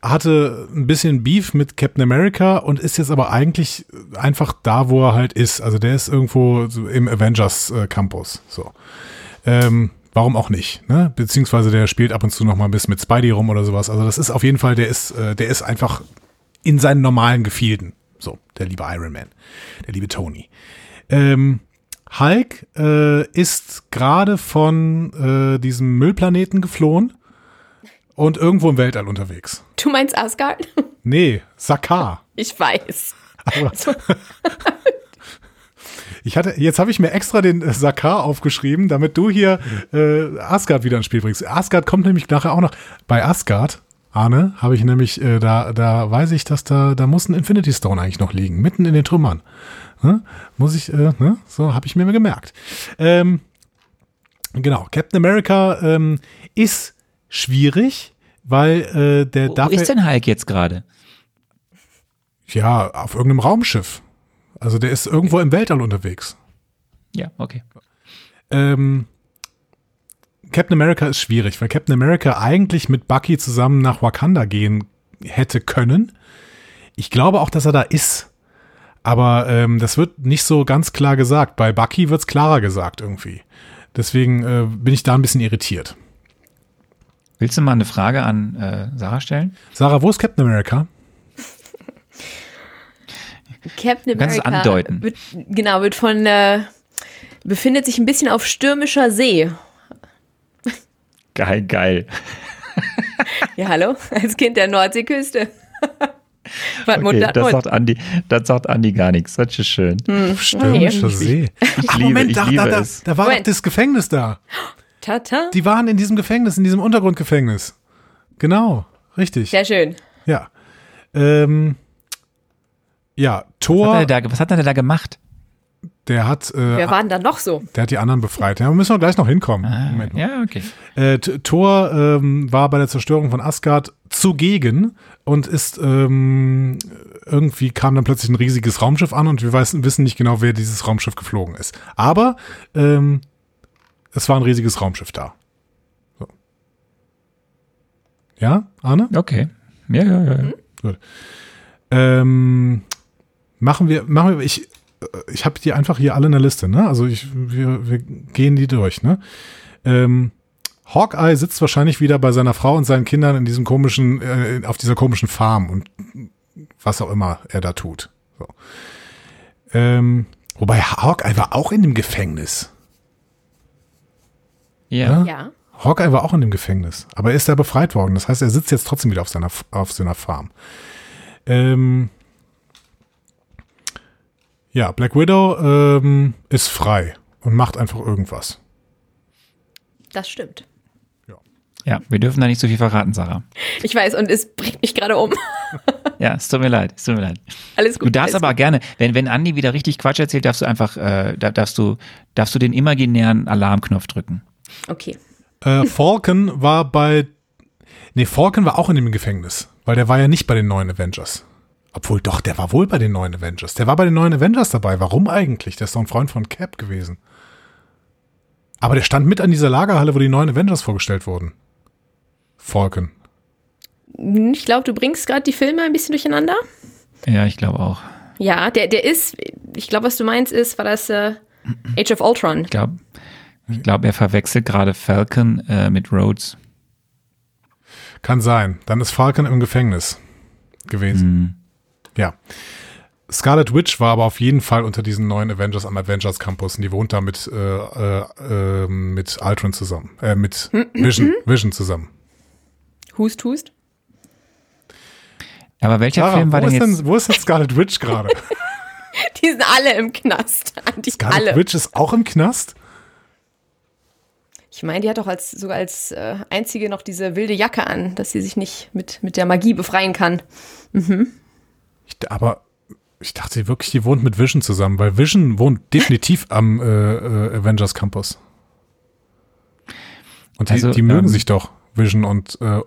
hatte ein bisschen Beef mit Captain America und ist jetzt aber eigentlich einfach da, wo er halt ist. Also der ist irgendwo im Avengers äh, Campus. So. Ähm, warum auch nicht? Ne? Beziehungsweise der spielt ab und zu noch mal ein bisschen mit Spidey rum oder sowas. Also das ist auf jeden Fall, der ist, äh, der ist einfach in seinen normalen Gefilden. So, der liebe Iron Man, der liebe Tony. Ähm, Hulk äh, ist gerade von äh, diesem Müllplaneten geflohen und irgendwo im Weltall unterwegs. Du meinst Asgard? Nee, Sakaar. Ich weiß. Aber ich hatte, jetzt habe ich mir extra den äh, Sakaar aufgeschrieben, damit du hier äh, Asgard wieder ins Spiel bringst. Asgard kommt nämlich nachher auch noch. Bei Asgard, Arne, habe ich nämlich, äh, da, da weiß ich, dass da, da muss ein Infinity Stone eigentlich noch liegen, mitten in den Trümmern. Ne? Muss ich, äh, ne? so habe ich mir gemerkt. Ähm, genau, Captain America ähm, ist schwierig, weil äh, der Wo darf ist denn Hulk jetzt gerade? ja auf irgendeinem Raumschiff. Also der ist irgendwo im Weltall unterwegs. Ja, okay. Ähm, Captain America ist schwierig, weil Captain America eigentlich mit Bucky zusammen nach Wakanda gehen hätte können. Ich glaube auch, dass er da ist. Aber ähm, das wird nicht so ganz klar gesagt. Bei Bucky wird es klarer gesagt irgendwie. Deswegen äh, bin ich da ein bisschen irritiert. Willst du mal eine Frage an äh, Sarah stellen? Sarah, wo ist Captain America? Captain Du kannst es America andeuten. Wird, genau, wird von, äh, befindet sich ein bisschen auf stürmischer See. Geil, geil. Ja, hallo? Als Kind der Nordseeküste. Was Okay, das sagt Andi, das sagt Andi gar nichts. Das ist schön. Stürmischer See. Ich Ach, liebe, Moment, ich da, liebe da, da, es. da war doch Moment. das Gefängnis da. Tata. Die waren in diesem Gefängnis, in diesem Untergrundgefängnis. Genau, richtig. Sehr schön. Ja. Ähm, ja, Was hat, Thor, er da, was hat er da gemacht? der hat, Wer äh, war denn da noch so? der hat die anderen befreit. Ja, müssen wir gleich noch hinkommen. Moment mal. Ja, okay. Äh, Thor ähm, war bei der Zerstörung von Asgard zugegen und ist ähm, irgendwie kam dann plötzlich ein riesiges Raumschiff an und wir weiß, wissen nicht genau, wer dieses Raumschiff geflogen ist. Aber ähm, es war ein riesiges Raumschiff da. So. Ja, Arne? Okay. Ja, ja, ja. Mhm. Gut. Ähm, machen wir, machen wir, ich, äh, ich habe die einfach hier alle in der Liste, ne? Also ich, wir, wir gehen die durch, ne? Ähm, Hawkeye sitzt wahrscheinlich wieder bei seiner Frau und seinen Kindern in diesem komischen, äh, auf dieser komischen Farm und was auch immer er da tut. So. Ähm, wobei Hawkeye war auch in dem Gefängnis. Ja. Ja. Hawkeye war auch in dem Gefängnis, aber er ist da befreit worden. Das heißt, er sitzt jetzt trotzdem wieder auf seiner, auf seiner Farm. Ähm, ja, Black Widow ähm, ist frei und macht einfach irgendwas. Das stimmt. Ja, wir dürfen da nicht so viel verraten, Sarah. Ich weiß, und es bringt mich gerade um. Ja, es tut mir leid, es tut mir leid. Alles gut. Du darfst aber gerne, wenn, wenn Andi wieder richtig Quatsch erzählt, darfst du einfach, äh, da- darfst du, darfst du den imaginären Alarmknopf drücken. Okay. Äh, Falcon war bei. Nee, Falcon war auch in dem Gefängnis, weil der war ja nicht bei den neuen Avengers. Obwohl doch, der war wohl bei den neuen Avengers. Der war bei den neuen Avengers dabei. Warum eigentlich? Der ist doch ein Freund von Cap gewesen. Aber der stand mit an dieser Lagerhalle, wo die neuen Avengers vorgestellt wurden. Falcon. Ich glaube, du bringst gerade die Filme ein bisschen durcheinander. Ja, ich glaube auch. Ja, der, der ist, ich glaube, was du meinst, ist, war das äh, Age of Ultron. Ich glaube, ich glaube, er verwechselt gerade Falcon äh, mit Rhodes. Kann sein. Dann ist Falcon im Gefängnis gewesen. Ja. Scarlet Witch war aber auf jeden Fall unter diesen neuen Avengers am Avengers Campus und die wohnt da mit, äh, äh, äh, mit Ultron zusammen. Äh, mit Vision, Vision zusammen. Hust, hust. Aber welcher Sarah, Film war denn ist jetzt? denn, wo ist denn Scarlet Witch gerade? Die sind alle im Knast. Scarlet alle. Witch ist auch im Knast? Ich meine, die hat doch als, sogar als äh, einzige noch diese wilde Jacke an, dass sie sich nicht mit, mit der Magie befreien kann. Ich, aber ich dachte wirklich, die wohnt mit Vision zusammen, weil Vision wohnt definitiv am äh, äh, Avengers Campus. Und die, Also, die mögen ähm, sich doch, Vision und äh,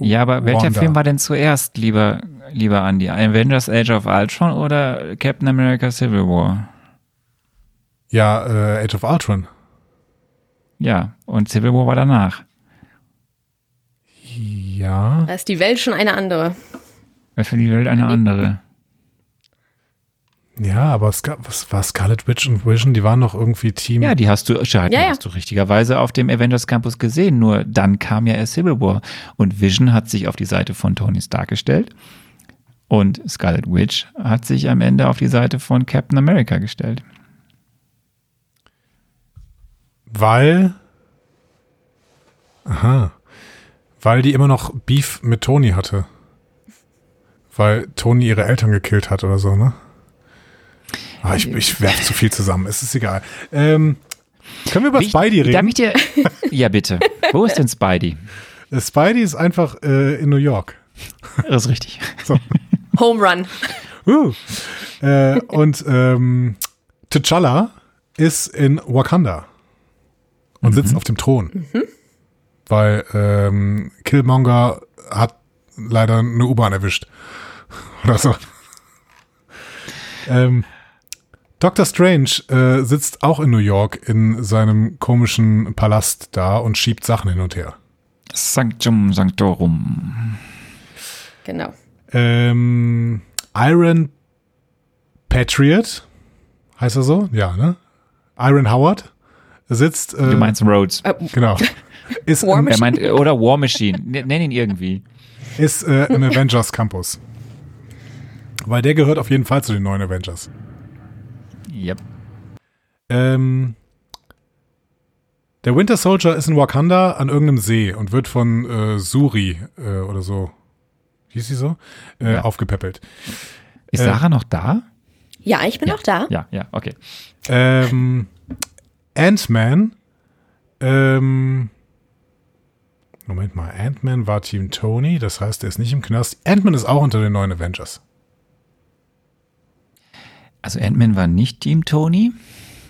Ja, aber welcher Wanda. Film war denn zuerst, lieber, lieber Andy? Avengers Age of Ultron oder Captain America Civil War? ja, äh, Age of Ultron. Ja, und Civil War war danach. Ja. Da ist die Welt schon eine andere. Weil für die Welt eine andere. Ja, aber Scar was war Scarlet Witch und Vision, die waren noch irgendwie Team. Ja, die hast du, Schad, Ja, die ja. hast du richtigerweise auf dem Avengers Campus gesehen. Nur dann kam ja erst Civil War. Und Vision hat sich auf die Seite von Tony Stark gestellt. Und Scarlet Witch hat sich am Ende auf die Seite von Captain America gestellt. Weil. Aha. Weil die immer noch Beef mit Tony hatte. Weil Tony ihre Eltern gekillt hat oder so, ne? Ah, ich, ich werf zu viel zusammen, es ist egal. Ähm, können wir über Wie- Spidey Darf reden? ich dir, ja, bitte. Wo ist denn Spidey? Äh, Spidey ist einfach äh, in New York. Das ist richtig. Home Run. Uh. Äh, und ähm, T'Challa ist in Wakanda und sitzt auf dem Thron. Weil ähm, Killmonger hat leider eine U-Bahn erwischt. Oder so. ähm, Doctor Strange äh, sitzt auch in New York in seinem komischen Palast da und schiebt Sachen hin und her. Sanctum Sanctorum. Genau. Ähm, Iron Patriot, heißt er so? Ja, ne? Iron Howard sitzt, äh, Du meinst Rhodes. genau, ist, War im, Er meint, oder War Machine. N- Nenn ihn irgendwie. ist äh, im Avengers Campus. Weil der gehört auf jeden Fall zu den neuen Avengers. Yep. Ähm, der Winter Soldier ist in Wakanda an irgendeinem See und wird von äh, Suri äh, oder so hieß sie so, äh, Ja. aufgepäppelt. Ist Äh, Sarah noch da? Ja, ich bin auch da. Ja, ja, okay. Ähm, Ant-Man, ähm, Moment mal, Ant-Man war Team Tony, das heißt, er ist nicht im Knast. Ant-Man ist auch unter den neuen Avengers. Also Ant-Man war nicht Team Tony.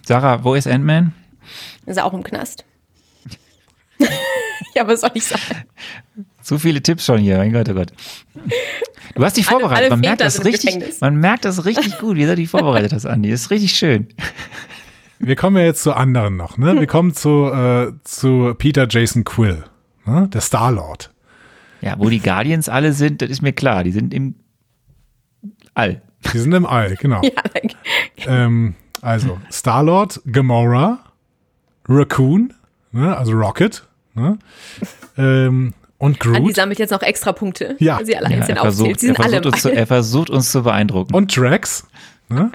Sarah, wo ist Ant-Man? Ist er auch im Knast? ja, was soll ich sagen? So viele Tipps schon hier, mein Gott, oh Gott. Du hast dich Alle- vorbereitet. alle man, merkt das richtig, Gefängnis. man merkt das richtig gut, wie du dich vorbereitet hast, Andi. Das ist richtig schön. Wir kommen ja jetzt zu anderen noch, ne? Wir kommen zu, äh, zu Peter Jason Quill, ne? der Star-Lord. Ja, wo die Guardians alle sind, das ist mir klar. Die sind im All. Die sind im All, genau. Ja, Ähm, also, Star-Lord, Gamora, Raccoon, ne? also Rocket, ne? ähm, und Andi Groot sammelt jetzt noch extra Punkte, Ja. sie alle Ja, einzeln aufzählt. versucht, er, versucht zu, er versucht uns zu beeindrucken. und Drax. Ne?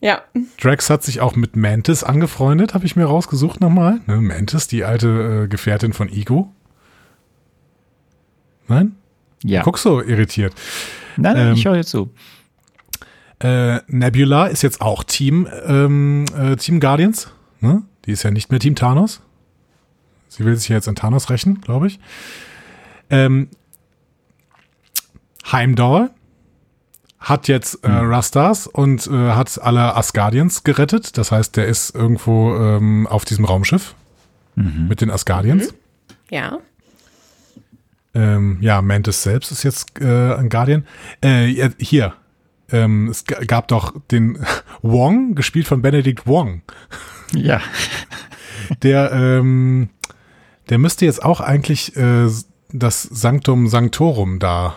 Ja, Drax hat sich auch mit Mantis angefreundet, habe ich mir rausgesucht nochmal. Ne? Mantis, die alte äh, Gefährtin von Ego. Nein? ja. Guck so irritiert. Nein, nein, ähm, ich höre dir zu. Äh, Nebula ist jetzt auch Team, ähm, äh, Team Guardians. Ne? Die ist ja nicht mehr Team Thanos. Sie will sich ja jetzt an Thanos rächen, glaube ich. Ähm, Heimdall hat jetzt äh, Rastas und äh, hat alle Asgardians gerettet. Das heißt, der ist irgendwo ähm, auf diesem Raumschiff mit den Asgardians. ja. Ähm, ja, Mantis selbst ist jetzt äh, ein Guardian. Äh, hier. Ähm, es gab doch den Wong, gespielt von Benedict Wong. Ja. Der, ähm, der müsste jetzt auch eigentlich äh, das Sanctum Sanctorum da,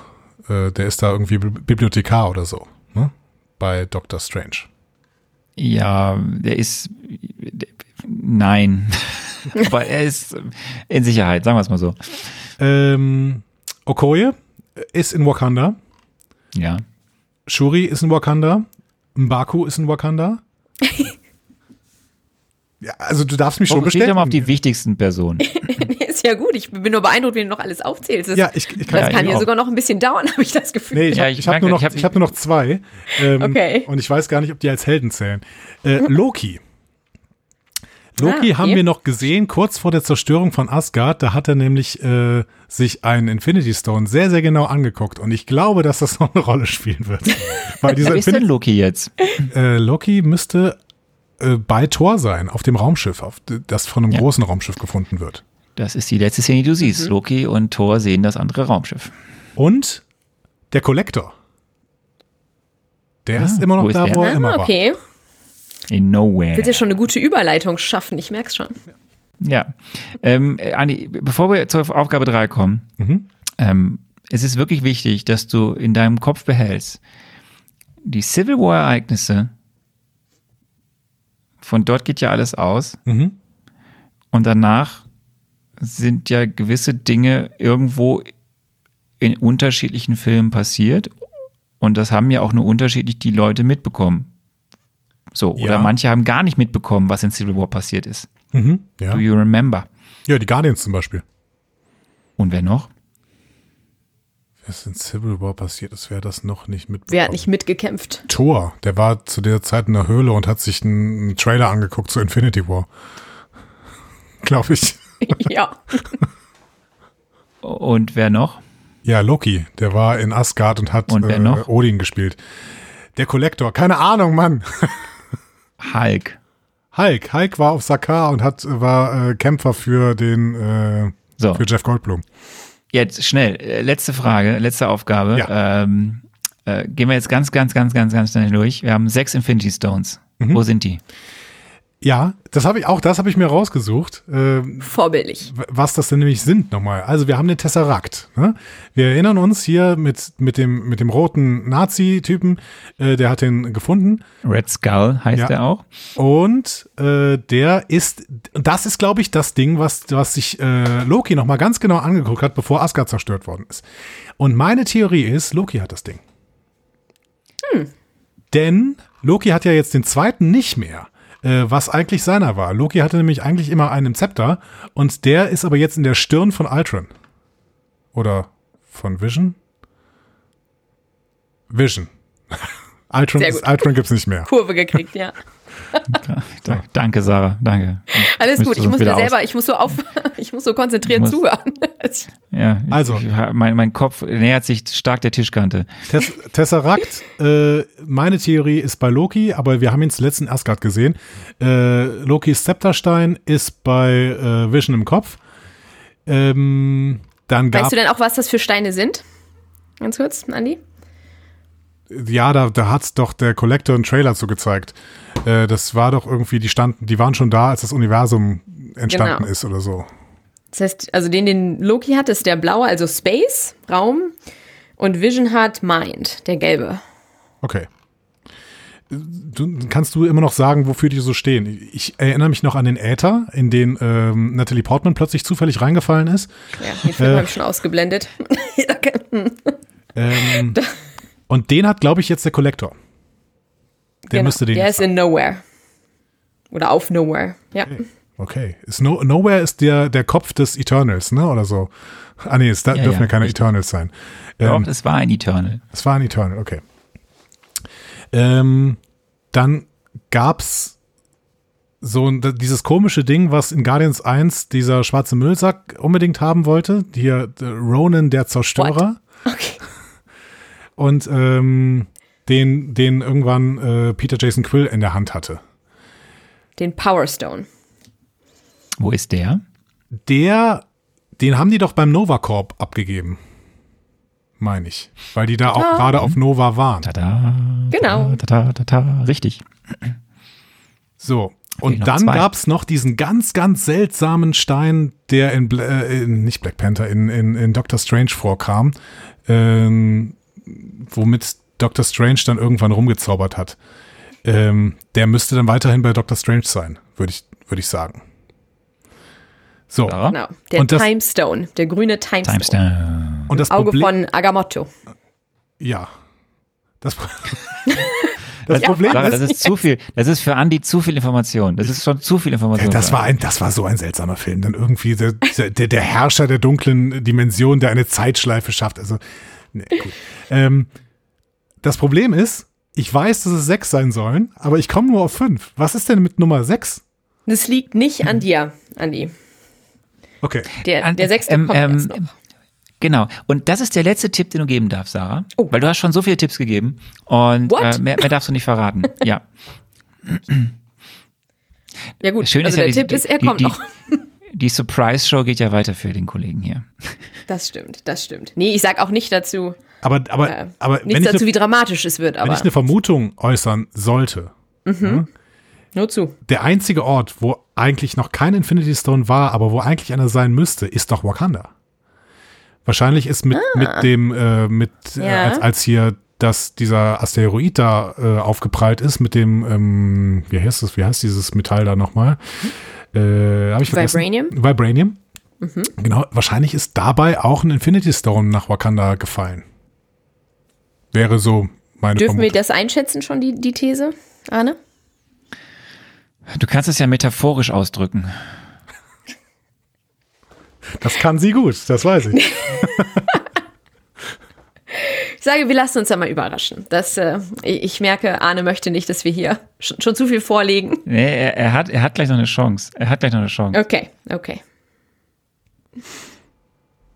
äh, der ist da irgendwie Bi- Bibliothekar oder so, ne? Bei Doctor Strange. Ja, der ist. Der, nein. Aber er ist in Sicherheit, sagen wir es mal so. Ähm, Okoye ist in Wakanda. Ja. Shuri ist in Wakanda. Mbaku ist in Wakanda. ja, also du darfst mich schon Fokussiert bestätigen. mal auf die wichtigsten Personen. Ist ja gut. Ich bin nur beeindruckt, wie du noch alles aufzählst. Das, ja, ich, ich kann das Ja, kann ich ja auch. sogar noch ein bisschen dauern, habe ich das Gefühl. Nee, ich Ja, habe ich ich hab nur, noch- ich hab- ich hab nur noch zwei. Ähm, Okay. Und ich weiß gar nicht, ob die als Helden zählen. Äh, Loki. Loki Ah, haben wir noch gesehen, kurz vor der Zerstörung von Asgard. Da hat er nämlich äh, sich einen Infinity Stone sehr, sehr genau angeguckt. Und ich glaube, dass das noch eine Rolle spielen wird. Weil dieser Wer ist denn Infinity Loki jetzt? äh, Loki müsste äh, bei Thor sein, auf dem Raumschiff, auf, das von einem Ja. großen Raumschiff gefunden wird. Das ist die letzte Szene, die du siehst. Loki und Thor sehen das andere Raumschiff. Und der Collector. Der Ah, ist immer noch wo ist da, der? wo er immer Ah, war. okay. In Nowhere. Willst ja schon eine gute Überleitung schaffen, ich merk's schon. Ja. Ähm, äh, Andi, bevor wir zur Aufgabe 3 kommen, Mhm. ähm, es ist wirklich wichtig, dass du in deinem Kopf behältst, die Civil War-Ereignisse, von dort geht ja alles aus Mhm. und danach sind ja gewisse Dinge irgendwo in unterschiedlichen Filmen passiert und das haben ja auch nur unterschiedlich die Leute mitbekommen. So, Ja. oder manche haben gar nicht mitbekommen, was in Civil War passiert ist. Mhm. Ja. Do you remember? ja, die Guardians zum Beispiel. Und wer noch? Was in Civil War passiert ist, wer das noch nicht mitbekommen. Wer hat nicht mitgekämpft? Thor, der war zu der Zeit in der Höhle und hat sich einen, einen Trailer angeguckt zu Infinity War. Glaube ich. ja. Und wer noch? Ja, Loki, der war in Asgard und hat Und wer äh? Odin gespielt. Der Collector, keine Ahnung, Mann. Hulk. Hulk, Hulk war auf Sakaar und hat war äh, Kämpfer für den äh, So, für Jeff Goldblum. Jetzt schnell. äh, Letzte Frage, letzte Aufgabe. Ja. Ähm, äh, gehen wir jetzt ganz, ganz, ganz, ganz, ganz schnell durch. Wir haben sechs Infinity Stones. Mhm. Wo sind die? Ja, das habe ich auch, das habe ich mir rausgesucht. Ähm, Vorbildlich. was das denn nämlich sind nochmal. Also wir haben den Tesseract. Ne? Wir erinnern uns hier mit, mit, dem, mit dem roten Nazi-Typen, äh, der hat den gefunden. Red Skull heißt Ja. der auch. Und äh, der ist, das ist, glaube ich, das Ding, was, was sich äh, Loki nochmal ganz genau angeguckt hat, bevor Asgard zerstört worden ist. Und meine Theorie ist, Loki hat das Ding. Denn Loki hat ja jetzt den zweiten nicht mehr, äh, was eigentlich seiner war. Loki hatte nämlich eigentlich immer einen Zepter und der ist aber jetzt in der Stirn von Ultron. Oder von Vision? Vision. Ultron, ist, Ultron gibt's nicht mehr. Kurve gekriegt, ja. Da- Danke, Sarah, danke. Alles gut, ich muss mir selber, ich muss so auf, ich muss so konzentriert muss- zuhören. Ja, ich- Also. ich, mein, mein Kopf nähert sich stark der Tischkante. Tess Tesseract, äh, meine Theorie ist bei Loki, aber wir haben ihn zuletzt in Asgard gesehen. Äh, Lokis Zepterstein ist bei äh, Vision im Kopf. Ähm, dann gab Weißt du denn auch, was das für Steine sind? Ganz kurz, Andi? Ja, da, da hat's doch der Collector einen Trailer zu gezeigt. Äh, das war doch irgendwie, die standen, die waren schon da, als das Universum entstanden Genau. ist oder so. Das heißt, also den, den Loki hat, ist der blaue, also Space, Raum. Und Vision hat Mind, der gelbe. Okay. Du, kannst du immer noch sagen, wofür die so stehen? Ich erinnere mich noch an den Äther, in den ähm, Natalie Portman plötzlich zufällig reingefallen ist. Ja, den Film Äh. habe ich schon ausgeblendet. hm. Ähm, und den hat, glaube ich, jetzt der Collector. Der Genau, müsste den Der ist in Nowhere. Oder auf Nowhere. Ja. Okay. Ist no Nowhere ist der, der Kopf des Eternals, ne? Oder so. Ah, nee, es da Ja, dürfen ja ja, keine richtig. Eternals sein. Doch, Ähm, das war ein Eternal. es war ein Eternal, okay. Ähm, dann gab's so ein, dieses komische Ding, was in Guardians 1 dieser schwarze Müllsack unbedingt haben wollte. Hier der Ronan, der Zerstörer. Okay. Und ähm, den, den irgendwann äh, Peter Jason Quill in der Hand hatte. Den Power Stone. Wo ist der? Der, den haben die doch beim Nova Corp abgegeben. Meine ich. Weil die da auch Ja. gerade auf Nova waren. Tada. Genau. Tada, tada, tada. Richtig. So. Und dann zwei. gab's noch diesen ganz, ganz seltsamen Stein, der in, Bla äh, in nicht Black Panther, in, in, in Doctor Strange vorkam, ähm, womit Doctor Strange dann irgendwann rumgezaubert hat. Ähm, der müsste dann weiterhin bei Doctor Strange sein, würde ich, würde ich sagen. So. Sarah? Genau. Der Und das- Time Stone. Der grüne Time Stone. Timestamp. Und das Auge Problem, von Agamotto. ja. Das, das Ja, Problem Sarah, ist, das ist zu viel. Das ist für Andi zu viel Information. Das ist schon zu viel Information. Das war ein, das war so ein seltsamer Film. Dann irgendwie der, der, der Herrscher der dunklen Dimension, der eine Zeitschleife schafft. Also, nee, gut. Ähm, das Problem ist, ich weiß, dass es sechs sein sollen, aber ich komme nur auf fünf. Was ist denn mit Nummer sechs? Das liegt nicht an dir, Andi. Okay. Der, An- der sechste ähm, kommt ähm, erst noch. Genau. Und das ist der letzte Tipp, den du geben darfst, Sarah. Oh. Weil du hast schon so viele Tipps gegeben. Und äh, mehr, mehr darfst du nicht verraten. Ja. Ja gut, Schön also ist ja, der die, Tipp ist, er die, kommt die, noch. Die Surprise-Show geht ja weiter für den Kollegen hier. Das stimmt, das stimmt. Nee, ich sag auch nicht dazu, Aber, aber, äh, aber wenn, nichts ich dazu, eine, wie dramatisch es wird, wenn aber ich eine Vermutung äußern sollte, nur zu. der einzige Ort, wo eigentlich noch kein Infinity Stone war, aber wo eigentlich einer sein müsste, ist doch Wakanda. Wahrscheinlich ist mit, mit dem, äh, mit, äh, Ja. als, als hier das, dieser Asteroid da äh, aufgeprallt ist, mit dem, ähm, wie heißt das, wie heißt dieses Metall da nochmal? Äh, hab ich vergessen. Vibranium? Vibranium. Genau, wahrscheinlich ist dabei auch ein Infinity Stone nach Wakanda gefallen. Wäre so meine Dürfen wir Vermutung. das einschätzen schon, die, die These, Arne? Du kannst es ja metaphorisch ausdrücken. Das kann sie gut, das weiß ich. Ich sage, wir lassen uns da mal überraschen. Das, äh, ich merke, Arne möchte nicht, dass wir hier schon, schon zu viel vorlegen. Nee, er, er, hat, er hat gleich noch eine Chance. Er hat gleich noch eine Chance. Okay, okay.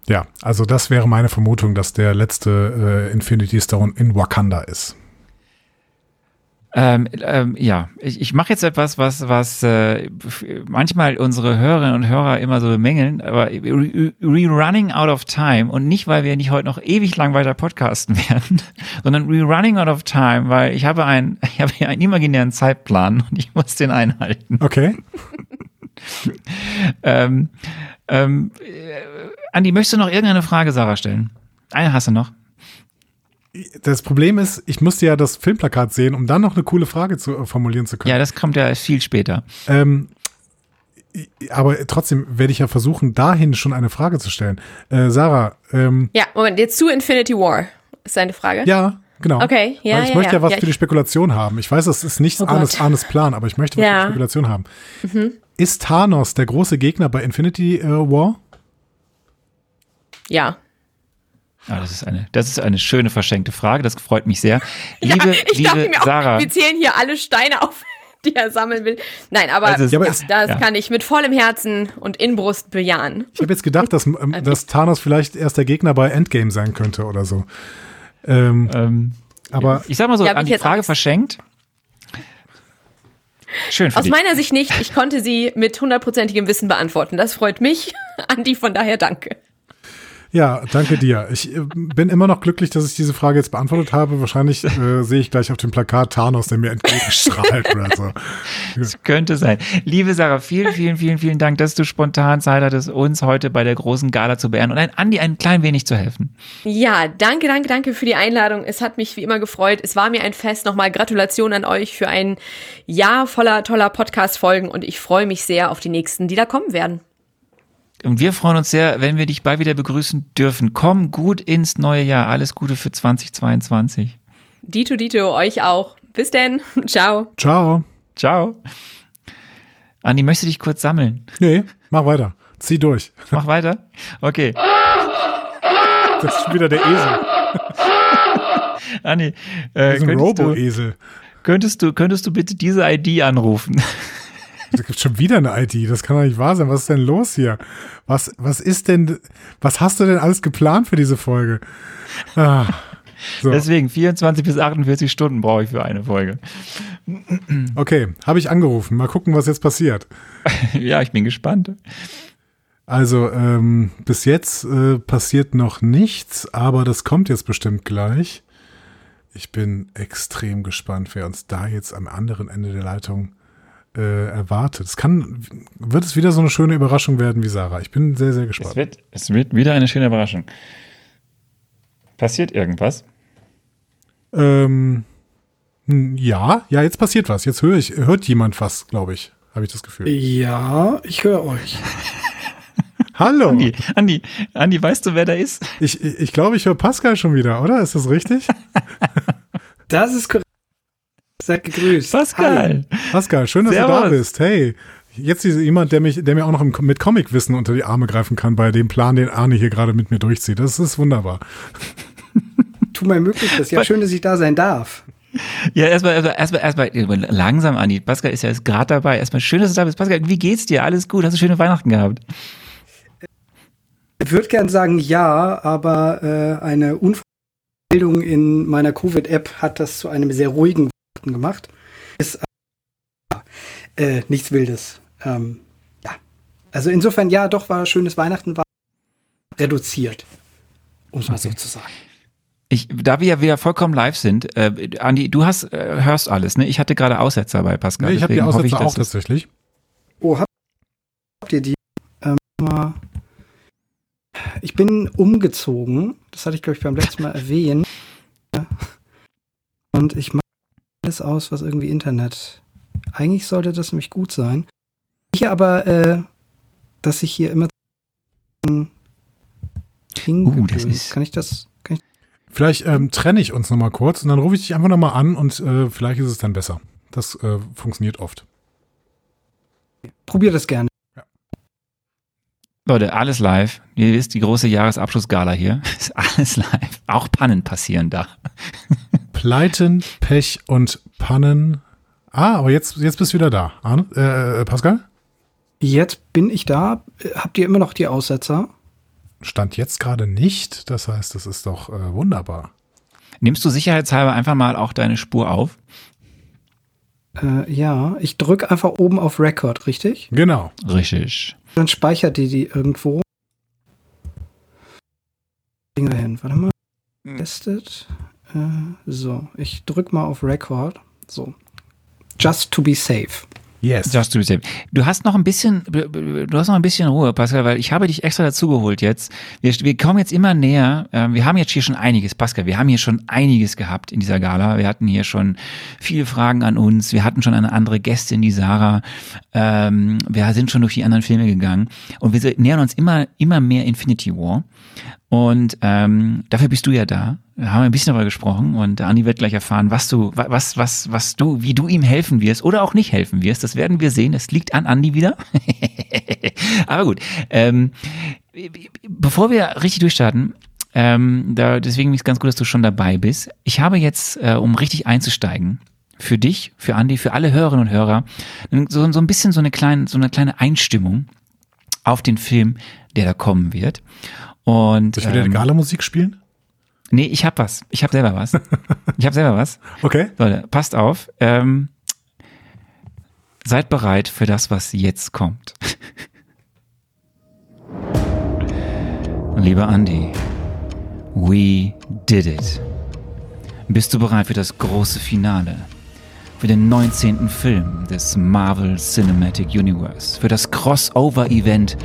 Ja, also das wäre meine Vermutung, dass der letzte äh, Infinity Stone in Wakanda ist. Ähm, ähm, ja, ich, ich mache jetzt etwas, was, was äh, manchmal unsere Hörerinnen und Hörer immer so bemängeln, aber re- re- rerunning out of time und nicht, weil wir nicht heute noch ewig lang weiter podcasten werden, sondern rerunning out of time, weil ich habe einen, ich habe hier einen imaginären Zeitplan und ich muss den einhalten. Okay. Ähm, ähm, äh, Andi, möchtest du noch irgendeine Frage Sarah stellen? Eine hast du noch. Das Problem ist, ich musste ja das Filmplakat sehen, um dann noch eine coole Frage zu, äh, formulieren zu können. Ja, das kommt ja viel später. Ähm, aber trotzdem werde ich ja versuchen, dahin schon eine Frage zu stellen. Äh, Sarah, ähm, Ja, Moment, jetzt zu Infinity War. Ist deine Frage? ja, genau. Okay, ja, Weil ich ja, möchte ja, ja. was Ja, für die Spekulation haben. Ich weiß, das ist nicht Oh Arnes. Arnes Plan, aber ich möchte was Ja. Mhm. für die Spekulation haben. Ist Thanos der große Gegner bei Infinity äh, War? Ja. Ja, das, ist eine, das ist eine schöne verschenkte Frage, das freut mich sehr. Liebe, ja, ich liebe dachte mir Sarah. auch, wir zählen hier alle Steine auf, die er sammeln will. Nein, aber, Also es- Ja, aber es- das ja. kann ich mit vollem Herzen und Inbrust bejahen. Ich habe jetzt gedacht, dass, ähm, dass Thanos vielleicht erst der Gegner bei Endgame sein könnte oder so. Ähm, ähm, aber ich sag mal so, Ja, an die Frage Angst. verschenkt. Schön für Aus dich. meiner Sicht nicht. Ich konnte sie mit hundertprozentigem Wissen beantworten. Das freut mich. Andi, von daher danke. Ja, danke dir. Ich äh, bin immer noch glücklich, dass ich diese Frage jetzt beantwortet habe. Wahrscheinlich äh, sehe ich gleich auf dem Plakat Thanos, der mir entgegenstrahlt oder so. Das könnte sein. Liebe Sarah, vielen, vielen, vielen, vielen Dank, dass du spontan Zeit hattest, uns heute bei der großen Gala zu beehren und ein Andi ein klein wenig zu helfen. Ja, danke, danke, danke für die Einladung. Es hat mich wie immer gefreut. Es war mir ein Fest. Nochmal Gratulation an euch für ein Jahr voller toller Podcast-Folgen und ich freue mich sehr auf die nächsten, die da kommen werden. Und wir freuen uns sehr, wenn wir dich bald wieder begrüßen dürfen. Komm gut ins neue Jahr. Alles Gute für 2022. Dito, Dito, euch auch. Bis denn. Ciao. Ciao. Ciao. Andi, möchtest du dich kurz sammeln? Nee, mach weiter. Zieh durch. Mach weiter. Okay. Das ist schon wieder der Esel. Andi, äh, Das ist ein könntest, du, Robo-Esel. könntest, du, könntest du bitte diese ID anrufen? Es gibt schon wieder eine ID. Das kann doch nicht wahr sein. Was ist denn los hier? Was, was ist denn, was hast du denn alles geplant für diese Folge? Ah, so, Deswegen 24 bis 48 Stunden brauche ich für eine Folge. okay, habe ich angerufen. Mal gucken, was jetzt passiert. ja, ich bin gespannt. Also, ähm, bis jetzt äh, passiert noch nichts, aber das kommt jetzt bestimmt gleich. Ich bin extrem gespannt, wer uns da jetzt am anderen Ende der Leitung äh, erwartet. Es kann, wird es wieder so eine schöne Überraschung werden wie Sarah. Ich bin sehr, sehr Es gespannt. wird, es wird wieder eine schöne Überraschung. Passiert irgendwas? Ähm, hm, ja, ja, jetzt passiert was. Jetzt höre ich, hört jemand was, glaube ich. Habe ich das Gefühl. Ja, ich höre euch. Hallo. Andi, Andi, Andi, weißt du, wer da ist? Ich, ich, ich glaube, ich höre Pascal schon wieder, oder? Ist das richtig? Das ist korrekt. Seid gegrüßt. Pascal. Pascal, schön, dass du da Servus. bist. Hey, jetzt ist jemand, der mich, der mir auch noch im, mit Comicwissen unter die Arme greifen kann bei dem Plan, den Arne hier gerade mit mir durchzieht. Das ist wunderbar. Tu mein Möglichstes. Ja, schön, dass ich da sein darf. Ja, erstmal, erstmal, erstmal, erstmal langsam, Andi. Pascal ist ja jetzt gerade dabei. Erstmal schön, dass du da bist. Pascal, wie geht's dir? Alles gut? Hast du schöne Weihnachten gehabt? Ich würde gern sagen ja, aber äh, eine Unmeldung in meiner Covid-App hat das zu einem sehr ruhigen gemacht. Ist äh, nichts Wildes. Ähm, ja. Also insofern ja, doch war schönes Weihnachten, war reduziert. Um es mal so zu sagen. Ich, da wir ja wieder vollkommen live sind, äh, Andi, du hast, äh, hörst alles, ne? Ich hatte gerade Aussetzer bei Pascal. Nee, ich habe die hoffe Aussätze auch tatsächlich. Oh, habt, habt ihr die? Ähm, ich bin umgezogen. Das hatte ich, glaube ich, beim letzten Mal erwähnt. Und ich mache alles aus, was irgendwie Internet. Eigentlich sollte das nämlich gut sein. Hier aber, äh, dass ich hier immer Uh, das ist- Kann ich das? Kann ich, Vielleicht ähm, trenne ich uns nochmal kurz und dann rufe ich dich einfach nochmal an und äh, vielleicht ist es dann besser. Das äh, funktioniert oft. probier das gerne. Leute, alles live. Ihr wisst, die große Jahresabschlussgala hier. Ist alles live. Auch Pannen passieren da. Pleiten, Pech und Pannen. Ah, aber jetzt, jetzt bist du wieder da. Arne, äh, Pascal? Jetzt bin ich da. Habt ihr immer noch die Aussetzer? Stand jetzt gerade nicht. Das heißt, das ist doch äh, wunderbar. Nimmst du sicherheitshalber einfach mal auch deine Spur auf? Äh, ja, ich drücke einfach oben auf Record, richtig? Genau. Richtig. Dann speichert die die irgendwo. Finger hin, warte mal. Testet. Äh, so, ich drück mal auf Record. So. Just to be safe. Yes. Be safe. Du hast noch ein bisschen, du hast noch ein bisschen Ruhe, Pascal, weil ich habe dich extra dazugeholt jetzt. Wir, wir kommen jetzt immer näher. Ähm, Wir haben jetzt hier schon einiges, Pascal. Wir haben hier schon einiges gehabt in dieser Gala. Wir hatten hier schon viele Fragen an uns. Wir hatten schon eine andere Gästin, die Sarah. Ähm, Wir sind schon durch die anderen Filme gegangen und wir nähern uns immer, immer mehr Infinity War. Und ähm, dafür bist du ja da. Wir haben ein bisschen darüber gesprochen und Andi wird gleich erfahren, was du, wa- was, was, was du, wie du ihm helfen wirst oder auch nicht helfen wirst. Das werden wir sehen. Es liegt an Andi wieder. Aber gut. Ähm, bevor wir richtig durchstarten, Ähm, da, deswegen ist es ganz gut, dass du schon dabei bist. Ich habe jetzt, äh, um richtig einzusteigen, für dich, für Andi, für alle Hörerinnen und Hörer, so, so ein bisschen so eine kleine, so eine kleine Einstimmung auf den Film, der da kommen wird. Und Soll ich wieder ähm, Gala-Musik spielen? Nee, ich hab was. Ich hab selber was. Ich hab selber was. Okay. Leute, passt auf. Ähm, seid bereit für das, was jetzt kommt. Lieber Andy, we did it. Bist du bereit für das große Finale? Für den 19. Film des Marvel Cinematic Universe? Für das Crossover-Event,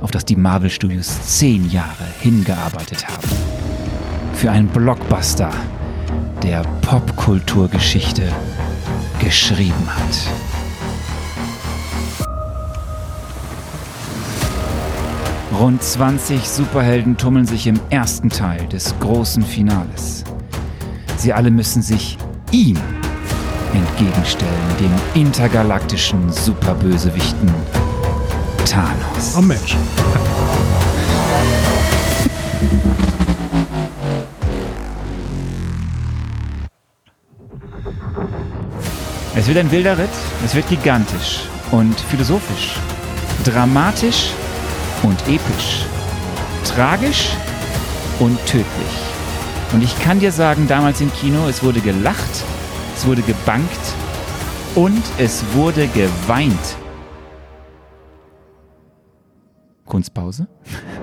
auf das die Marvel Studios zehn Jahre hingearbeitet haben? Für einen Blockbuster, der Popkulturgeschichte geschrieben hat. Rund 20 Superhelden tummeln sich im ersten Teil des großen Finales. Sie alle müssen sich ihm entgegenstellen, dem intergalaktischen Superbösewichten Thanos. Oh Mensch. Es wird ein wilder Ritt, es wird gigantisch und philosophisch, dramatisch und episch, tragisch und tödlich. Und ich kann dir sagen, damals im Kino, es wurde gelacht, es wurde gebankt und es wurde geweint. Kunstpause?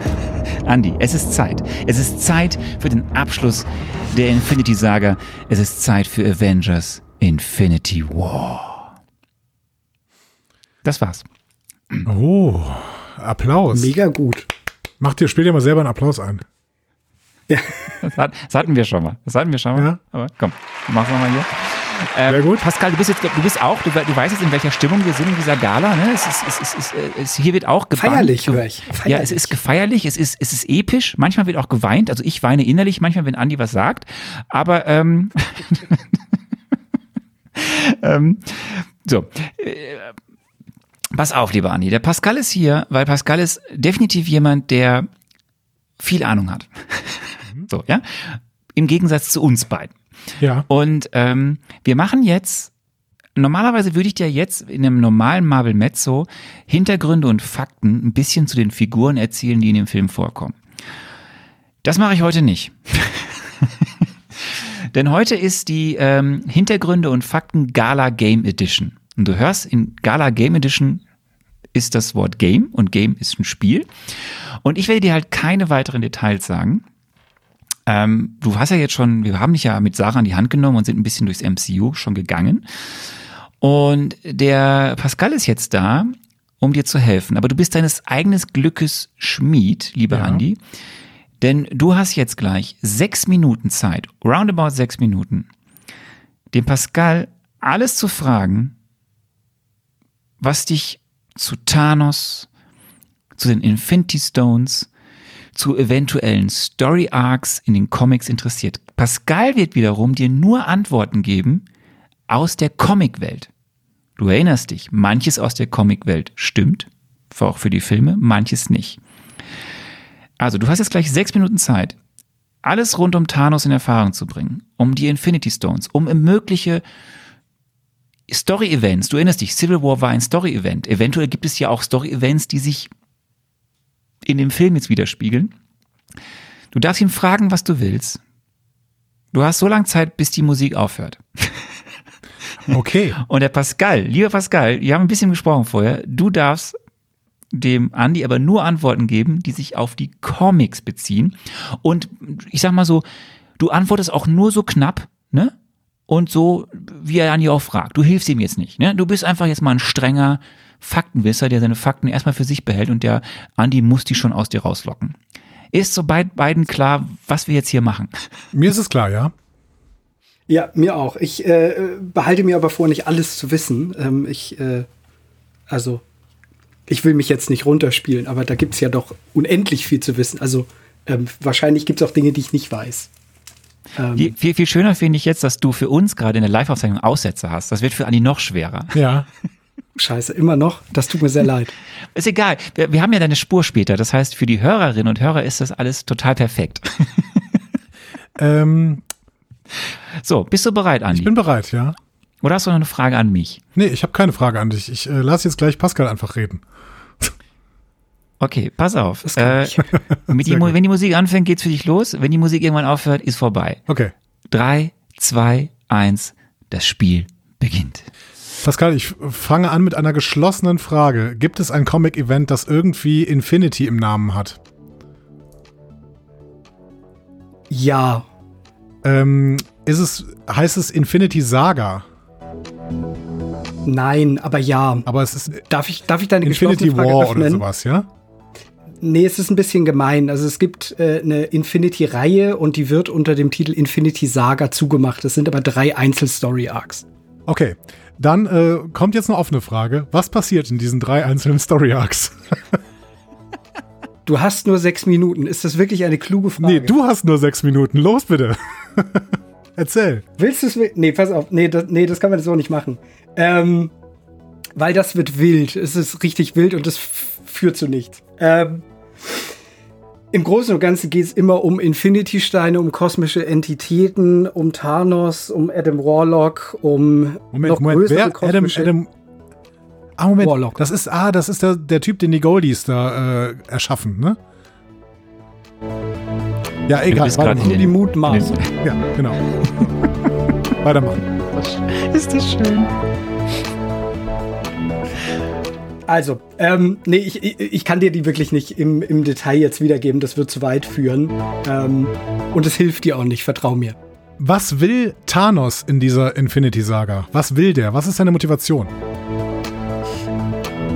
Andi, es ist Zeit. Es ist Zeit für den Abschluss der Infinity Saga. Es ist Zeit für Avengers Infinity War. Das war's. Oh, Applaus. Mega gut. Mach dir, spiel dir mal selber einen Applaus ein. Das, hat, das hatten wir schon mal. Das hatten wir schon mal. Ja. Aber komm, mach's nochmal hier. Ähm, Sehr gut. Pascal, du bist jetzt, du bist auch, du, du weißt jetzt, in welcher Stimmung wir sind in dieser Gala. Ne? Es ist, es ist, es ist, hier wird auch gebannt. Feierlich, Ge- höre ich. Ja, es Feierlich. ist gefeierlich, es ist, es ist episch. Manchmal wird auch geweint. Also ich weine innerlich, manchmal, wenn Andi was sagt. Aber ähm, ähm, so. Pass auf, lieber Andi. Der Pascal ist hier, weil Pascal ist definitiv jemand, der viel Ahnung hat. So, ja. Im Gegensatz zu uns beiden. Ja. Und ähm, wir machen jetzt, normalerweise würde ich dir jetzt in einem normalen Marvel Mezzo Hintergründe und Fakten ein bisschen zu den Figuren erzählen, die in dem Film vorkommen. Das mache ich heute nicht. Denn heute ist die ähm, Hintergründe und Fakten Gala Game Edition. Und du hörst, in Gala Game Edition ist das Wort Game und Game ist ein Spiel. Und ich werde dir halt keine weiteren Details sagen. Ähm, du hast ja jetzt schon, wir haben dich ja mit Sarah an die Hand genommen und sind ein bisschen durchs MCU schon gegangen. Und der Pascal ist jetzt da, um dir zu helfen. Aber du bist deines eigenes Glückes Schmied, lieber Ja. Andi. Denn du hast jetzt gleich sechs Minuten Zeit, roundabout sechs Minuten, dem Pascal alles zu fragen, was dich zu Thanos, zu den Infinity Stones, zu eventuellen Story Arcs in den Comics interessiert. Pascal wird wiederum dir nur Antworten geben aus der Comicwelt. Du erinnerst dich, manches aus der Comicwelt stimmt, auch für die Filme, manches nicht. Also, du hast jetzt gleich sechs Minuten Zeit, alles rund um Thanos in Erfahrung zu bringen, um die Infinity Stones, um mögliche Story-Events. Du erinnerst dich, Civil War war ein Story-Event. Eventuell gibt es ja auch Story-Events, die sich in dem Film jetzt widerspiegeln. Du darfst ihn fragen, was du willst. Du hast so lange Zeit, bis die Musik aufhört. Okay. Und der Pascal, lieber Pascal, wir haben ein bisschen gesprochen vorher, du darfst dem Andi aber nur Antworten geben, die sich auf die Comics beziehen. Und ich sag mal so, du antwortest auch nur so knapp, ne? Und so, wie er Andi auch fragt. Du hilfst ihm jetzt nicht, ne? Du bist einfach jetzt mal ein strenger Faktenwisser, der seine Fakten erstmal für sich behält und der Andi muss die schon aus dir rauslocken. Ist so bei beiden klar, was wir jetzt hier machen? Mir ist es klar, ja. Ja, mir auch. Ich äh, behalte mir aber vor, nicht alles zu wissen. Ähm, ich, äh, also, ich will mich jetzt nicht runterspielen, aber da gibt's ja doch unendlich viel zu wissen. Also, ähm, wahrscheinlich gibt's auch Dinge, die ich nicht weiß. Ähm, Viel, viel, viel schöner finde ich jetzt, dass du für uns gerade in der Live-Aufzeichnung Aussätze hast. Das wird für Andi noch schwerer. Ja. Scheiße, immer noch. Das tut mir sehr leid. Ist egal. Wir, wir haben ja deine Spur später. Das heißt, für die Hörerinnen und Hörer ist das alles total perfekt. Ähm, So, bist du bereit, Andi? ich bin bereit, ja. Oder hast du noch eine Frage an mich? Nee, ich habe keine Frage an dich. Ich äh, lasse jetzt gleich Pascal einfach reden. Okay, pass auf. Das kann Äh, ich. mit die, wenn die Musik anfängt, geht's für dich los. Wenn die Musik irgendwann aufhört, ist vorbei. Okay. Drei, zwei, eins, das Spiel beginnt. Pascal, ich fange an mit einer geschlossenen Frage. Gibt es ein Comic-Event, das irgendwie Infinity im Namen hat? Ja. Ähm, ist es, heißt es Infinity Saga? Nein, aber ja. Aber es ist Darf ich, darf ich deine Infinity geschlossene Frage War oder öffnen? sowas, ja? Nee, es ist ein bisschen gemein. Also es gibt äh, eine Infinity-Reihe und die wird unter dem Titel Infinity Saga zugemacht. Das sind aber drei Einzel-Story-Arcs. Okay. Dann äh, kommt jetzt eine offene Frage. Was passiert in diesen drei einzelnen Story-Arcs? Du hast nur sechs Minuten. Ist das wirklich eine kluge Frage? Nee, du hast nur sechs Minuten. Los bitte. Erzähl. Willst du es? Nee, pass auf. Nee das, nee, das kann man so nicht machen. Ähm, weil das wird wild. Es ist richtig wild und das führt zu nichts. Ähm, Im Großen und Ganzen geht es immer um Infinity-Steine, um kosmische Entitäten, um Thanos, um Adam Warlock, um Moment, noch Moment. größere Wer? Adam, kosmische Adam. Ah, Moment. Warlock. Das ist, ah, das ist der, der Typ, den die Goldies da äh, erschaffen, ne? Ja, egal. weitermachen. in die Mutmaßung. Ja, genau. Weitermachen. Ist das schön? Also, ähm, nee, ich, ich, ich kann dir die wirklich nicht im, im Detail jetzt wiedergeben. Das wird zu weit führen. Ähm, und es hilft dir auch nicht, vertrau mir. Was will Thanos in dieser Infinity-Saga? Was will der? Was ist seine Motivation?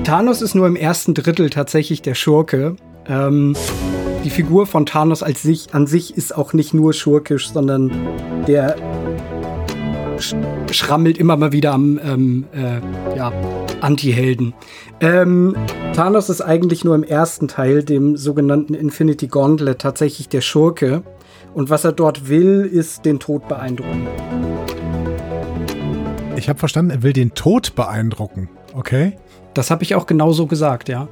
Thanos ist nur im ersten Drittel tatsächlich der Schurke. Ähm, die Figur von Thanos als sich, an sich ist auch nicht nur schurkisch, sondern der schrammelt immer mal wieder am ähm, äh, ja, Anti-Helden. Ähm, Thanos ist eigentlich nur im ersten Teil, dem sogenannten Infinity Gauntlet, tatsächlich der Schurke. Und was er dort will, ist den Tod beeindrucken. Ich habe verstanden, er will den Tod beeindrucken. Okay. Das habe ich auch genauso gesagt, ja.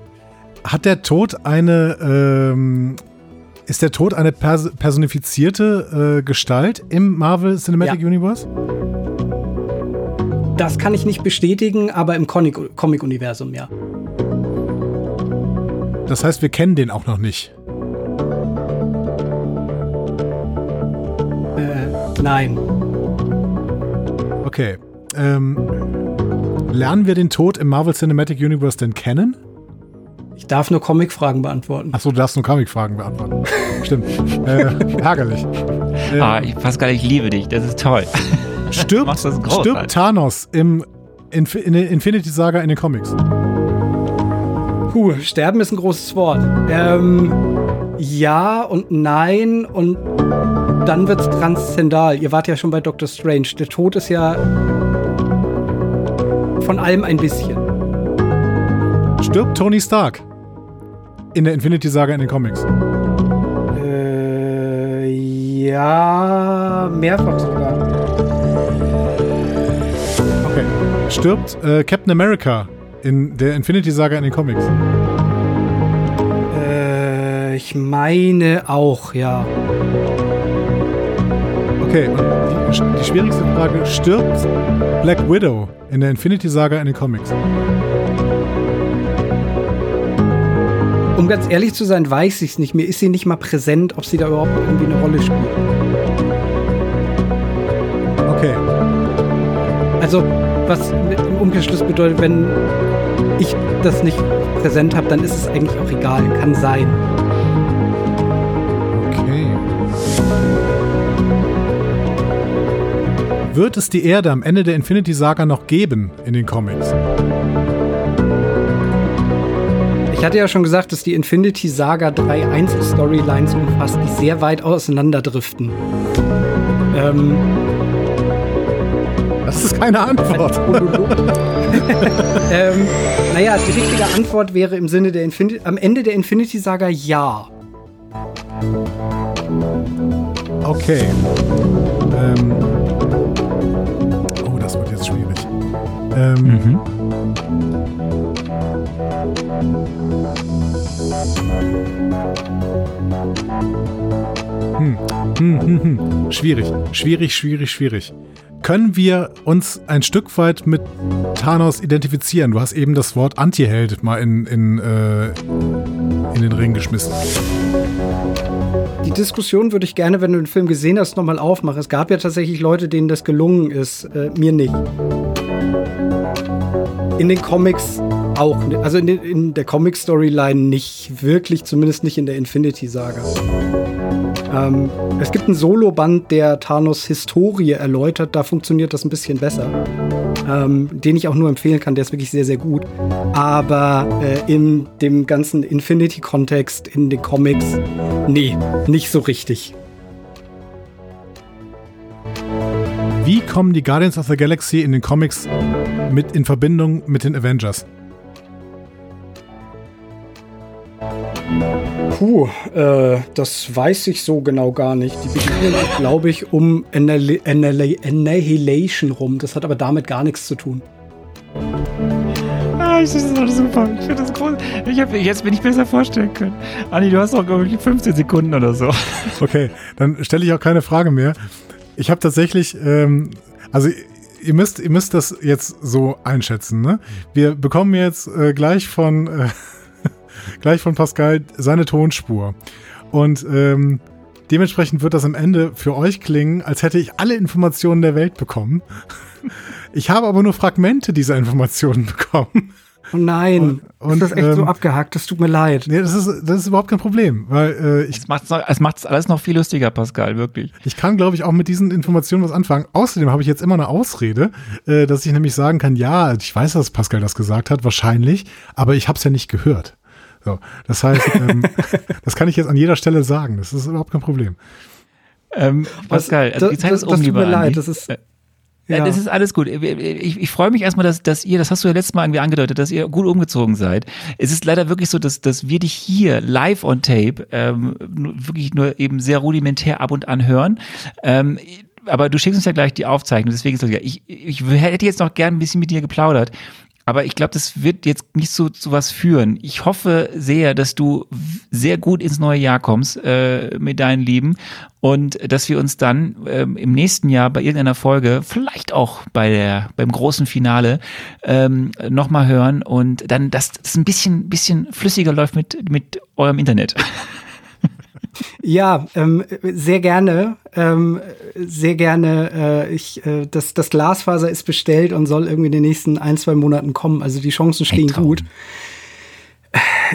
Hat der Tod eine, ähm, ist der Tod eine pers personifizierte äh, Gestalt im Marvel Cinematic Ja. Universe? Das kann ich nicht bestätigen, aber im Comic- Comic-Universum, ja. Das heißt, wir kennen den auch noch nicht. Äh, nein. Okay. Ähm, lernen wir den Tod im Marvel Cinematic Universe denn kennen? Ich darf nur Comic-Fragen beantworten. Achso, du darfst nur Comic-Fragen beantworten. Stimmt. Äh, ärgerlich. Äh, Ah, ich, Pascal, ich liebe dich. Das ist toll. stirbt, stirbt Thanos im Inf in der Infinity Saga in den Comics? Puh, sterben ist ein großes Wort. Ähm, ja und nein und dann wird's transzendal. Ihr wart ja schon bei Doctor Strange. Der Tod ist ja von allem ein bisschen. Stirbt Tony Stark in der Infinity Saga in den Comics? Äh, ja, mehrfach sogar. Okay. Stirbt äh, Captain America in der Infinity Saga in den Comics? Äh, ich meine auch, ja. Okay, und die, die schwierigste Frage, stirbt Black Widow in der Infinity Saga in den Comics? Um ganz ehrlich zu sein, weiß ich es nicht. Mir ist sie nicht mal präsent, ob sie da überhaupt irgendwie eine Rolle spielt. Okay. Also, was im Umkehrschluss bedeutet, wenn ich das nicht präsent habe, dann ist es eigentlich auch egal. Kann sein. Okay. Wird es die Erde am Ende der Infinity Saga noch geben in den Comics? Ich hatte ja schon gesagt, dass die Infinity Saga drei Einzel-Storylines umfasst, die sehr weit auseinanderdriften. Ähm, Das ist keine Antwort. ähm, naja, die richtige Antwort wäre im Sinne der Infinity, am Ende der Infinity Saga ja. Okay. Ähm. Oh, das wird jetzt schwierig. Ähm, Mhm. Hm, hm, hm, hm. Schwierig, schwierig, schwierig, schwierig. Können wir uns ein Stück weit mit Thanos identifizieren? Du hast eben das Wort Anti-Held mal in, in, äh, in den Ring geschmissen. Die Diskussion würde ich gerne, wenn du den Film gesehen hast, nochmal aufmachen. Es gab ja tatsächlich Leute, denen das gelungen ist. Äh, mir nicht. In den Comics auch. Also in, in der Comic-Storyline nicht wirklich, zumindest nicht in der Infinity-Saga. Ähm, es gibt einen Solo-Band, der Thanos Historie erläutert. Da funktioniert das ein bisschen besser. Ähm, den ich auch nur empfehlen kann. Der ist wirklich sehr, sehr gut. Aber äh, in dem ganzen Infinity-Kontext, in den Comics, nee, nicht so richtig. Wie kommen die Guardians of the Galaxy in den Comics mit in Verbindung mit den Avengers? Puh, äh, das weiß ich so genau gar nicht. Die begegnen, glaube ich, um Annihil Annihil Annihilation rum. Das hat aber damit gar nichts zu tun. Ah, ich finde das alles super. Ich finde das groß. Ich hab, jetzt bin ich besser vorstellen können. Anni, du hast noch irgendwie 15 Sekunden oder so. Okay, dann stelle ich auch keine Frage mehr. Ich habe tatsächlich, ähm, also ihr müsst, ihr müsst das jetzt so einschätzen. Ne? Wir bekommen jetzt äh, gleich von äh, gleich von Pascal seine Tonspur und ähm, dementsprechend wird das am Ende für euch klingen, als hätte ich alle Informationen der Welt bekommen. Ich habe aber nur Fragmente dieser Informationen bekommen. Oh nein, Und- und, das ist echt so ähm, abgehackt. Das tut mir leid. Nee, das ist, das ist überhaupt kein Problem, weil äh, ich, Es macht es macht's alles noch viel lustiger, Pascal, wirklich. ich kann, glaube ich, auch mit diesen Informationen was anfangen. Außerdem habe ich jetzt immer eine Ausrede, äh, dass ich nämlich sagen kann, ja, ich weiß, dass Pascal das gesagt hat, wahrscheinlich, aber ich habe es ja nicht gehört. So, das heißt, ähm, das kann ich jetzt an jeder Stelle sagen. Das ist überhaupt kein Problem. Ähm, Pascal, also die Zeit das, ist das um, tut lieber mir leid. Andi. Das ist, Äh, Ja. Das ist alles gut. Ich, ich freue mich erstmal, dass, dass ihr, das hast du ja letztes Mal irgendwie angedeutet, dass ihr gut umgezogen seid. Es ist leider wirklich so, dass, dass wir dich hier live on tape ähm, wirklich nur eben sehr rudimentär ab und an hören. Ähm, aber du schickst uns ja gleich die Aufzeichnung, deswegen ist das ja, ich, ich hätte jetzt noch gern ein bisschen mit dir geplaudert. Aber ich glaube, das wird jetzt nicht so zu was führen. Ich hoffe sehr, dass du sehr gut ins neue Jahr kommst äh, mit deinen Lieben und dass wir uns dann ähm, im nächsten Jahr bei irgendeiner Folge, vielleicht auch bei der beim großen Finale, ähm, nochmal hören und dann, dass das ein bisschen bisschen flüssiger läuft mit mit eurem Internet. Ja, ähm, sehr gerne. Ähm, sehr gerne. Äh, ich, äh, das, das Glasfaser ist bestellt und soll irgendwie in den nächsten ein, zwei Monaten kommen. Also die Chancen stehen gut.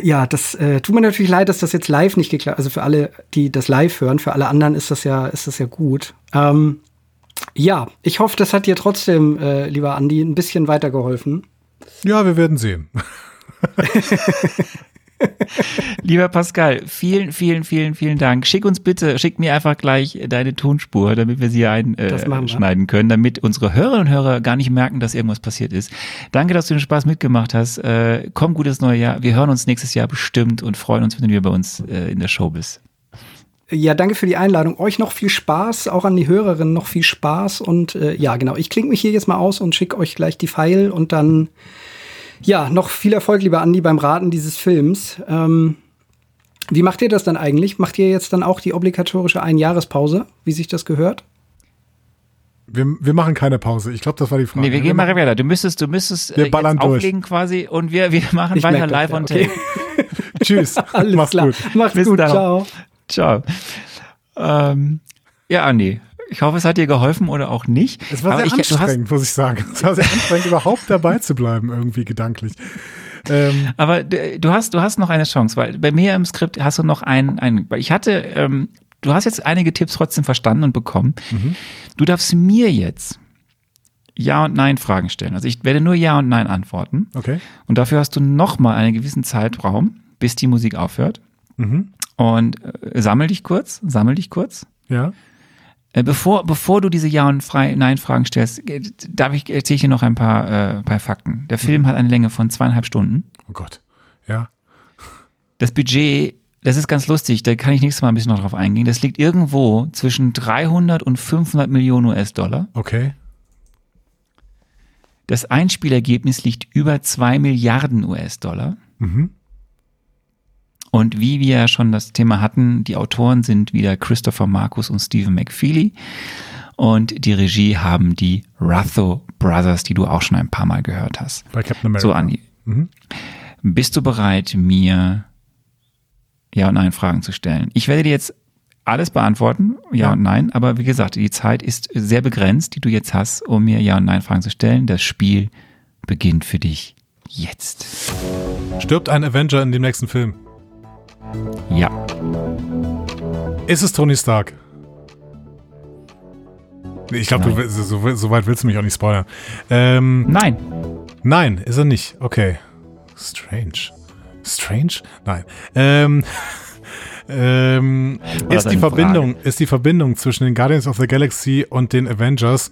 Ja, das äh, tut mir natürlich leid, dass das jetzt live nicht geklappt. Also für alle, die das live hören, für alle anderen ist das ja, ist das ja gut. Ähm, ja, ich hoffe, das hat dir trotzdem, äh, lieber Andi, ein bisschen weitergeholfen. Ja, wir werden sehen. Lieber Pascal, vielen, vielen, vielen, vielen Dank. Schick uns bitte, schick mir einfach gleich deine Tonspur, damit wir sie einschneiden können, damit unsere Hörerinnen und Hörer gar nicht merken, dass irgendwas passiert ist. Danke, dass du den Spaß mitgemacht hast. Äh, komm gutes neue Jahr. Wir hören uns nächstes Jahr bestimmt und freuen uns, wenn du wieder bei uns äh, in der Show bist. Ja, danke für die Einladung. Euch noch viel Spaß, auch an die Hörerinnen noch viel Spaß. Und äh, ja, genau, ich klinge mich hier jetzt mal aus und schicke euch gleich die Pfeil und dann, ja, noch viel Erfolg, lieber Andi, beim Raten dieses Films. Ähm, wie macht ihr das dann eigentlich? Macht ihr jetzt dann auch die obligatorische Einjahrespause, wie sich das gehört? Wir, wir machen keine Pause. Ich glaube, das war die Frage. Nee, wir gehen mal weiter. Du müsstest, du müsstest Wir äh, ballern jetzt durch. auflegen quasi und wir, wir machen Ich weiter das, live ja, on okay. tape. Tschüss. Alles Mach's klar. gut. Macht's Bis gut. dann. Ciao. Ciao. Ähm, ja, Andi. Ich hoffe, es hat dir geholfen oder auch nicht. Es war sehr ich, anstrengend, muss ich sagen. Es war sehr anstrengend, überhaupt dabei zu bleiben, irgendwie gedanklich. Ähm, Aber du hast, du hast noch eine Chance, weil bei mir im Skript hast du noch einen, einen weil ich hatte, ähm, du hast jetzt einige Tipps trotzdem verstanden und bekommen. Du darfst mir jetzt Ja und Nein Fragen stellen. Also ich werde nur Ja und Nein antworten. okay. Und dafür hast du nochmal einen gewissen Zeitraum, bis die Musik aufhört. Mhm. Und äh, sammel dich kurz, sammel dich kurz. Ja. Äh, Bevor, bevor du diese Ja- und Nein-Fragen stellst, äh, darf ich, erzähle ich dir noch ein paar, äh, paar Fakten. Der Film hat eine Länge von zweieinhalb Stunden. Oh Gott. Ja. Das Budget, das ist ganz lustig, da kann ich nächstes Mal ein bisschen noch drauf eingehen. Das liegt irgendwo zwischen 300 und 500 Millionen US-Dollar. Okay. Das Einspielergebnis liegt über 2 Milliarden US-Dollar. Mhm. Und wie wir ja schon das Thema hatten, die Autoren sind wieder Christopher Marcus und Stephen McFeely. Und die Regie haben die Ratho Brothers, die du auch schon ein paar Mal gehört hast. Bei Captain America. So, Andi. Mhm. Bist du bereit, mir Ja und Nein Fragen zu stellen? Ich werde dir jetzt alles beantworten, ja, Ja. und nein, aber wie gesagt, die Zeit ist sehr begrenzt, die du jetzt hast, um mir Ja und Nein Fragen zu stellen. Das Spiel beginnt für dich jetzt. Stirbt ein Avenger in dem nächsten Film? Ja. Ist es Tony Stark? Ich glaube, so, so weit willst du mich auch nicht spoilern. Ähm, Nein. nein, ist er nicht. Okay. Strange. Strange? Nein. Ähm, ähm, ist, die Verbindung, ist die Verbindung zwischen den Guardians of the Galaxy und den Avengers,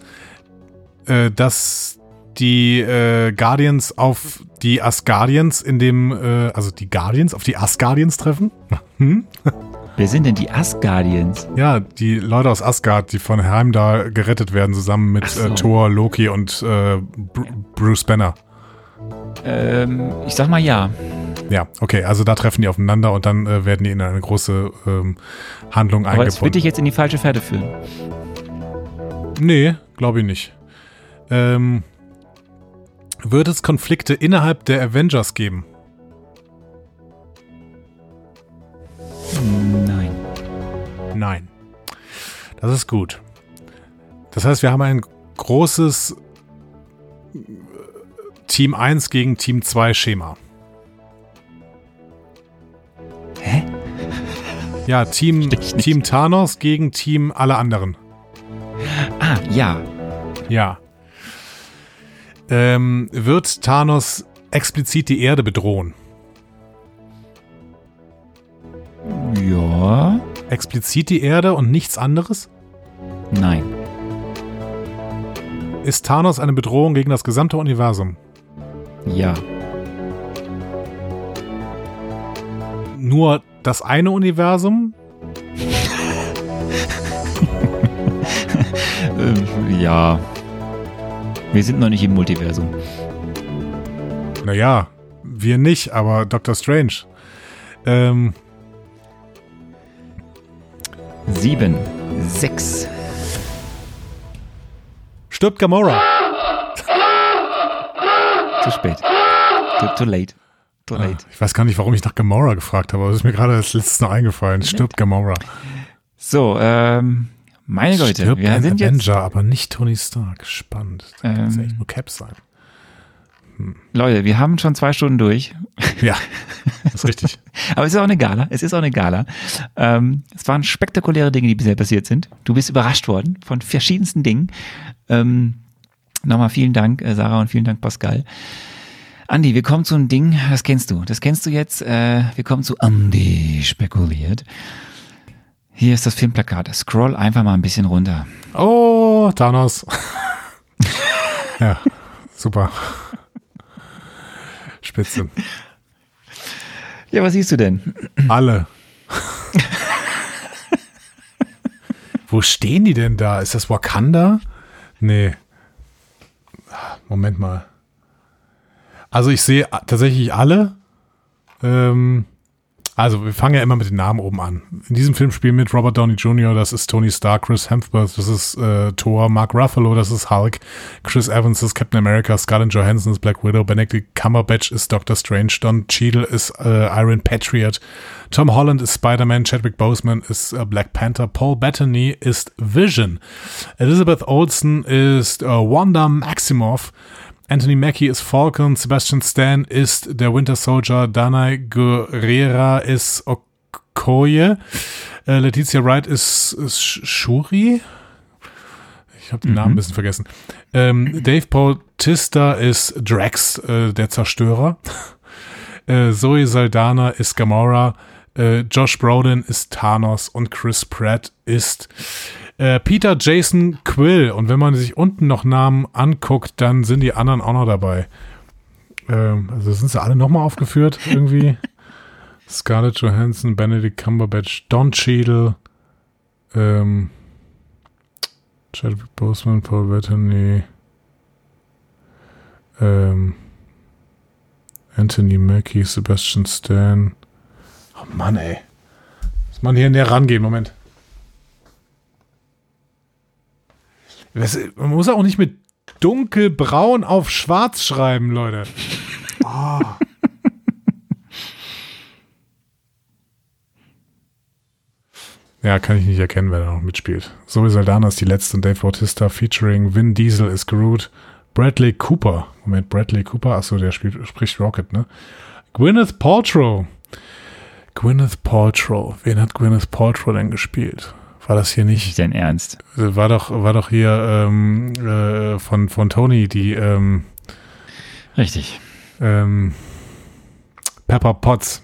äh, dass die äh, Guardians auf die Asgardians in dem, äh, also die Guardians auf die Asgardians treffen? Hm? Wer sind denn die Asgardians? Ja, die Leute aus Asgard, die von Heimdall gerettet werden, zusammen mit Ach so. äh, Thor, Loki und äh, Br Bruce Banner. Ähm, ich sag mal ja. Ja, okay, also da treffen die aufeinander und dann äh, werden die in eine große ähm, Handlung Aber es wird eingebunden. dich jetzt in die falsche Fährte führen. Nee, glaube ich nicht. Ähm, wird es Konflikte innerhalb der Avengers geben? Nein. Nein. Das ist gut. Das heißt, wir haben ein großes äh, Team 1 gegen Team 2 Schema. Hä? Ja, Team. Team Thanos gegen Team alle anderen. Ah, ja. Ja. Ähm, wird Thanos explizit die Erde bedrohen? Ja. Explizit die Erde und nichts anderes? Nein. Ist Thanos eine Bedrohung gegen das gesamte Universum? Ja. Nur das eine Universum? Ja. Wir sind noch nicht im Multiversum. Naja, wir nicht, aber Doctor Strange. Ähm, Sieben. Sechs. stirbt Gamora? Zu spät. Too, too late. Too Ah, late. ich weiß gar nicht, warum ich nach Gamora gefragt habe, aber es ist mir gerade als letztes noch eingefallen. Stirbt Gamora. So, ähm, meine Leute, Stirbt wir ein sind Avenger, jetzt, aber nicht Tony Stark. Spannend. Das kann Ähm. echt nur Cap sein. Leute, wir haben schon zwei Stunden durch. Ja, das ist richtig. Aber es ist auch eine Gala. Es ist auch eine Gala. Ähm, es waren spektakuläre Dinge, die bisher passiert sind. Du bist überrascht worden von verschiedensten Dingen. Ähm, nochmal vielen Dank, äh, Sarah, und vielen Dank, Pascal. Andi, wir kommen zu einem Ding, das kennst du. Das kennst du jetzt. Äh, wir kommen zu Andi spekuliert. Hier ist das Filmplakat. Scroll einfach mal ein bisschen runter. Oh, Thanos. ja, super. Spitze. Ja, was siehst du denn? Alle. Wo stehen die denn da? Ist das Wakanda? Nee. Moment mal. Also ich sehe tatsächlich alle. Ähm, also wir fangen ja immer mit den Namen oben an. In diesem Film spielen mit Robert Downey Jr., das ist Tony Stark, Chris Hemsworth, das ist äh, Thor, Mark Ruffalo, das ist Hulk, Chris Evans ist Captain America, Scarlett Johansson ist Black Widow, Benedict Cumberbatch ist Doctor Strange, Don Cheadle ist äh, Iron Patriot, Tom Holland ist Spider-Man, Chadwick Boseman ist äh, Black Panther, Paul Bettany ist Vision, Elizabeth Olsen ist äh, Wanda Maximoff, Anthony Mackie ist Falcon, Sebastian Stan ist der Winter Soldier, Danai Guerrera ist Okoye, äh, Letizia Wright ist, ist Sh- Shuri. Ich habe den Namen ein bisschen vergessen. Ähm, Dave Bautista ist Drax, äh, der Zerstörer. Äh, Zoe Saldana ist Gamora. Äh, Josh Brolin ist Thanos und Chris Pratt ist äh, Peter Jason Quill. Und wenn man sich unten noch Namen anguckt, dann sind die anderen auch noch dabei. Ähm, also sind sie alle nochmal aufgeführt irgendwie. Scarlett Johansson, Benedict Cumberbatch, Don Cheadle, ähm, Chadwick Boseman, Paul Bettany, Ähm, Anthony Mackie, Sebastian Stan. Mann, ey. Muss man hier näher rangehen, Moment. Man muss auch nicht mit dunkelbraun auf schwarz schreiben, Leute. Oh. Ja, kann ich nicht erkennen, wer da noch mitspielt. Zoe Saldana ist die letzte und Dave Bautista featuring Vin Diesel ist Groot. Bradley Cooper. Moment, Bradley Cooper? Achso, der spielt, spricht Rocket, ne? Gwyneth Paltrow. Gwyneth Paltrow. Wen hat Gwyneth Paltrow denn gespielt? War das hier nicht? Nicht dein Ernst. War doch, war doch hier ähm, äh, von, von Tony die ähm, Richtig. ähm, Pepper Potts.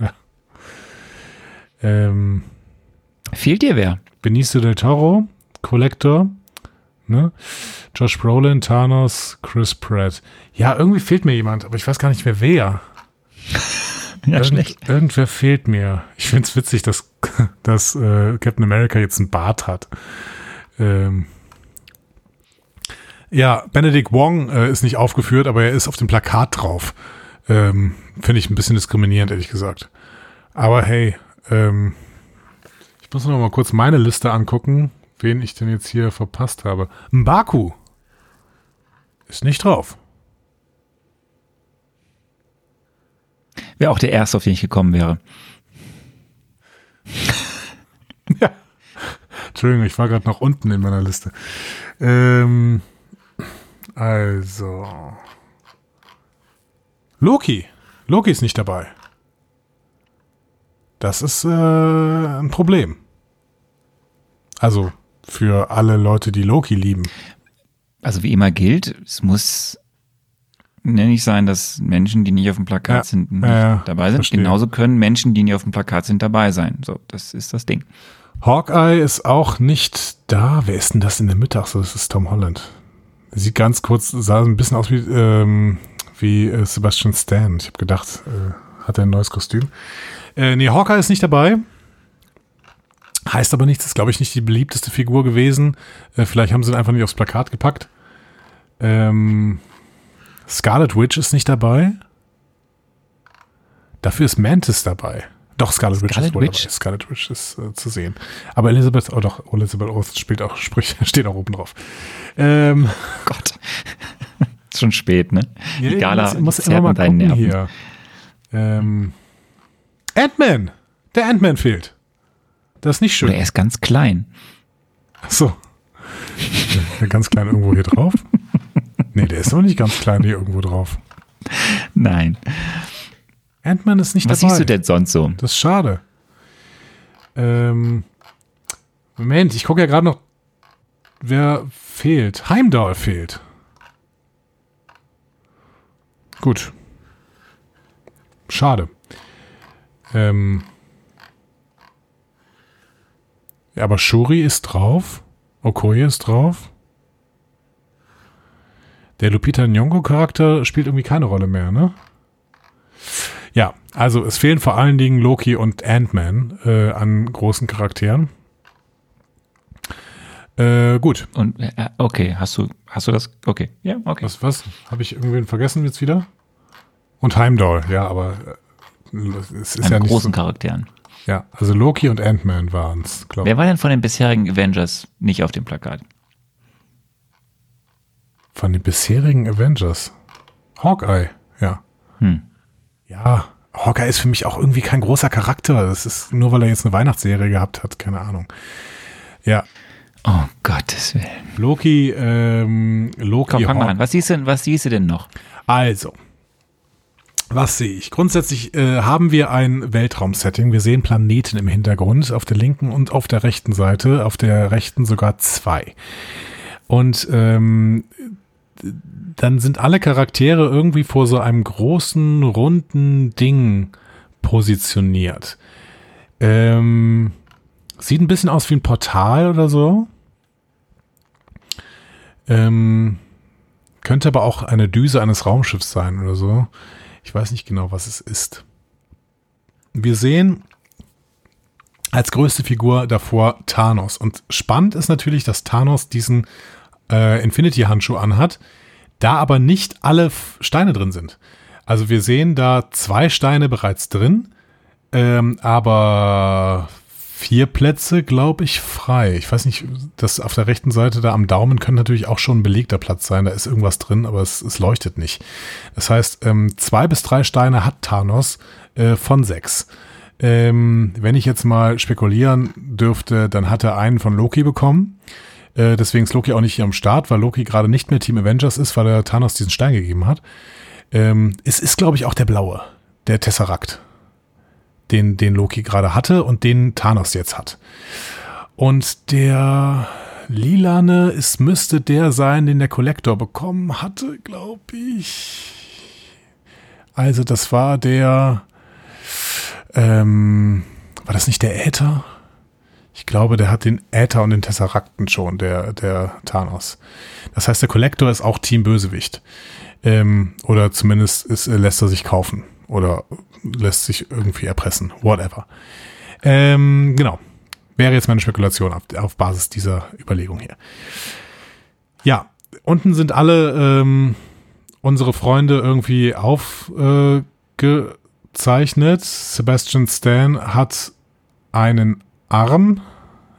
ja. ähm, Fehlt dir wer? Benicio del Toro, Collector, ne? Josh Brolin, Thanos, Chris Pratt. Ja, irgendwie fehlt mir jemand, aber ich weiß gar nicht mehr wer. Ja, Irgend, Irgendwer fehlt mir. Ich finde es witzig, dass, dass äh, Captain America jetzt einen Bart hat. Ähm, ja, Benedict Wong äh, ist nicht aufgeführt, aber er ist auf dem Plakat drauf. Ähm, finde ich ein bisschen diskriminierend, ehrlich gesagt. Aber hey, ähm, ich muss noch mal kurz meine Liste angucken, wen ich denn jetzt hier verpasst habe. Mbaku ist nicht drauf. Wäre auch der erste, auf den ich gekommen wäre. Ja. Entschuldigung, ich war gerade noch unten in meiner Liste. Ähm, also. Loki. Loki ist nicht dabei. Das ist äh, ein Problem. Also für alle Leute, die Loki lieben. Also wie immer gilt, es muss ne, nicht sein, dass Menschen, die nicht auf dem Plakat Ja, sind, nicht ja, dabei sind. verstehe. Genauso können Menschen, die nicht auf dem Plakat sind, dabei sein. So, das ist das Ding. Hawkeye ist auch nicht da. Wer ist denn das in der Mitte? Achso, das ist Tom Holland. Sieht ganz kurz, sah ein bisschen aus wie, ähm, wie äh, Sebastian Stan. Ich habe gedacht, äh, hat er ein neues Kostüm. Äh, nee, Hawkeye ist nicht dabei. Heißt aber nichts, ist glaube ich nicht die beliebteste Figur gewesen. Äh, vielleicht haben sie ihn einfach nicht aufs Plakat gepackt. Ähm, Scarlet Witch ist nicht dabei. Dafür ist Mantis dabei. Doch, Scarlet, Witch Scarlet ist wohl Witch? dabei. Scarlet Witch ist äh, zu sehen. Aber Elizabeth, oh doch, Elizabeth Oath spielt auch, sprich, steht auch oben drauf. Ähm, Gott. ist schon spät, ne? Die Gala muss, muss zerrt immer mal deinen Nerven. hier. Ähm, Ant-Man. Der Ant-Man fehlt. Das ist nicht schön. Oder er ist ganz klein. Ach so. Ganz klein irgendwo hier drauf? Nee, der ist aber nicht ganz klein hier irgendwo drauf. Nein. Ant-Man ist nicht Was dabei. siehst du denn sonst so? Das ist schade. Ähm, Moment, ich gucke ja gerade noch, wer fehlt. Heimdall fehlt. Gut. Schade. Ähm, ja, aber Shuri ist drauf. Okoye ist drauf. Der Lupita Nyong'o-Charakter spielt irgendwie keine Rolle mehr, ne? Ja, also es fehlen vor allen Dingen Loki und Ant-Man äh, an großen Charakteren. Äh, gut. Und äh, okay, hast du, hast du das? Okay, ja, okay. Was, was? Habe ich irgendwen vergessen jetzt wieder? Und Heimdall, ja, aber äh, es ist An ja nicht großen so. Charakteren. Ja, also Loki und Ant-Man waren es, glaube Wer ich. war denn von den bisherigen Avengers nicht auf dem Plakat? Von den bisherigen Avengers. Hawkeye, ja. Hm. Ja, Hawkeye ist für mich auch irgendwie kein großer Charakter. Das ist nur, weil er jetzt eine Weihnachtsserie gehabt hat, keine Ahnung. Ja, Oh Gottes Willen. Loki, ähm, Loki. Komm, fang mal an. Was siehst du, denn- was siehst du denn noch? Also, was sehe ich? Grundsätzlich äh, haben wir ein Weltraumsetting. Wir sehen Planeten im Hintergrund, auf der linken und auf der rechten Seite. Auf der rechten sogar zwei. Und ähm, dann sind alle Charaktere irgendwie vor so einem großen, runden Ding positioniert. Ähm, sieht ein bisschen aus wie ein Portal oder so. Ähm, könnte aber auch eine Düse eines Raumschiffs sein oder so. Ich weiß nicht genau, was es ist. Wir sehen als größte Figur davor Thanos. Und spannend ist natürlich, dass Thanos diesen äh, Infinity-Handschuh anhat. Da aber nicht alle Steine drin sind. Also wir sehen da zwei Steine bereits drin, ähm, aber vier Plätze, glaube ich, frei. Ich weiß nicht, das auf der rechten Seite da am Daumen könnte natürlich auch schon ein belegter Platz sein. Da ist irgendwas drin, aber es, es leuchtet nicht. Das heißt, ähm, zwei bis drei Steine hat Thanos äh, von sechs. Ähm, wenn ich jetzt mal spekulieren dürfte, dann hat er einen von Loki bekommen. Äh, deswegen ist Loki auch nicht hier am Start, weil Loki gerade nicht mehr Team Avengers ist, weil er Thanos diesen Stein gegeben hat. Ähm, es ist, glaube ich, auch der blaue, der Tesseract, den, den Loki gerade hatte und den Thanos jetzt hat. Und der lilane, es müsste der sein, den der Collector bekommen hatte, glaube ich. Also das war der, ähm, war das nicht der Äther? Ich glaube, der hat den Äther und den Tesseracten schon, der, der Thanos. Das heißt, der Collector ist auch Team Bösewicht. Ähm, oder zumindest ist, äh, lässt er sich kaufen. Oder lässt sich irgendwie erpressen. Whatever. Ähm, genau. Wäre jetzt meine Spekulation auf, auf Basis dieser Überlegung hier. Ja, unten sind alle ähm, unsere Freunde irgendwie aufgezeichnet. Sebastian Stan hat einen Arm.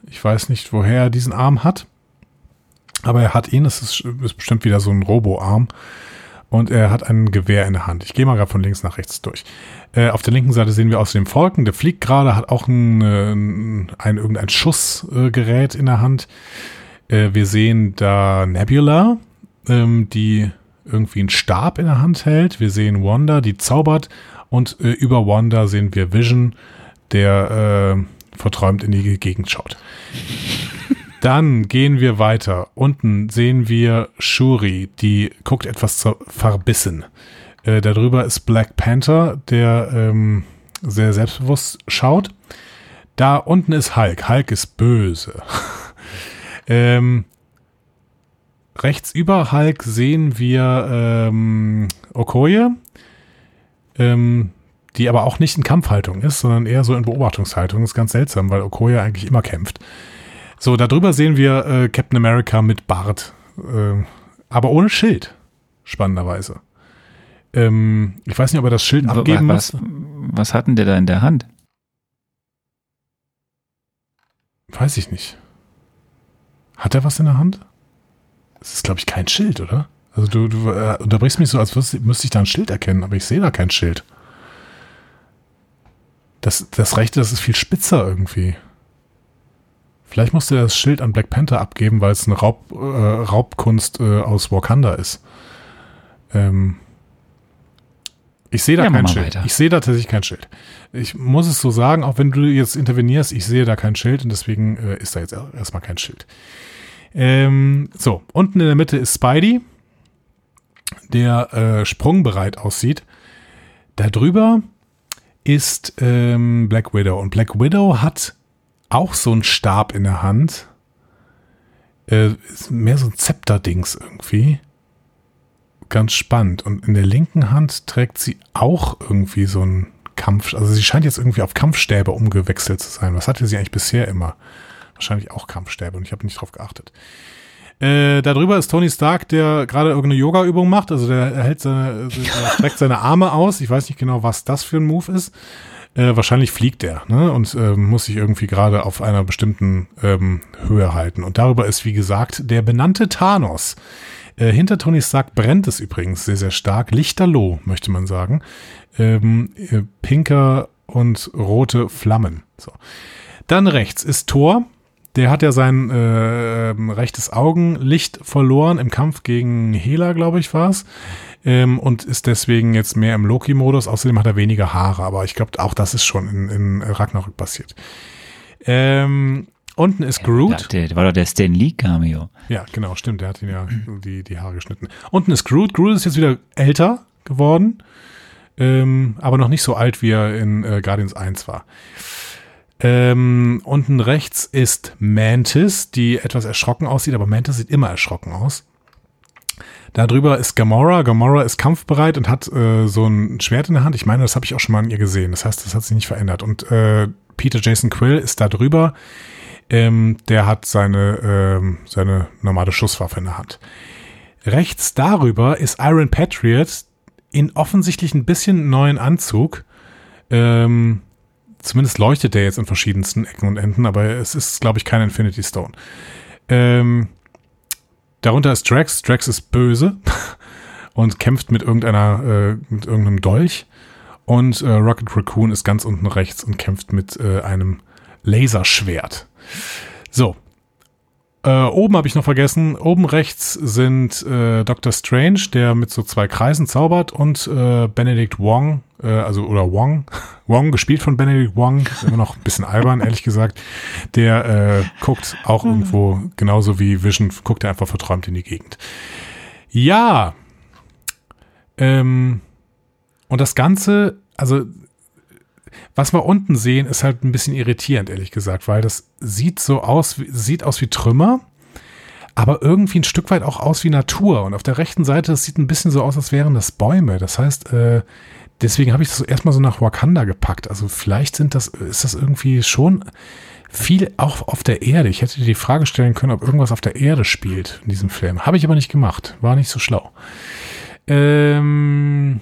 Ich weiß nicht, woher er diesen Arm hat. Aber er hat ihn. Es ist, ist bestimmt wieder so ein Robo-Arm. Und er hat ein Gewehr in der Hand. Ich gehe mal gerade von links nach rechts durch. Äh, auf der linken Seite sehen wir außerdem Falken. Der fliegt gerade, hat auch ein, ein, ein irgendein Schussgerät in der Hand. Äh, wir sehen da Nebula, ähm, die irgendwie einen Stab in der Hand hält. Wir sehen Wanda, die zaubert. Und äh, über Wanda sehen wir Vision, der äh, verträumt in die Gegend schaut. Dann gehen wir weiter. Unten sehen wir Shuri, die guckt etwas verbissen. Äh, darüber ist Black Panther, der ähm, sehr selbstbewusst schaut. Da unten ist Hulk. Hulk ist böse. ähm, rechts über Hulk sehen wir ähm, Okoye, ähm, die aber auch nicht in Kampfhaltung ist, sondern eher so in Beobachtungshaltung. Das ist ganz seltsam, weil Okoye eigentlich immer kämpft. So, darüber sehen wir äh, Captain America mit Bart, äh, aber ohne Schild, spannenderweise. Ähm, ich weiß nicht, ob er das Schild abgeben was, muss. was hat denn der da in der Hand? Weiß ich nicht. Hat er was in der Hand? Das ist, glaube ich, kein Schild, oder? Also du, du äh, unterbrichst mich so, als müsste ich da ein Schild erkennen, aber ich sehe da kein Schild. Das, das rechte, das ist viel spitzer irgendwie. Vielleicht musste er das Schild an Black Panther abgeben, weil es eine Raub, äh, Raubkunst äh, aus Wakanda ist. Ähm, ich sehe da Ja, kein Schild. weiter. Ich sehe da tatsächlich kein Schild. Ich muss es so sagen, auch wenn du jetzt intervenierst, ich sehe da kein Schild und deswegen äh, ist da jetzt erstmal kein Schild. Ähm, so, unten in der Mitte ist Spidey, der äh, sprungbereit aussieht. Darüber ist ähm, Black Widow und Black Widow hat auch so einen Stab in der Hand. Äh, ist mehr so ein Zepter-Dings irgendwie. Ganz spannend. Und in der linken Hand trägt sie auch irgendwie so einen Kampf. Also sie scheint jetzt irgendwie auf Kampfstäbe umgewechselt zu sein. Was hatte sie eigentlich bisher immer? Wahrscheinlich auch Kampfstäbe und ich habe nicht drauf geachtet. Äh, darüber ist Tony Stark, der gerade irgendeine Yoga-Übung macht. Also der, er hält seine, der streckt seine Arme aus. Ich weiß nicht genau, was das für ein Move ist. Äh, wahrscheinlich fliegt er ne? und ähm, muss sich irgendwie gerade auf einer bestimmten ähm, Höhe halten. Und darüber ist, wie gesagt, der benannte Thanos. Äh, hinter Tony Stark brennt es übrigens sehr, sehr stark. Lichterloh, möchte man sagen. Ähm, äh, pinker und rote Flammen. So. Dann rechts ist Thor. Der hat ja sein äh, ähm, rechtes Augenlicht verloren im Kampf gegen Hela, glaube ich, war es. Ähm, und ist deswegen jetzt mehr im Loki-Modus. Außerdem hat er weniger Haare, aber ich glaube, auch das ist schon in, in Ragnarök passiert. Ähm, unten ist Groot. Der, der war doch der Stan Lee Cameo. Ja, genau, stimmt. Der hat ihn ja die, die Haare geschnitten. Unten ist Groot. Groot ist jetzt wieder älter geworden, ähm, aber noch nicht so alt, wie er in äh, Guardians 1 war. Ähm, unten rechts ist Mantis, die etwas erschrocken aussieht, aber Mantis sieht immer erschrocken aus. Darüber ist Gamora. Gamora ist kampfbereit und hat äh, so ein Schwert in der Hand. Ich meine, das habe ich auch schon mal an ihr gesehen. Das heißt, das hat sich nicht verändert. Und äh, Peter Jason Quill ist da drüber. Ähm, der hat seine, ähm, seine normale Schusswaffe in der Hand. Rechts darüber ist Iron Patriot in offensichtlich ein bisschen neuen Anzug. Ähm, zumindest leuchtet der jetzt in verschiedensten Ecken und Enden, aber es ist, glaube ich, kein Infinity Stone. Ähm, darunter ist Drax. Drax ist böse und kämpft mit irgendeiner, äh, mit irgendeinem Dolch. Und äh, Rocket Raccoon ist ganz unten rechts und kämpft mit äh, einem Laserschwert. So. Äh, oben habe ich noch vergessen. Oben rechts sind äh, Dr. Strange, der mit so zwei Kreisen zaubert, und äh, Benedict Wong, äh, also oder Wong, Wong gespielt von Benedict Wong, immer noch ein bisschen albern, ehrlich gesagt. Der äh, guckt auch irgendwo genauso wie Vision, guckt er einfach verträumt in die Gegend. Ja. Ähm, und das Ganze, also was wir unten sehen, ist halt ein bisschen irritierend, ehrlich gesagt, weil das sieht so aus, sieht aus wie Trümmer, aber irgendwie ein Stück weit auch aus wie Natur. Und auf der rechten Seite, das sieht ein bisschen so aus, als wären das Bäume. Das heißt, äh, deswegen habe ich das erstmal so nach Wakanda gepackt. Also vielleicht sind das, ist das irgendwie schon viel auch auf der Erde. Ich hätte dir die Frage stellen können, ob irgendwas auf der Erde spielt in diesem Film. Habe ich aber nicht gemacht. War nicht so schlau. Ähm,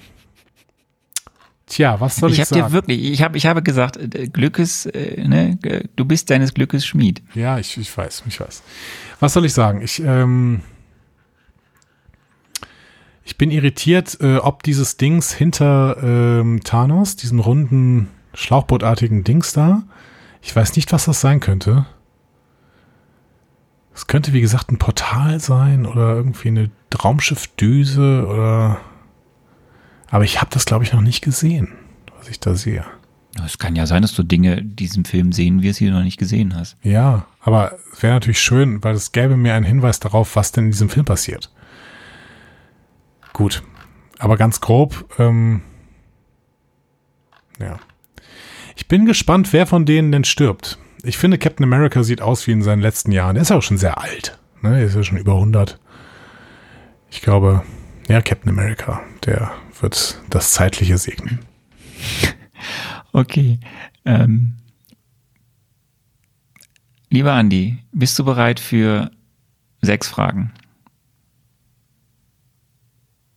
tja, was soll ich, ich habe sagen? dir wirklich, ich habe, ich habe gesagt, äh, Glückes, äh, ne, du bist deines Glückes Schmied. Ja, ich, ich weiß, ich weiß. Was soll ich sagen? Ich, ähm, ich bin irritiert, äh, ob dieses Dings hinter ähm, Thanos, diesem runden, schlauchbootartigen Dings da, ich weiß nicht, was das sein könnte. Es könnte, wie gesagt, ein Portal sein oder irgendwie eine Raumschiffdüse oder. Aber ich habe das, glaube ich, noch nicht gesehen, was ich da sehe. Es kann ja sein, dass du Dinge in diesem Film sehen wirst, die du noch nicht gesehen hast. Ja, aber es wäre natürlich schön, weil es gäbe mir einen Hinweis darauf, was denn in diesem Film passiert. Gut, aber ganz grob, ähm, ja. Ich bin gespannt, wer von denen denn stirbt. Ich finde, Captain America sieht aus wie in seinen letzten Jahren. Er ist auch schon sehr alt. Ne? Er ist ja schon über 100. Ich glaube, ja, Captain America, der wird das Zeitliche segnen. Okay. Ähm, lieber Andi, bist du bereit für sechs Fragen?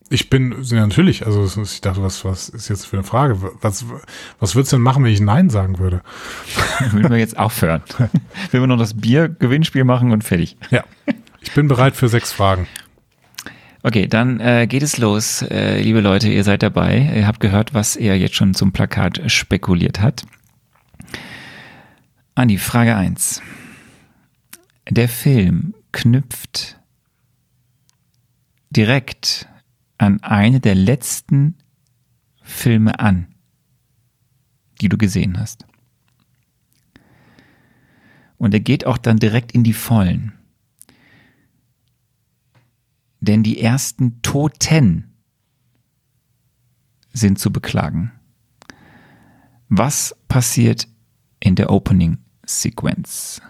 Ich bin, ja, natürlich, also ich dachte, was, was ist jetzt für eine Frage? Was, was würdest du denn machen, wenn ich Nein sagen würde? Würden wir jetzt aufhören? Will wir noch das Bier-Gewinnspiel machen und fertig. Ja. Ich bin bereit für sechs Fragen. Okay, dann äh, geht es los. Äh, liebe Leute, ihr seid dabei. Ihr habt gehört, was er jetzt schon zum Plakat spekuliert hat. Andi, Frage 1. Der Film knüpft direkt an eine der letzten Filme an, die du gesehen hast. Und er geht auch dann direkt in die Vollen. Denn die ersten Toten sind zu beklagen. Was passiert in der Opening-Sequenz?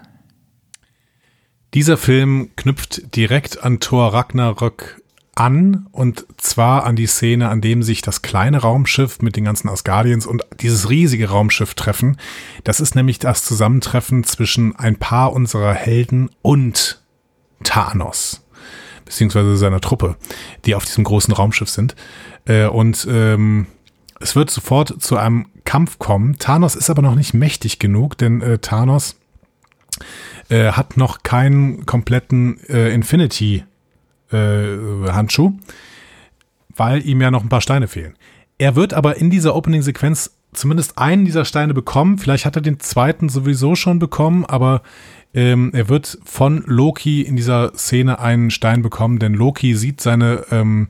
Dieser Film knüpft direkt an Thor Ragnarök an und zwar an die Szene, an dem sich das kleine Raumschiff mit den ganzen Asgardians und dieses riesige Raumschiff treffen. Das ist nämlich das Zusammentreffen zwischen ein paar unserer Helden und Thanos beziehungsweise seiner Truppe, die auf diesem großen Raumschiff sind. Äh, und ähm, es wird sofort zu einem Kampf kommen. Thanos ist aber noch nicht mächtig genug, denn äh, Thanos äh, hat noch keinen kompletten äh, Infinity äh, Handschuh, weil ihm ja noch ein paar Steine fehlen. Er wird aber in dieser Opening-Sequenz zumindest einen dieser Steine bekommen. Vielleicht hat er den zweiten sowieso schon bekommen, aber ähm, er wird von Loki in dieser Szene einen Stein bekommen, denn Loki sieht seine ähm,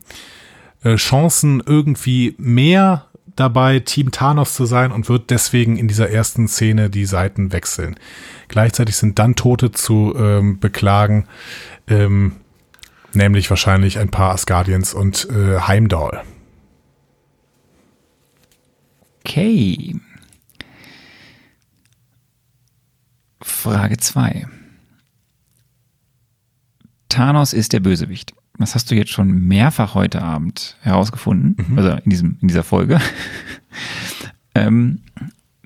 äh, Chancen irgendwie mehr dabei, Team Thanos zu sein und wird deswegen in dieser ersten Szene die Seiten wechseln. Gleichzeitig sind dann Tote zu ähm, beklagen, ähm, nämlich wahrscheinlich ein paar Asgardians und äh, Heimdall. Okay. Frage 2. Thanos ist der Bösewicht. Das hast du jetzt schon mehrfach heute Abend herausgefunden, also in, diesem, in dieser Folge. ähm,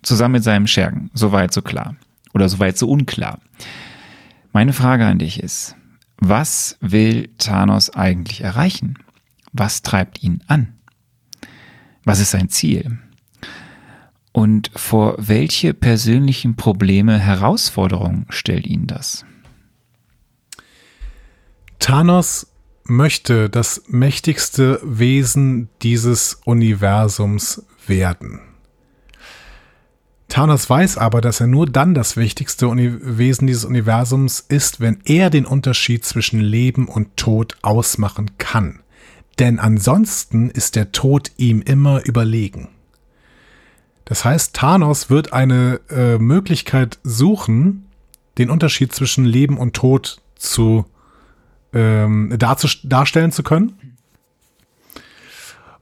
zusammen mit seinem Schergen. Soweit so klar. Oder soweit so unklar. Meine Frage an dich ist, Was will Thanos eigentlich erreichen? Was treibt ihn an? Was ist sein Ziel? Und vor welche persönlichen Probleme, Herausforderungen stellt ihn das? Thanos möchte das mächtigste Wesen dieses Universums werden. Thanos weiß aber, dass er nur dann das wichtigste Uni Wesen dieses Universums ist, wenn er den Unterschied zwischen Leben und Tod ausmachen kann. Denn ansonsten ist der Tod ihm immer überlegen. Das heißt, Thanos wird eine äh, Möglichkeit suchen, den Unterschied zwischen Leben und Tod zu ähm, darstellen zu können.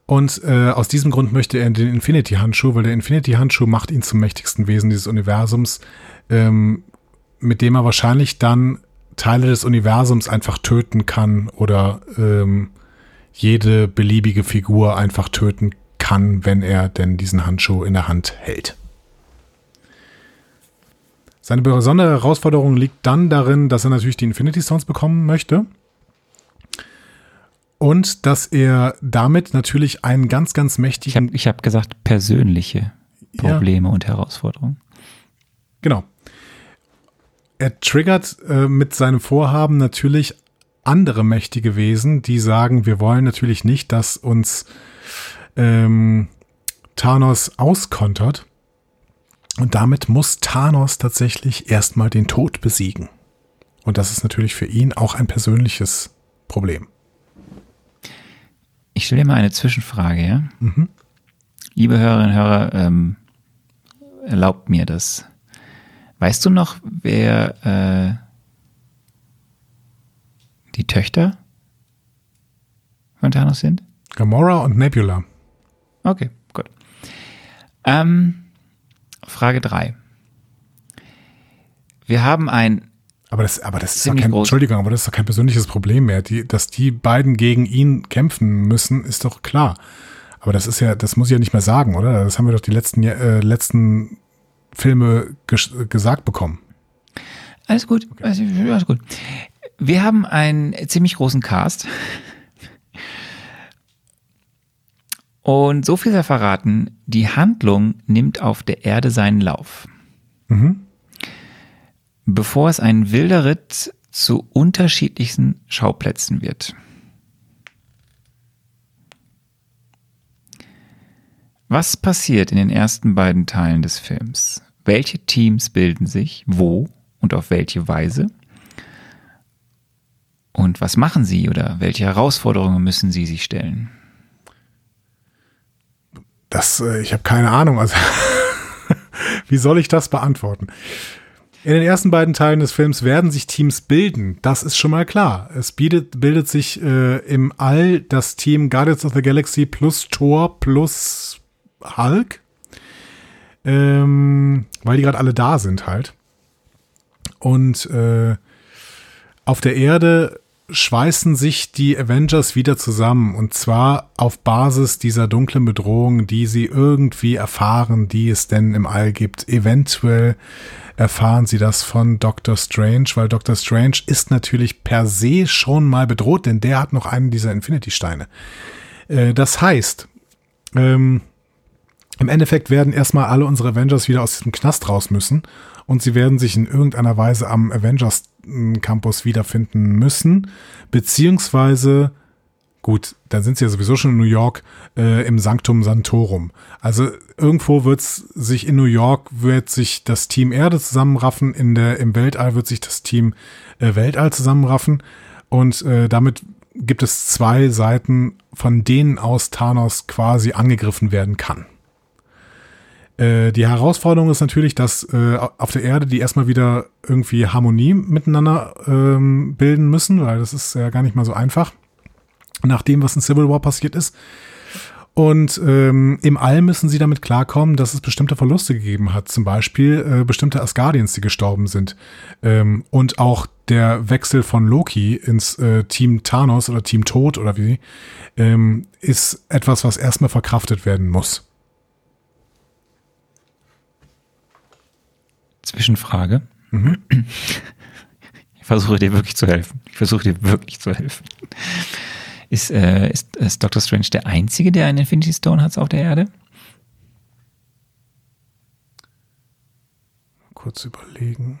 Und äh, aus diesem Grund möchte er den Infinity-Handschuh, weil der Infinity-Handschuh macht ihn zum mächtigsten Wesen dieses Universums, ähm, mit dem er wahrscheinlich dann Teile des Universums einfach töten kann oder ähm, jede beliebige Figur einfach töten kann, wenn er denn diesen Handschuh in der Hand hält. Seine besondere Herausforderung liegt dann darin, dass er natürlich die Infinity Stones bekommen möchte. Und dass er damit natürlich einen ganz, ganz mächtigen. Ich habe hab gesagt, persönliche Probleme ja. und Herausforderungen. Genau. Er triggert äh, mit seinem Vorhaben natürlich andere mächtige Wesen, die sagen, wir wollen natürlich nicht, dass uns ähm, Thanos auskontert. Und damit muss Thanos tatsächlich erstmal den Tod besiegen. Und das ist natürlich für ihn auch ein persönliches Problem. Ich stelle dir mal eine Zwischenfrage, ja? Mhm. Liebe Hörerinnen und Hörer, ähm, erlaubt mir das. Weißt du noch, wer äh, die Töchter von Thanos sind? Gamora und Nebula. Okay, gut. Ähm, Frage 3. Wir haben ein aber das, aber das ist doch kein, Entschuldigung, aber das ist doch kein persönliches Problem mehr. Die, dass die beiden gegen ihn kämpfen müssen, ist doch klar. Aber das ist ja, das muss ich ja nicht mehr sagen, oder? Das haben wir doch die letzten, äh, letzten Filme ges gesagt bekommen. Alles gut, okay. alles gut. Wir haben einen ziemlich großen Cast. Und so viel sei verraten, die Handlung nimmt auf der Erde seinen Lauf. Mhm bevor es ein wilder Ritt zu unterschiedlichsten Schauplätzen wird. Was passiert in den ersten beiden Teilen des Films? Welche Teams bilden sich, wo und auf welche Weise? Und was machen sie oder welche Herausforderungen müssen sie sich stellen? Das, äh, ich habe keine Ahnung. Also, wie soll ich das beantworten? In den ersten beiden Teilen des Films werden sich Teams bilden. Das ist schon mal klar. Es bietet, bildet sich äh, im All das Team Guardians of the Galaxy plus Thor plus Hulk. Ähm, weil die gerade alle da sind halt. Und äh, auf der Erde schweißen sich die Avengers wieder zusammen und zwar auf Basis dieser dunklen Bedrohung, die sie irgendwie erfahren, die es denn im All gibt. Eventuell erfahren sie das von Doctor Strange, weil Doctor Strange ist natürlich per se schon mal bedroht, denn der hat noch einen dieser Infinity-Steine. Äh, das heißt, ähm, im Endeffekt werden erstmal alle unsere Avengers wieder aus diesem Knast raus müssen und sie werden sich in irgendeiner Weise am Avengers Campus wiederfinden müssen, beziehungsweise Gut, dann sind sie ja sowieso schon in New York äh, im Sanctum Santorum. Also irgendwo wird sich in New York wird sich das Team Erde zusammenraffen, in der im Weltall wird sich das Team äh, Weltall zusammenraffen und äh, damit gibt es zwei Seiten, von denen aus Thanos quasi angegriffen werden kann. Äh, die Herausforderung ist natürlich, dass äh, auf der Erde die erstmal wieder irgendwie Harmonie miteinander ähm, bilden müssen, weil das ist ja gar nicht mal so einfach nach dem, was in Civil War passiert ist. Und ähm, im All müssen sie damit klarkommen, dass es bestimmte Verluste gegeben hat. Zum Beispiel äh, bestimmte Asgardians, die gestorben sind. Ähm, und auch der Wechsel von Loki ins äh, Team Thanos oder Team Tod oder wie, ähm, ist etwas, was erstmal verkraftet werden muss. Zwischenfrage. Mhm. Ich versuche dir wirklich zu helfen. Ich versuche dir wirklich zu helfen. Ist, äh, ist, ist Doctor Strange der Einzige, der einen Infinity Stone hat auf der Erde? Kurz überlegen.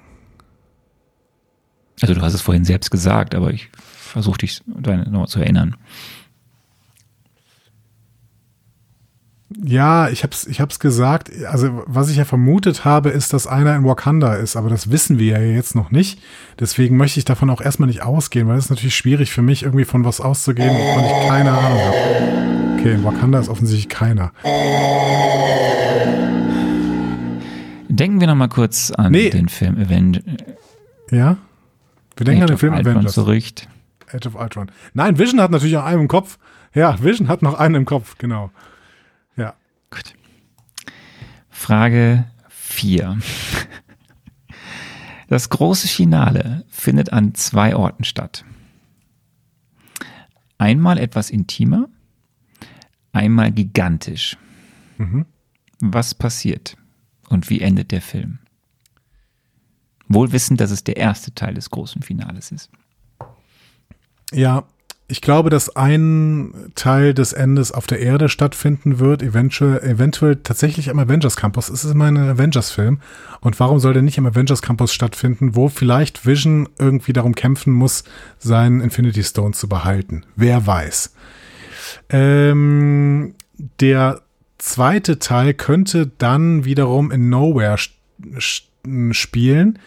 Also du hast es vorhin selbst gesagt, aber ich versuche dich noch zu erinnern. Ja, ich hab's, ich hab's gesagt. Also, was ich ja vermutet habe, ist, dass einer in Wakanda ist, aber das wissen wir ja jetzt noch nicht. Deswegen möchte ich davon auch erstmal nicht ausgehen, weil es ist natürlich schwierig für mich, irgendwie von was auszugehen, wovon ich keine Ahnung habe. Okay, in Wakanda ist offensichtlich keiner. Denken wir noch mal kurz an Nee. den Film Avengers. Ja? Wir denken an den Film Avengers. zurück. Age of Ultron. Nein, Vision hat natürlich auch einen im Kopf. Ja, Vision hat noch einen im Kopf, genau. Gut. Frage 4. Das große Finale findet an zwei Orten statt. Einmal etwas intimer, einmal gigantisch. Was passiert und wie endet der Film? Wohl wissend, dass es der erste Teil des großen Finales ist. Ja, ich glaube, dass ein Teil des Endes auf der Erde stattfinden wird, eventuell, eventuell tatsächlich am Avengers Campus. Es ist immer ein Avengers-Film. Und warum soll der nicht am Avengers Campus stattfinden, wo vielleicht Vision irgendwie darum kämpfen muss, seinen Infinity Stone zu behalten? Wer weiß. Ähm, der zweite Teil könnte dann wiederum in Nowhere spielen,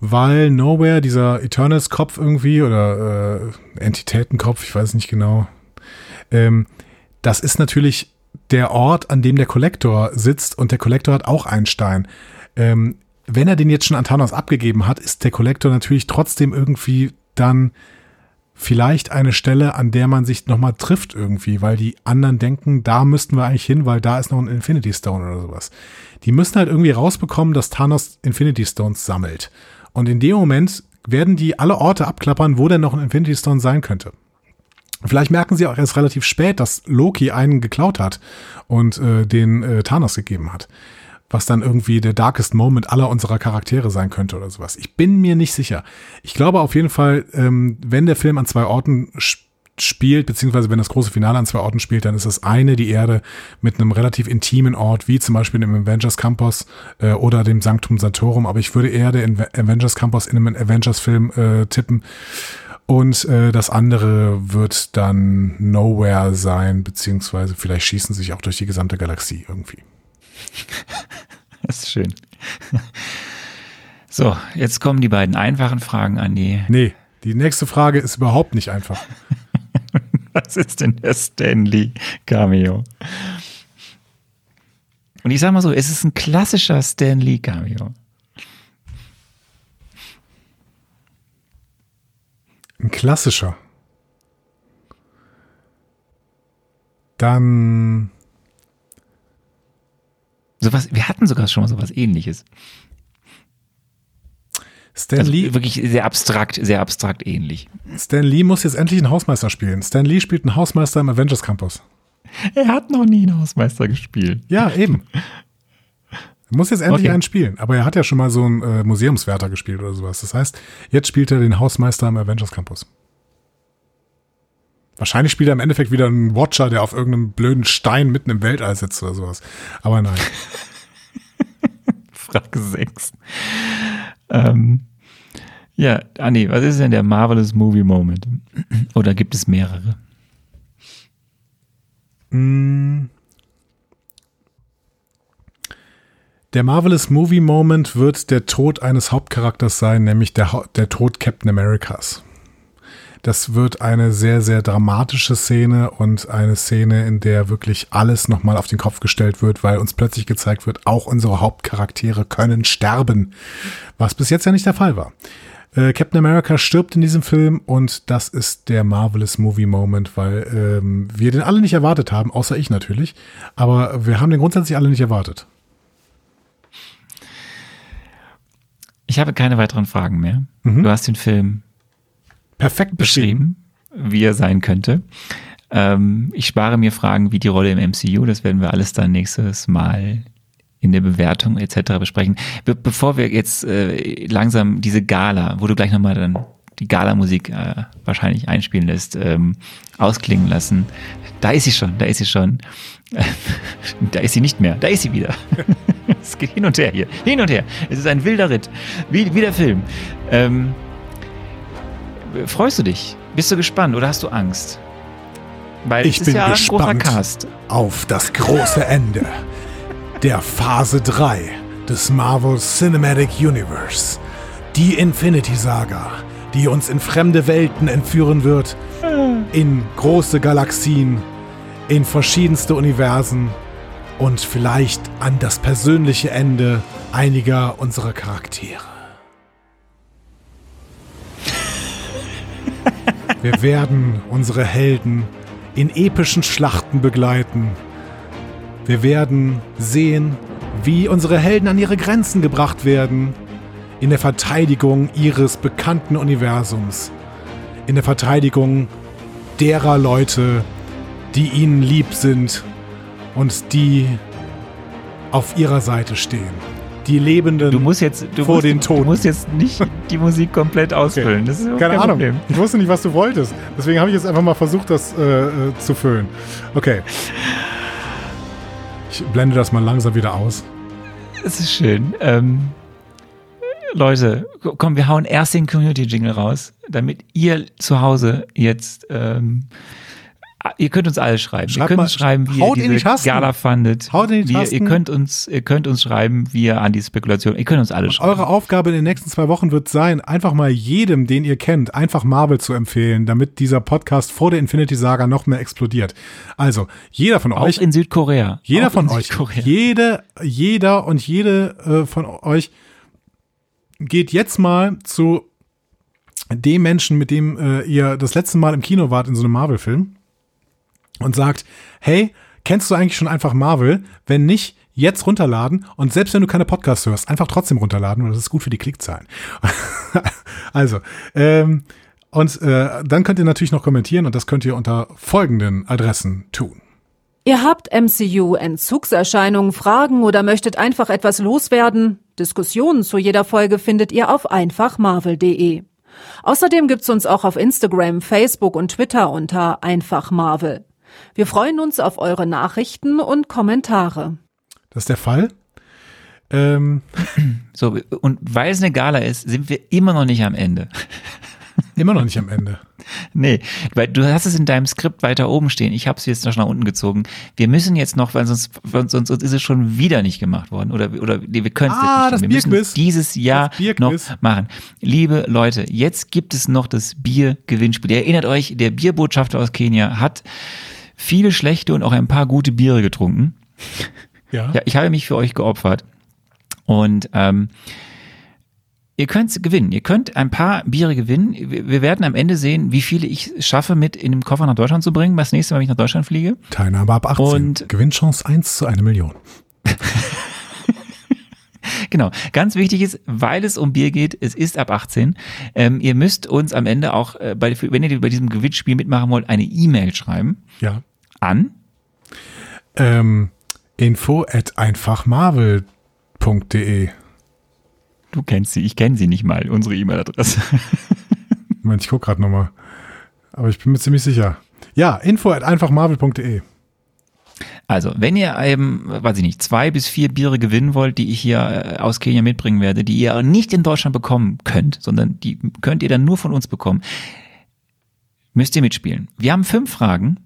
weil Nowhere, dieser Eternals-Kopf irgendwie oder äh, Entitätenkopf, ich weiß nicht genau, ähm, das ist natürlich der Ort, an dem der Kollektor sitzt und der Kollektor hat auch einen Stein. Ähm, wenn er den jetzt schon an Thanos abgegeben hat, ist der Kollektor natürlich trotzdem irgendwie dann vielleicht eine Stelle, an der man sich nochmal trifft irgendwie, weil die anderen denken, da müssten wir eigentlich hin, weil da ist noch ein Infinity Stone oder sowas. Die müssen halt irgendwie rausbekommen, dass Thanos Infinity Stones sammelt. Und in dem Moment werden die alle Orte abklappern, wo denn noch ein Infinity Stone sein könnte. Vielleicht merken sie auch erst relativ spät, dass Loki einen geklaut hat und äh, den äh, Thanos gegeben hat. Was dann irgendwie der darkest Moment aller unserer Charaktere sein könnte oder sowas. Ich bin mir nicht sicher. Ich glaube auf jeden Fall, ähm, wenn der Film an zwei Orten sch- spielt, beziehungsweise wenn das große Finale an zwei Orten spielt, dann ist das eine die Erde mit einem relativ intimen Ort, wie zum Beispiel dem Avengers Campus äh, oder dem Sanctum Sanctorum. Aber ich würde eher den Avengers Campus in einem Avengers-Film äh, tippen. Und äh, das andere wird dann Nowhere sein, beziehungsweise vielleicht schießen sie sich auch durch die gesamte Galaxie irgendwie. Das ist schön. So, jetzt kommen die beiden einfachen Fragen an die. Nee, die nächste Frage ist überhaupt nicht einfach. Was ist denn der Stanley Cameo? Und ich sag mal so, es ist ein klassischer Stanley Cameo. Ein klassischer. Dann Sowas, wir hatten sogar schon mal sowas ähnliches. Stan Also Lee. wirklich sehr abstrakt, sehr abstrakt ähnlich. Stan Lee muss jetzt endlich einen Hausmeister spielen. Stan Lee spielt einen Hausmeister im Avengers Campus. Er hat noch nie einen Hausmeister gespielt. Ja, eben. Er muss jetzt endlich Okay. einen spielen. Aber er hat ja schon mal so einen äh, Museumswärter gespielt oder sowas. Das heißt, jetzt spielt er den Hausmeister im Avengers Campus. Wahrscheinlich spielt er im Endeffekt wieder einen Watcher, der auf irgendeinem blöden Stein mitten im Weltall sitzt oder sowas. Aber nein. Frage 6. Ähm, ja, Anni, was ist denn der Marvelous Movie Moment? Oder gibt es mehrere? Mm. Der Marvelous Movie Moment wird der Tod eines Hauptcharakters sein, nämlich der, der Tod Captain Americas. Das wird eine sehr, sehr dramatische Szene und eine Szene, in der wirklich alles nochmal auf den Kopf gestellt wird, weil uns plötzlich gezeigt wird, auch unsere Hauptcharaktere können sterben. Was bis jetzt ja nicht der Fall war. Äh, Captain America stirbt in diesem Film und das ist der Marvelous Movie Moment, weil ähm, wir den alle nicht erwartet haben, außer ich natürlich. Aber wir haben den grundsätzlich alle nicht erwartet. Ich habe keine weiteren Fragen mehr. Mhm. Du hast den Film Perfekt beschrieben. beschrieben, wie er sein könnte. Ähm, ich spare mir Fragen wie die Rolle im MCU. Das werden wir alles dann nächstes Mal in der Bewertung etc. besprechen. Be bevor wir jetzt äh, langsam diese Gala, wo du gleich nochmal dann die Gala-Musik äh, wahrscheinlich einspielen lässt, ähm, ausklingen lassen. Da ist sie schon, da ist sie schon. da ist sie nicht mehr, da ist sie wieder. es geht hin und her hier, hin und her. Es ist ein wilder Ritt, wie, wie der Film. Ähm, freust du dich? Bist du gespannt oder hast du Angst? Weil Ich bin ja gespannt. Auf das große Ende der Phase 3 des Marvel Cinematic Universe. Die Infinity Saga, die uns in fremde Welten entführen wird, in große Galaxien, in verschiedenste Universen und vielleicht an das persönliche Ende einiger unserer Charaktere. Wir werden unsere Helden in epischen Schlachten begleiten. Wir werden sehen, wie unsere Helden an ihre Grenzen gebracht werden in der Verteidigung ihres bekannten Universums, in der Verteidigung derer Leute, die ihnen lieb sind und die auf ihrer Seite stehen. Die Lebenden Du musst jetzt, du vor musst, den Du Toten. musst jetzt nicht die Musik komplett ausfüllen. Das ist Keine kein Ahnung. Problem. Ich wusste nicht, was du wolltest. Deswegen habe ich jetzt einfach mal versucht, das äh, äh, zu füllen. Okay. Ich blende das mal langsam wieder aus. Es ist schön. Ähm, Leute, komm, wir hauen erst den Community-Jingle raus, damit ihr zu Hause jetzt, ähm, ihr könnt uns alle schreiben. ihr Schreibt könnt mal- uns schreiben, wie ihr die diese Tasten. Gala fandet. Haut in die wie ihr, ihr Tasten. könnt uns, ihr könnt uns schreiben, wie ihr an die Spekulation, ihr könnt uns alle schreiben. Eure Aufgabe in den nächsten zwei Wochen wird sein, einfach mal jedem, den ihr kennt, einfach Marvel zu empfehlen, damit dieser Podcast vor der Infinity Saga noch mehr explodiert. Also, jeder von Auch euch, in Südkorea. jeder Auch von euch, Südkorea. jede, jeder und jede äh, von euch geht jetzt mal zu dem Menschen, mit dem äh, ihr das letzte Mal im Kino wart in so einem Marvel-Film und sagt, hey, kennst du eigentlich schon einfach Marvel? Wenn nicht, jetzt runterladen und selbst wenn du keine Podcasts hörst, einfach trotzdem runterladen, weil das ist gut für die Klickzahlen. also, ähm, und äh, dann könnt ihr natürlich noch kommentieren und das könnt ihr unter folgenden Adressen tun. Ihr habt MCU-Entzugserscheinungen, Fragen oder möchtet einfach etwas loswerden? Diskussionen zu jeder Folge findet ihr auf einfachmarvel.de. Außerdem gibt's uns auch auf Instagram, Facebook und Twitter unter einfachmarvel. Wir freuen uns auf eure Nachrichten und Kommentare. Das ist der Fall. Ähm, So, und weil es eine Gala ist, sind wir immer noch nicht am Ende. immer noch nicht am Ende. Nee, weil du hast es in deinem Skript weiter oben stehen. Ich habe es jetzt noch nach unten gezogen. Wir müssen jetzt noch, weil sonst, sonst, sonst ist es schon wieder nicht gemacht worden. Oder, oder nee, wir können es Ah, jetzt das nicht. Wir müssen Bierquiz. dieses Jahr noch machen. Liebe Leute, jetzt gibt es noch das Biergewinnspiel. Ihr erinnert euch, der Bierbotschafter aus Kenia hat viele schlechte und auch ein paar gute Biere getrunken. Ja. Ja, ich habe mich für euch geopfert. Und ähm, ihr könnt gewinnen. Ihr könnt ein paar Biere gewinnen. Wir werden am Ende sehen, wie viele ich schaffe, mit in dem Koffer nach Deutschland zu bringen, das nächste Mal, wenn ich nach Deutschland fliege. Teilnahme ab 18. Und- Gewinnchance 1 zu 1 Million. Genau. Ganz wichtig ist, weil es um Bier geht, es ist ab 18. Ähm, ihr müsst uns am Ende auch, äh, bei, wenn ihr bei diesem Gewinnspiel mitmachen wollt, eine E-Mail schreiben Ja. an Ähm, info at einfachmarvel.de. Du kennst sie, ich kenne sie nicht mal, unsere E-Mail-Adresse. Moment, ich guck gerade nochmal. Aber ich bin mir ziemlich sicher. Ja, info at einfachmarvel.de. Also, wenn ihr eben, weiß ich nicht, zwei bis vier Biere gewinnen wollt, die ich hier äh, aus Kenia mitbringen werde, die ihr nicht in Deutschland bekommen könnt, sondern die könnt ihr dann nur von uns bekommen, müsst ihr mitspielen. Wir haben fünf Fragen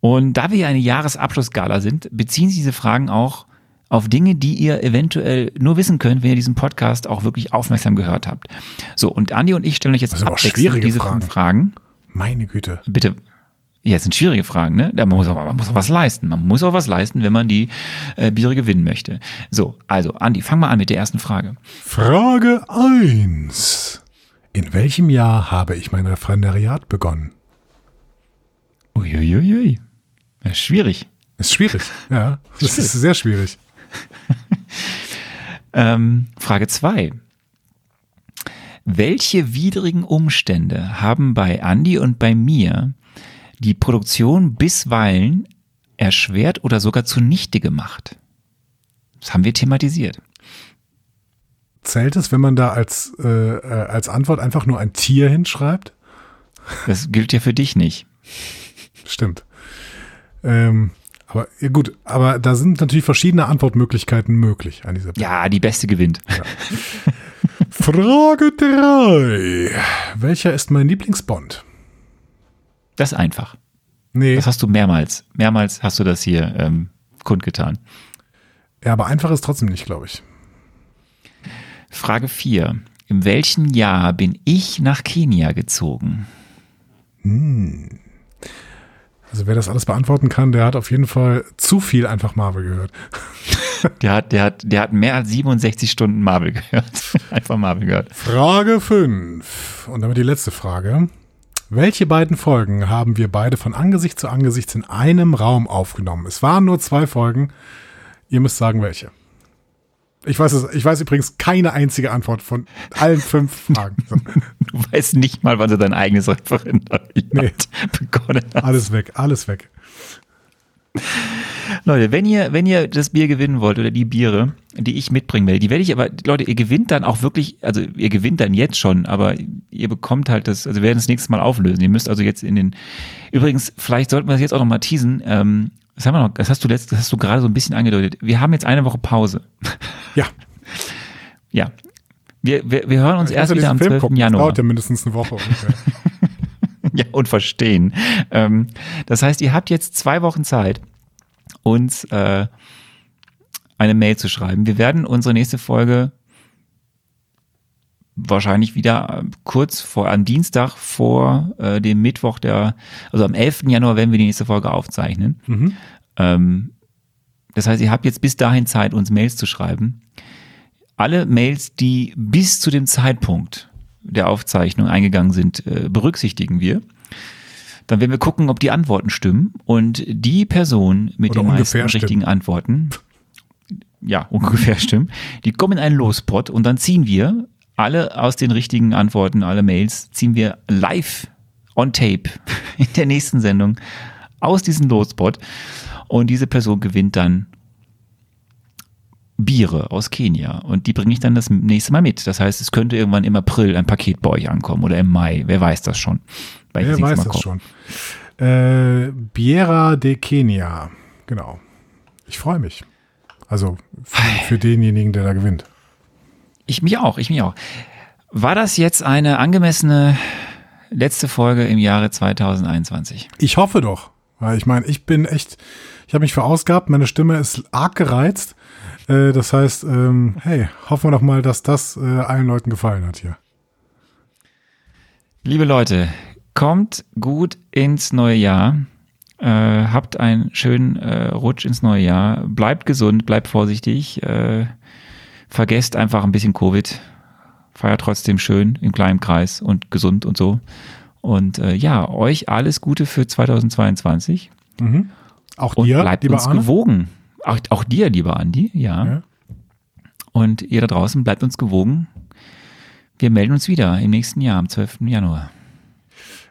und da wir ja eine Jahresabschlussgala sind, beziehen sich diese Fragen auch auf Dinge, die ihr eventuell nur wissen könnt, wenn ihr diesen Podcast auch wirklich aufmerksam gehört habt. So, und Andi und ich stellen euch jetzt abwechselnd diese Fragen. fünf Fragen. Meine Güte. Bitte. Ja, es sind schwierige Fragen, ne? Da muss auch, man muss auch was leisten. Man muss auch was leisten, wenn man die äh, Biere gewinnen möchte. So, also, Andi, fang mal an mit der ersten Frage. Frage 1. In welchem Jahr habe ich mein Referendariat begonnen? Uiuiui. Ja, schwierig. Ist schwierig. Ja, das ist sehr schwierig. Ähm, Frage zwei. Welche widrigen Umstände haben bei Andi und bei mir die Produktion bisweilen erschwert oder sogar zunichte gemacht? Das haben wir thematisiert. zählt es, wenn man da als, äh, äh, als Antwort einfach nur ein Tier hinschreibt? Das gilt ja für dich nicht. Stimmt. Ähm, aber ja gut, aber da sind natürlich verschiedene Antwortmöglichkeiten möglich an dieser Ja, die beste gewinnt. Frage 3. Welcher ist mein Lieblingsbond? Das ist einfach. Nee, Das hast du mehrmals. Mehrmals hast du das hier ähm, kundgetan. ja, aber einfach ist trotzdem nicht, glaube ich. Frage 4. In welchem Jahr bin ich nach Kenia gezogen? Also wer das alles beantworten kann, der hat auf jeden Fall zu viel einfach Marvel gehört. Der hat, der hat, der hat mehr als 67 Stunden Marvel gehört. Einfach Marvel gehört. Frage 5. Und damit die letzte Frage. Welche beiden Folgen haben wir beide von Angesicht zu Angesicht in einem Raum aufgenommen? Es waren nur zwei Folgen. Ihr müsst sagen, welche. Ich weiß, es, ich weiß übrigens keine einzige Antwort von allen fünf Fragen. Du weißt nicht mal, wann du dein eigenes Referendariat Nee. begonnen hast. alles weg, alles weg. Leute, wenn ihr, wenn ihr das Bier gewinnen wollt oder die Biere, die ich mitbringen werde, die werde ich aber, Leute, ihr gewinnt dann auch wirklich, also ihr gewinnt dann jetzt schon, aber ihr bekommt halt das, also wir werden das nächste Mal auflösen. Ihr müsst also jetzt in den, übrigens, vielleicht sollten wir das jetzt auch noch mal teasen, ähm, das haben wir noch, das hast du letzt, das hast du gerade so ein bisschen angedeutet. Wir haben jetzt eine Woche Pause. Ja, Ja. Wir, wir, wir hören uns ich erst wieder am Film 12. gucken. Das Januar. dauert ja mindestens eine Woche ungefähr. Ja, und verstehen. Ähm, das heißt, ihr habt jetzt zwei Wochen Zeit, uns äh, eine Mail zu schreiben. Wir werden unsere nächste Folge wahrscheinlich wieder äh, kurz vor, am Dienstag vor äh, dem Mittwoch der, also am 11. Januar werden wir die nächste Folge aufzeichnen. Mhm. Ähm, das heißt, ihr habt jetzt bis dahin Zeit, uns Mails zu schreiben. Alle Mails, die bis zu dem Zeitpunkt der Aufzeichnung eingegangen sind, äh, berücksichtigen wir. Dann werden wir gucken, ob die Antworten stimmen. Und die Person mit Oder den meisten stimmen. richtigen Antworten, ja, ungefähr stimmen, die kommen in einen Lospot und dann ziehen wir alle aus den richtigen Antworten, alle Mails, ziehen wir live on tape in der nächsten Sendung aus diesem Lospot. Und diese Person gewinnt dann Biere aus Kenia. Und die bringe ich dann das nächste Mal mit. Das heißt, es könnte irgendwann im April ein Paket bei euch ankommen oder im Mai. Wer weiß das schon. Ich Wer weiß das schon. Äh, Biera de Kenia. Genau. Ich freue mich. Also für, für denjenigen, der da gewinnt. Ich mich auch, ich mich auch. War das jetzt eine angemessene letzte Folge im Jahre 2021? Ich hoffe doch. Weil ich meine, ich bin echt, ich habe mich verausgabt, meine Stimme ist arg gereizt. Äh, das heißt, ähm, hey, hoffen wir doch mal, dass das äh, allen Leuten gefallen hat hier. Liebe Leute, kommt gut ins neue Jahr. Äh, habt einen schönen äh, Rutsch ins neue Jahr. Bleibt gesund, bleibt vorsichtig. Äh, vergesst einfach ein bisschen Covid. Feiert trotzdem schön im kleinen Kreis und gesund und so. Und äh, ja, euch alles Gute für 2022 Auch und dir, bleibt lieber uns Arne. gewogen. Auch, auch dir, lieber Andi, ja. Ja. Und ihr da draußen bleibt uns gewogen. Wir melden uns wieder im nächsten Jahr, am 12. Januar.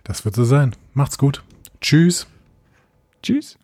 Das wird so sein. Macht's gut. Tschüss. Tschüss.